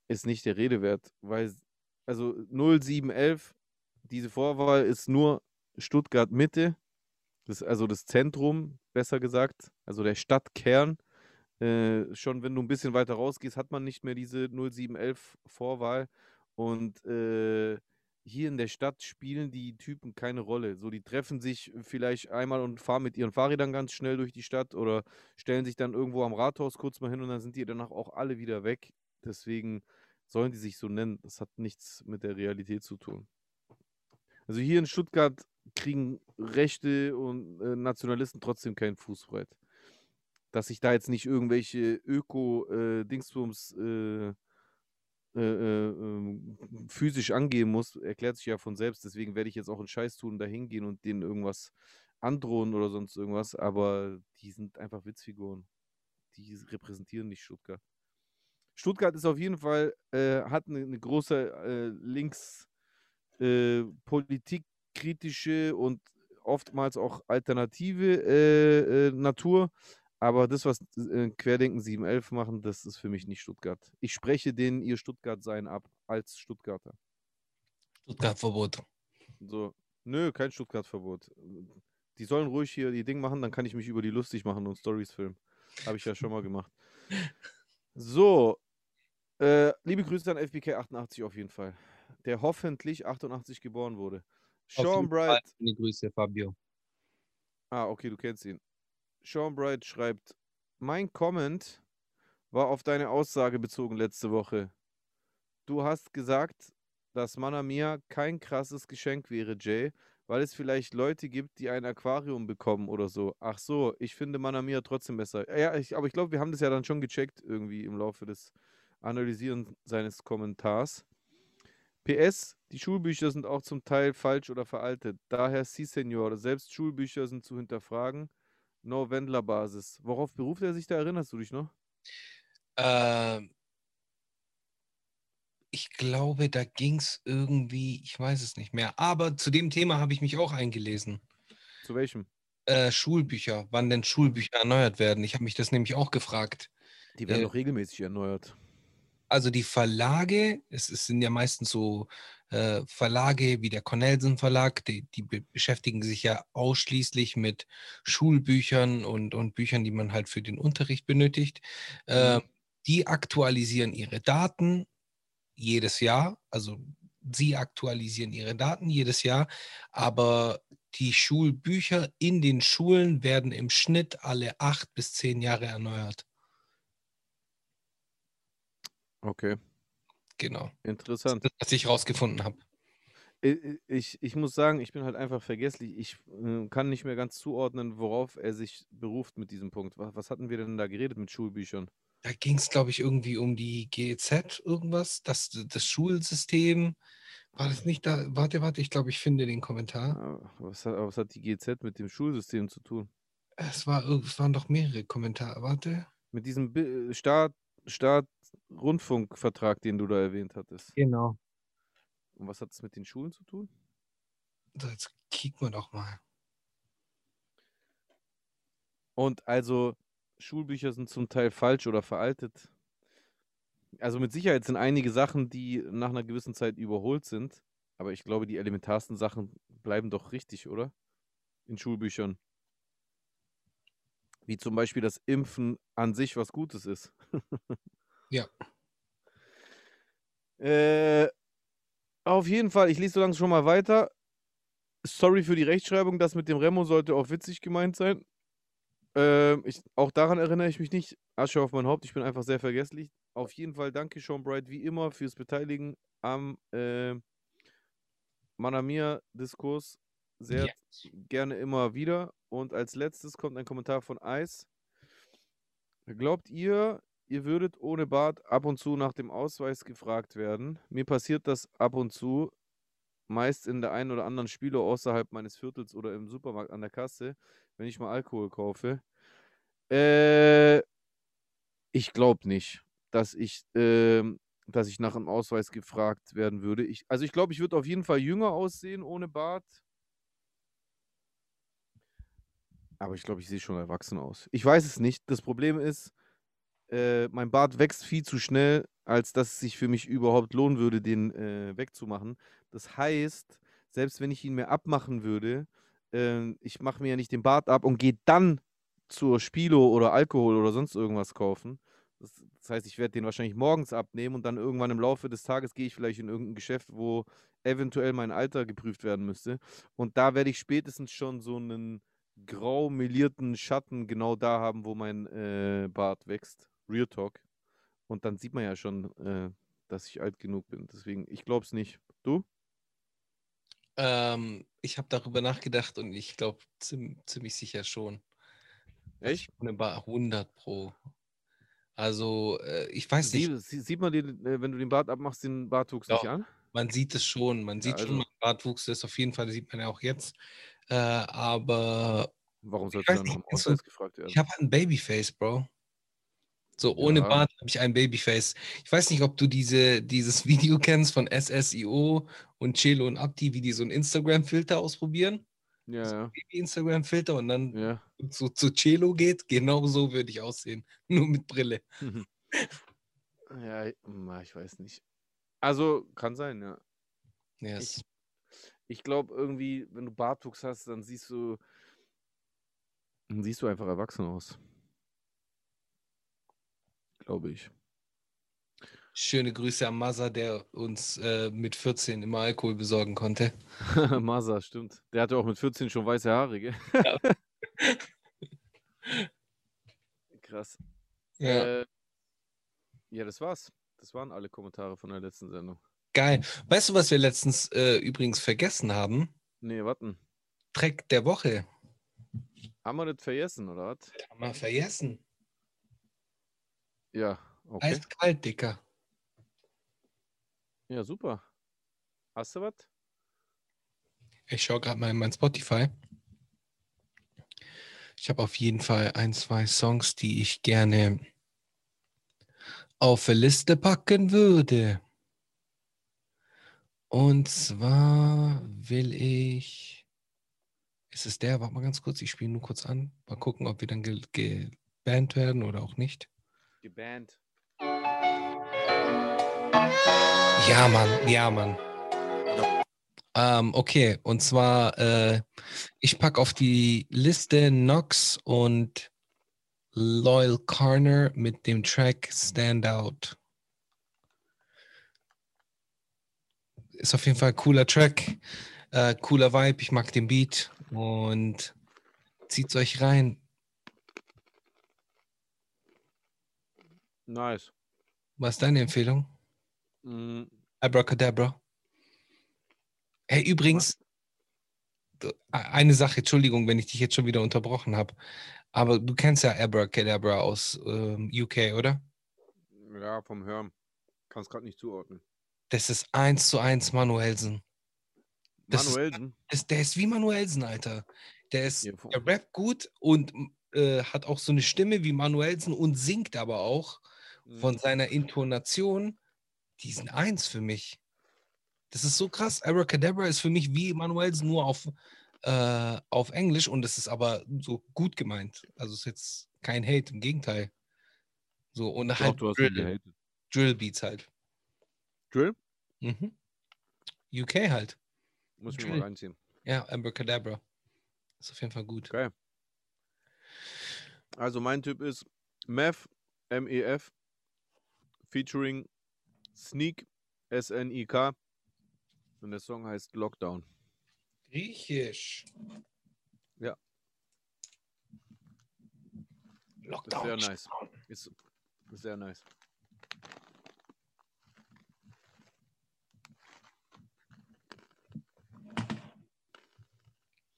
ist nicht der Rede wert, weil also 0711, diese Vorwahl ist nur Stuttgart Mitte, das, also das Zentrum, besser gesagt, also der Stadtkern. Äh, schon wenn du ein bisschen weiter rausgehst, hat man nicht mehr diese 0711 Vorwahl. Und äh, hier in der Stadt spielen die Typen keine Rolle. So, die treffen sich vielleicht einmal und fahren mit ihren Fahrrädern ganz schnell durch die Stadt oder stellen sich dann irgendwo am Rathaus kurz mal hin und dann sind die danach auch alle wieder weg. Deswegen sollen die sich so nennen. Das hat nichts mit der Realität zu tun. Also hier in Stuttgart kriegen Rechte und äh, Nationalisten trotzdem keinen Fuß breit. Dass ich da jetzt nicht irgendwelche Öko-Dingsbums äh, äh, äh, ähm, physisch angehen muss, erklärt sich ja von selbst. Deswegen werde ich jetzt auch einen Scheiß tun, da hingehen und denen irgendwas androhen oder sonst irgendwas. Aber die sind einfach Witzfiguren. Die repräsentieren nicht Stuttgart. Stuttgart ist auf jeden Fall, äh, hat eine, eine große äh, links politikkritische und oftmals auch alternative äh, äh, Natur. Aber das, was äh, Querdenken 711 machen, das ist für mich nicht Stuttgart. Ich spreche denen ihr Stuttgart-Sein ab als Stuttgarter. Stuttgart-Verbot. So, nö, kein Stuttgart-Verbot. Die sollen ruhig hier die Ding machen, dann kann ich mich über die lustig machen und Stories filmen. Habe ich ja schon mal gemacht. So, äh, liebe Grüße an FBK88 auf jeden Fall, der hoffentlich 88 geboren wurde. Sean Bright, Eine Grüße, Fabio. ah, okay, du kennst ihn. Sean Bright schreibt, mein Comment war auf deine Aussage bezogen letzte Woche. Du hast gesagt, dass Mana Mia kein krasses Geschenk wäre, Jay, weil es vielleicht Leute gibt, die ein Aquarium bekommen oder so. Ach so, ich finde Mana Mia trotzdem besser. Ja, ich, aber ich glaube, wir haben das ja dann schon gecheckt irgendwie im Laufe des Analysieren seines Kommentars. PS, die Schulbücher sind auch zum Teil falsch oder veraltet. Daher, si, Senor, selbst Schulbücher sind zu hinterfragen. No Wendler-Basis. Worauf beruft er sich da? Erinnerst du dich noch? Ähm, ich glaube, da ging es irgendwie, ich weiß es nicht mehr. Aber zu dem Thema habe ich mich auch eingelesen. Zu welchem? Äh, Schulbücher, wann denn Schulbücher erneuert werden. Ich habe mich das nämlich auch gefragt. Die werden Äh, doch regelmäßig erneuert. Also die Verlage, es, es sind ja meistens so äh, Verlage wie der Cornelsen Verlag, die, die be beschäftigen sich ja ausschließlich mit Schulbüchern und, und Büchern, die man halt für den Unterricht benötigt. Äh, die aktualisieren ihre Daten jedes Jahr, also sie aktualisieren ihre Daten jedes Jahr, aber die Schulbücher in den Schulen werden im Schnitt alle acht bis zehn Jahre erneuert. Okay, Genau. interessant. Was ich rausgefunden habe. Ich, ich muss sagen, ich bin halt einfach vergesslich. Ich äh, kann nicht mehr ganz zuordnen, worauf er sich beruft mit diesem Punkt. Was, was hatten wir denn da geredet mit Schulbüchern? Da ging es, glaube ich, irgendwie um die GEZ irgendwas, das, das Schulsystem. War das nicht da? Warte, warte, ich glaube, ich finde den Kommentar. Ah, Was hat, was hat die GZ mit dem Schulsystem zu tun? Es, war, es waren doch mehrere Kommentare. Warte. Mit diesem Bi- Staat, Staat-Rundfunkvertrag, den du da erwähnt hattest. Genau. Und was hat es mit den Schulen zu tun? So, jetzt kicken wir doch mal. Und also, Schulbücher sind zum Teil falsch oder veraltet. Also mit Sicherheit sind einige Sachen, die nach einer gewissen Zeit überholt sind. Aber ich glaube, die elementarsten Sachen bleiben doch richtig, oder? In Schulbüchern. Wie zum Beispiel das Impfen an sich was Gutes ist. Ja. Äh, auf jeden Fall, ich lese so langsam schon mal weiter. Sorry für die Rechtschreibung, das mit dem Remo sollte auch witzig gemeint sein. Ähm, ich, auch daran erinnere ich mich nicht. Asche auf mein Haupt, ich bin einfach sehr vergesslich. auf jeden Fall danke, Sean Bright, wie immer, fürs Beteiligen am äh, Manamia-Diskurs. Sehr Yes. gerne immer wieder. Und als letztes kommt ein Kommentar von Eis. Glaubt ihr, ihr würdet ohne Bart ab und zu nach dem Ausweis gefragt werden? Mir passiert das ab und zu, meist in der einen oder anderen Spiele außerhalb meines Viertels oder im Supermarkt an der Kasse, wenn ich mal Alkohol kaufe. Äh, ich glaube nicht, dass ich, ähm, dass ich nach einem Ausweis gefragt werden würde. Ich, also ich glaube, ich würde auf jeden Fall jünger aussehen ohne Bart. Aber ich glaube, ich sehe schon erwachsen aus. Ich weiß es nicht. Das Problem ist, äh, mein Bart wächst viel zu schnell, als dass es sich für mich überhaupt lohnen würde, den äh, wegzumachen. Das heißt, selbst wenn ich ihn mir abmachen würde, äh, ich mache mir ja nicht den Bart ab und gehe dann zur Spilo oder Alkohol oder sonst irgendwas kaufen. Das, das heißt, ich werde den wahrscheinlich morgens abnehmen und dann irgendwann im Laufe des Tages gehe ich vielleicht in irgendein Geschäft, wo eventuell mein Alter geprüft werden müsste. Und da werde ich spätestens schon so einen grau melierten Schatten genau da haben, wo mein äh, Bart wächst. Real Talk. Und dann sieht man ja schon, äh, dass ich alt genug bin. Deswegen, ich glaube es nicht. Du? Ähm, ich habe darüber nachgedacht und ich glaube ziem ziemlich sicher schon. dass Echt? ich Ohne Bar 100 Pro. Also, äh, ich weiß nicht, Sie, sie, sieht man den, äh, wenn du den Bart abmachst, den Bartwuchs nicht Ja. an? man sieht es schon. Man Ja, sieht also- schon, mein Bartwuchs ist auf jeden Fall, sieht man ja auch jetzt. Äh, aber Warum Ich sollst du weiß dann nach nicht, dem kennst du- Ausweis gefragt werden? ich habe ein Babyface, Bro. So, ohne Ja. Bart habe ich ein Babyface. Ich weiß nicht, ob du diese, dieses Video kennst von SSIO und Celo und Abdi, wie die so einen Instagram-Filter ausprobieren. ja, ja, Baby-Instagram-Filter und dann ja. zu, zu Celo geht. Genau so würde ich aussehen. Nur mit Brille. Ja, ich- ich weiß nicht. Also, kann sein, ja. Yes. Ich glaube irgendwie, wenn du Bartwuchs hast, dann siehst du, dann siehst du einfach erwachsen aus. Glaube ich. Schöne Grüße an Masa, der uns äh, mit 14 immer Alkohol besorgen konnte. Masa, stimmt. Der hatte auch mit 14 schon weiße Haare, gell? Krass. Ja. Äh, ja, das war's. Das waren alle Kommentare von der letzten Sendung. Geil. Weißt du, was wir letztens äh, übrigens vergessen haben? Nee, warten. Track der Woche. Haben wir das vergessen, oder was? Haben wir vergessen. Ja, okay. Eiskalt, Dicker. Ja, super. Hast du was? Ich schaue gerade mal in mein Spotify. Ich habe auf jeden Fall ein, zwei Songs, die ich gerne auf der Liste packen würde. Und zwar will ich. Ist es der? Warte mal ganz kurz, ich spiele nur kurz an. Mal gucken, ob wir dann ge- gebannt werden oder auch nicht. Gebannt. Ja, Mann, ja, Mann. Ähm, okay, und zwar, äh, ich packe auf die Liste Nox und Loyal Corner mit dem Track Standout. Ist auf jeden Fall ein cooler Track, äh, cooler Vibe, ich mag den Beat und zieht's euch rein. Nice. Was ist deine Empfehlung? Mm, Abracadabra. Hey, übrigens, eine Sache, Entschuldigung, wenn ich dich jetzt schon wieder unterbrochen habe, aber du kennst ja Abracadabra aus ähm, UK, oder? ja, vom Hören. Kann es gerade nicht zuordnen. Das ist eins zu eins Manuelsen. Das ist- Manuelsen. Das, der ist wie Manuelsen, Alter. Der ist, der rappt gut und äh, hat auch so eine Stimme wie Manuelsen und singt aber auch von Mhm. seiner Intonation, die sind eins für mich. Das ist so krass. Abracadabra ist für mich wie Manuelsen nur auf, äh, auf Englisch und es ist aber so gut gemeint. Also ist jetzt kein Hate, im Gegenteil. So, und Doch, halt du hast ihn Drill. Drill Beats halt. Drill? Mhm. UK halt. Muss ich mal reinziehen. Ja, Abracadabra. Ist auf jeden Fall gut. Geil. Also mein Typ ist Meth, M-E-F, featuring Sneak, S-N-I-K. Und der Song heißt Lockdown. Griechisch. Ja. Lockdown. sehr nice. Ist, ist sehr nice.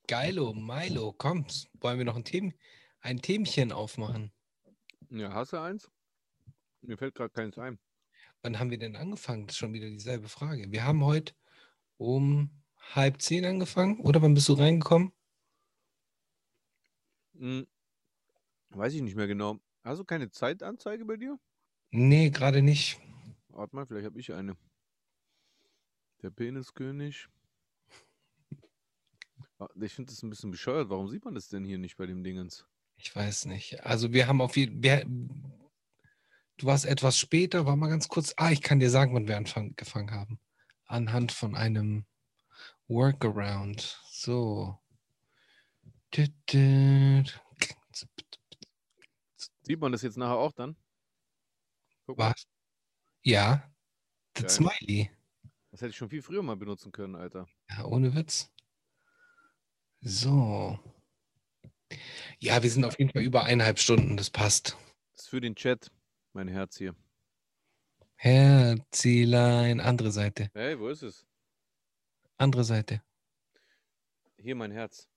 Geilo, Milo, komm, wollen wir noch ein, Them ein Themchen aufmachen? Ja, hast du eins? Mir fällt gerade keins ein. Wann haben wir denn angefangen? Das ist schon wieder dieselbe Frage. Wir haben heute um halb zehn angefangen, oder wann bist du reingekommen? Hm, weiß ich nicht mehr genau. Hast du keine Zeitanzeige bei dir? Nee, gerade nicht. Warte mal, vielleicht habe ich eine. Der Peniskönig. Ah, Ich finde das ein bisschen bescheuert. Warum sieht man das denn hier nicht bei dem Dingens? Ich weiß nicht. Also wir haben auf jeden Fall. Du warst etwas später, war mal ganz kurz. Ah, ich kann dir sagen, wann wir angefangen haben. Anhand von einem Workaround. So. Sieht man das jetzt nachher auch dann? Guck mal, Was? Ja. Geil. Smiley. das hätte ich schon viel früher mal benutzen können, Alter. Ja, ohne Witz. So. Ja, wir sind auf jeden Fall über eineinhalb Stunden. Das passt. Das ist für den Chat, mein Herz hier. Herzilein, andere Seite. Hey, wo ist es? Andere Seite. Hier mein Herz.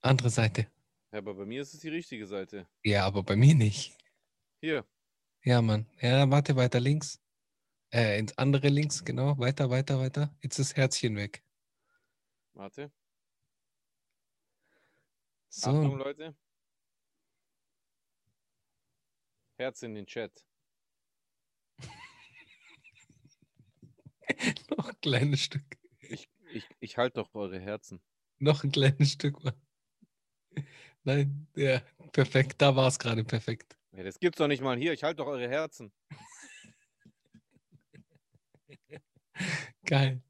Andere Seite. Ja, aber bei mir ist es die richtige Seite. Ja, aber bei mir nicht. Hier. Ja, Mann. Ja, warte, weiter links. Äh, ins andere links, genau. Weiter, weiter, weiter. Jetzt ist das Herzchen weg. Warte. So, Achtung, Leute. Herz in den Chat. noch ein kleines Stück. Ich, ich, ich halte doch eure Herzen. Noch ein kleines Stück. Nein, ja, perfekt. Da war es gerade perfekt. Ja, das gibt's doch nicht mal hier. Ich halte doch eure Herzen. Geil.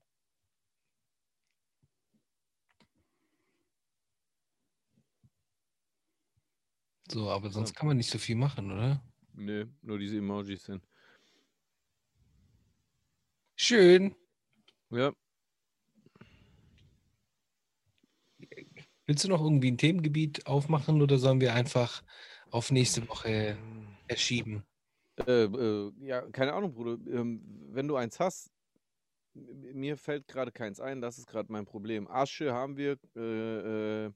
So, aber sonst kann man nicht so viel machen, oder? Nö, nur diese Emojis sind. Schön. Ja, Willst du noch irgendwie ein Themengebiet aufmachen oder sollen wir einfach auf nächste Woche verschieben? äh, äh, ja, keine Ahnung, Bruder. Ähm, wenn du eins hast, mir fällt gerade keins ein, das ist gerade mein Problem. Asche haben wir. Äh, äh,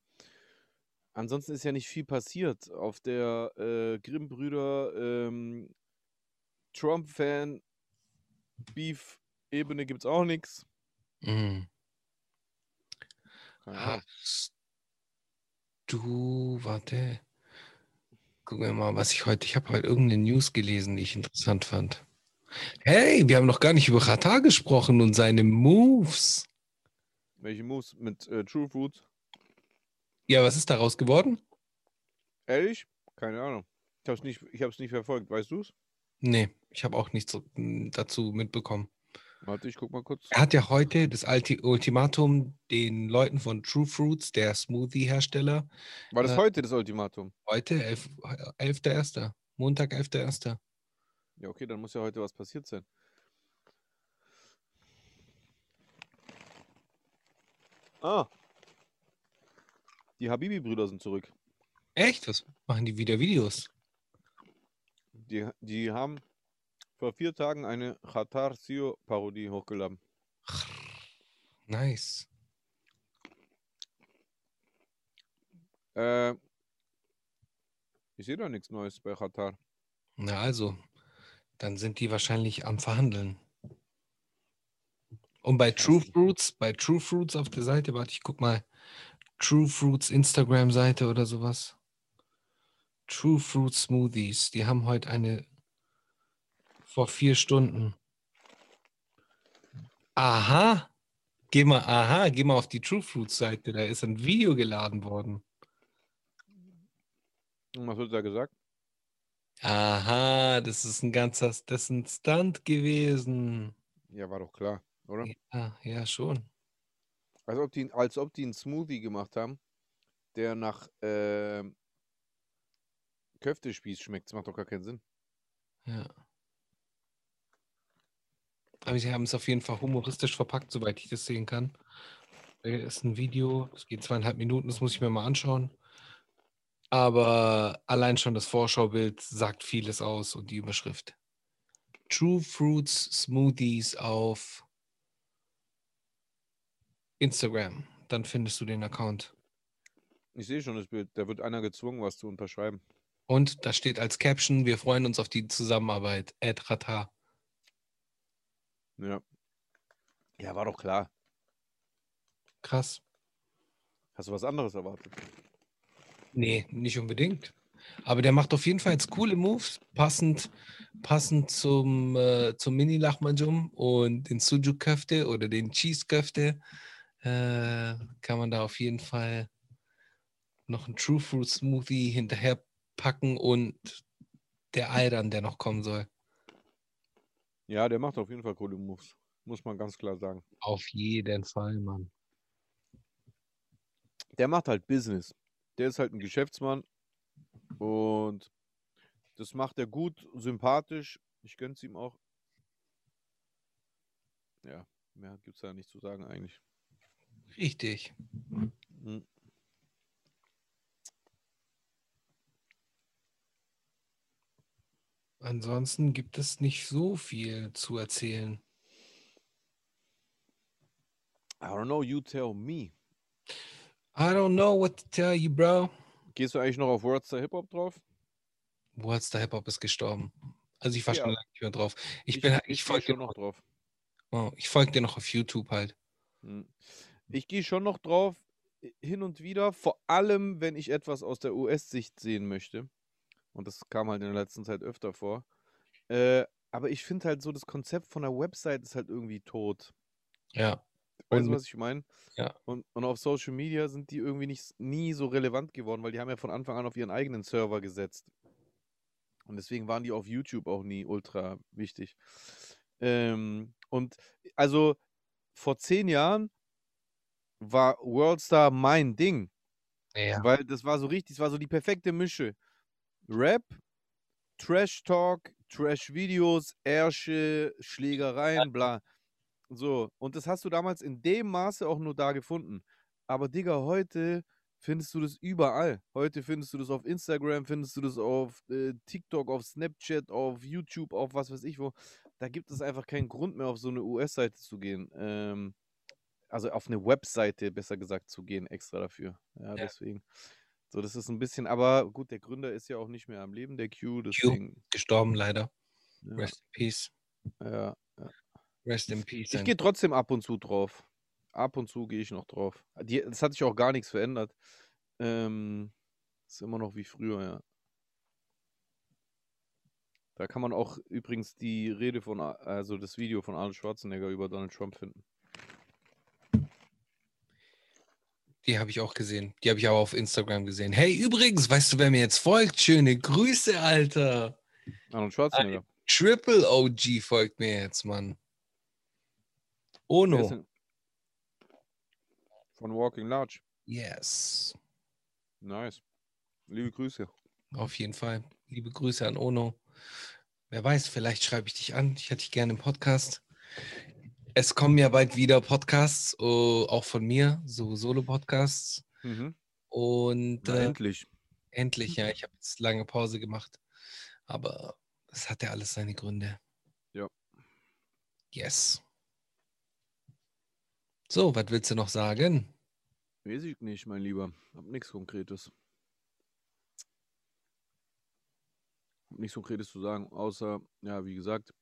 ansonsten ist ja nicht viel passiert. Auf der äh, Grimm-Brüder ähm, Trump-Fan Beef-Ebene gibt es auch nichts. Mhm. Hast du, warte. Gucken wir mal, was ich heute. Ich habe heute irgendeine News gelesen, die ich interessant fand. Hey, wir haben noch gar nicht über Katar gesprochen und seine Moves. Welche Moves mit äh, True Fruits? Ja, was ist daraus geworden? Ehrlich? Keine Ahnung. Ich habe es nicht, ich hab's nicht verfolgt. Weißt du es? Nee, ich habe auch nichts mm, dazu mitbekommen. Warte, ich guck mal kurz. Er hat ja heute das Ulti Ultimatum den Leuten von True Fruits, der Smoothie-Hersteller, War das äh, heute das Ultimatum? heute, 11 11.1., Montag, 11.1. Ja, okay, dann muss ja heute was passiert sein. Ah. Die Habibi-Brüder sind zurück. Echt? Was machen die wieder Videos? Die, die haben vor vier Tagen eine Qatar Sio-Parodie hochgeladen. Nice. Äh, ich sehe da nichts Neues bei Qatar. Na also, dann sind die wahrscheinlich am Verhandeln. Und bei True Fruits, bei True Fruits auf der Seite, warte, ich guck mal, True Fruits Instagram-Seite oder sowas. True Fruit Smoothies, die haben heute eine vor vier Stunden. Aha, geh mal, aha, geh mal auf die True Fruits Seite, da ist ein Video geladen worden. Und was wird da gesagt? Aha, das ist ein ganzer, das ist ein Stunt gewesen. Ja, war doch klar, oder? Ja, ja, schon. Als ob die, als ob die einen Smoothie gemacht haben, der nach äh, Köftespieß schmeckt. Das macht doch gar keinen Sinn. Ja. Aber sie haben es auf jeden Fall humoristisch verpackt, soweit ich das sehen kann. Äh, ist ein Video, das geht zweieinhalb Minuten, das muss ich mir mal anschauen. Aber allein schon das Vorschaubild sagt vieles aus und die Überschrift. True Fruits Smoothies auf Instagram. Dann findest du den Account. Ich sehe schon das Bild. Da wird einer gezwungen, was zu unterschreiben. Und da steht als Caption, wir freuen uns auf die Zusammenarbeit. Ed Rata. Ja. Ja, war doch klar. Krass. Hast du was anderes erwartet? Nee, nicht unbedingt. Aber der macht auf jeden Fall jetzt coole Moves, passend, passend zum, äh, zum mini lachmanjum und den Sujuk-Köfte oder den Cheese-Köfte. Äh, kann man da auf jeden Fall noch einen True Fruit Smoothie hinterher packen und der Ayran, der noch kommen soll. Ja, der macht auf jeden Fall coole Moves. Muss man ganz klar sagen. Auf jeden Fall, Mann. Der macht halt Business. Der ist halt ein Geschäftsmann und das macht er gut, sympathisch. Ich gönn's ihm auch. Ja, mehr gibt's da nicht zu sagen eigentlich. Richtig. Hm. Ansonsten gibt es nicht so viel zu erzählen. I don't know, you tell me. I don't know what to tell you, bro. Gehst du eigentlich noch auf Wordstar Hip Hop drauf? What's the Hip Hop ist gestorben. Also ich war Ja. schon lange nicht mehr drauf. Ich, bin, ich, ich gehe folge dir noch, drauf. oh, ich folge dir noch auf YouTube halt. Hm. Ich gehe schon noch drauf, äh, hin und wieder, vor allem, wenn ich etwas aus der US-Sicht sehen möchte. Und das kam halt in der letzten Zeit öfter vor. Äh, aber ich finde halt so, das Konzept von der Website ist halt irgendwie tot. Ja. Weißt du, was ich meine? Ja. Und, und auf Social Media sind die irgendwie nicht, nie so relevant geworden, weil die haben ja von Anfang an auf ihren eigenen Server gesetzt. Und deswegen waren die auf YouTube auch nie ultra wichtig. Ähm, und also vor zehn Jahren war Worldstar mein Ding. Ja. Weil das war so richtig, das war so die perfekte Mische. Rap, Trash Talk, Trash Videos, Ärsche, Schlägereien, bla. So, und das hast du damals in dem Maße auch nur da gefunden. Aber Digga, heute findest du das überall. Heute findest du das auf Instagram, findest du das auf äh, TikTok, auf Snapchat, auf YouTube, auf was weiß ich wo. Da gibt es einfach keinen Grund mehr, auf so eine US-Seite zu gehen. Ähm, also auf eine Webseite, besser gesagt, zu gehen, extra dafür. Ja, deswegen. So, das ist ein bisschen, aber gut, der Gründer ist ja auch nicht mehr am Leben, der Q, deswegen. Gestorben leider. Ja, Rest in Peace. ja. Rest in Peace. Ich gehe trotzdem ab und zu drauf. Ab und zu gehe ich noch drauf. Die, das hat sich auch gar nichts verändert. Ähm, ist immer noch wie früher, ja. Da kann man auch übrigens die Rede von, also das Video von Arnold Schwarzenegger über Donald Trump finden. Die habe ich auch gesehen. Die habe ich aber auf Instagram gesehen. Hey, übrigens, weißt du, wer mir jetzt folgt? Schöne Grüße, Alter. Arnold Schwarzenegger. Triple OG folgt mir jetzt, Mann. Ono. Von Walking Large. Yes. Nice. Liebe Grüße. Auf jeden Fall. Liebe Grüße an Ono. Wer weiß, vielleicht schreibe ich dich an. Ich hätte dich gerne im Podcast. Es kommen ja bald wieder Podcasts, oh, auch von mir, so Solo-Podcasts. Mhm. Und Na, äh, endlich. endlich, ja, ich habe jetzt lange Pause gemacht. Aber es hat ja alles seine Gründe. Ja. Yes. So, was willst du noch sagen? Weiß ich nicht, mein Lieber. Hab nichts Konkretes. Hab nichts Konkretes zu sagen, außer, ja, wie gesagt,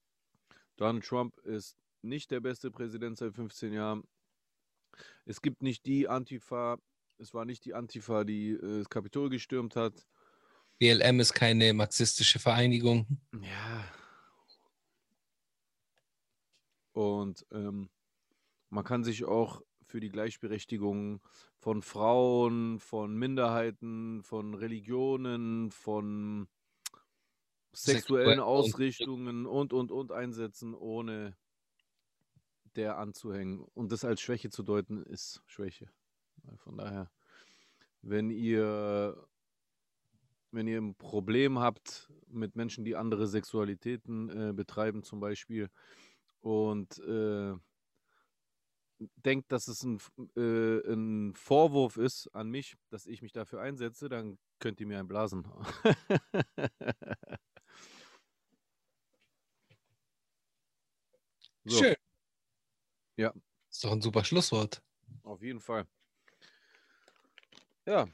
Donald Trump ist nicht der beste Präsident seit 15 Jahren. Es gibt nicht die Antifa, es war nicht die Antifa, die äh, das Kapitol gestürmt hat. BLM ist keine marxistische Vereinigung. Ja. Und ähm, man kann sich auch für die Gleichberechtigung von Frauen, von Minderheiten, von Religionen, von sexuellen Sexuell- Ausrichtungen und, und, und einsetzen, ohne der anzuhängen. Und das als Schwäche zu deuten, ist Schwäche. Von daher, wenn ihr wenn ihr ein Problem habt mit Menschen, die andere Sexualitäten äh, betreiben zum Beispiel und äh, denkt, dass es ein, äh, ein Vorwurf ist an mich, dass ich mich dafür einsetze, dann könnt ihr mir einblasen. so, Schön. Ja. Ist doch ein super Schlusswort. auf jeden Fall. Ja,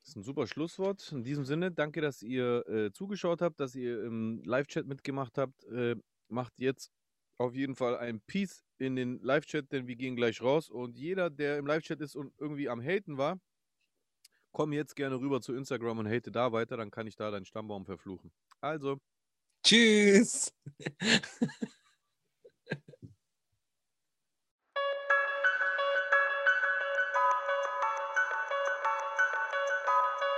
das ist ein super Schlusswort. In diesem Sinne, danke, dass ihr äh, zugeschaut habt, dass ihr im Live-Chat mitgemacht habt. Äh, macht jetzt auf jeden Fall ein Peace in den Live-Chat, denn wir gehen gleich raus. Und jeder, der im Live-Chat ist und irgendwie am Haten war, komm jetzt gerne rüber zu Instagram und hate da weiter, dann kann ich da deinen Stammbaum verfluchen. Also, Tschüss.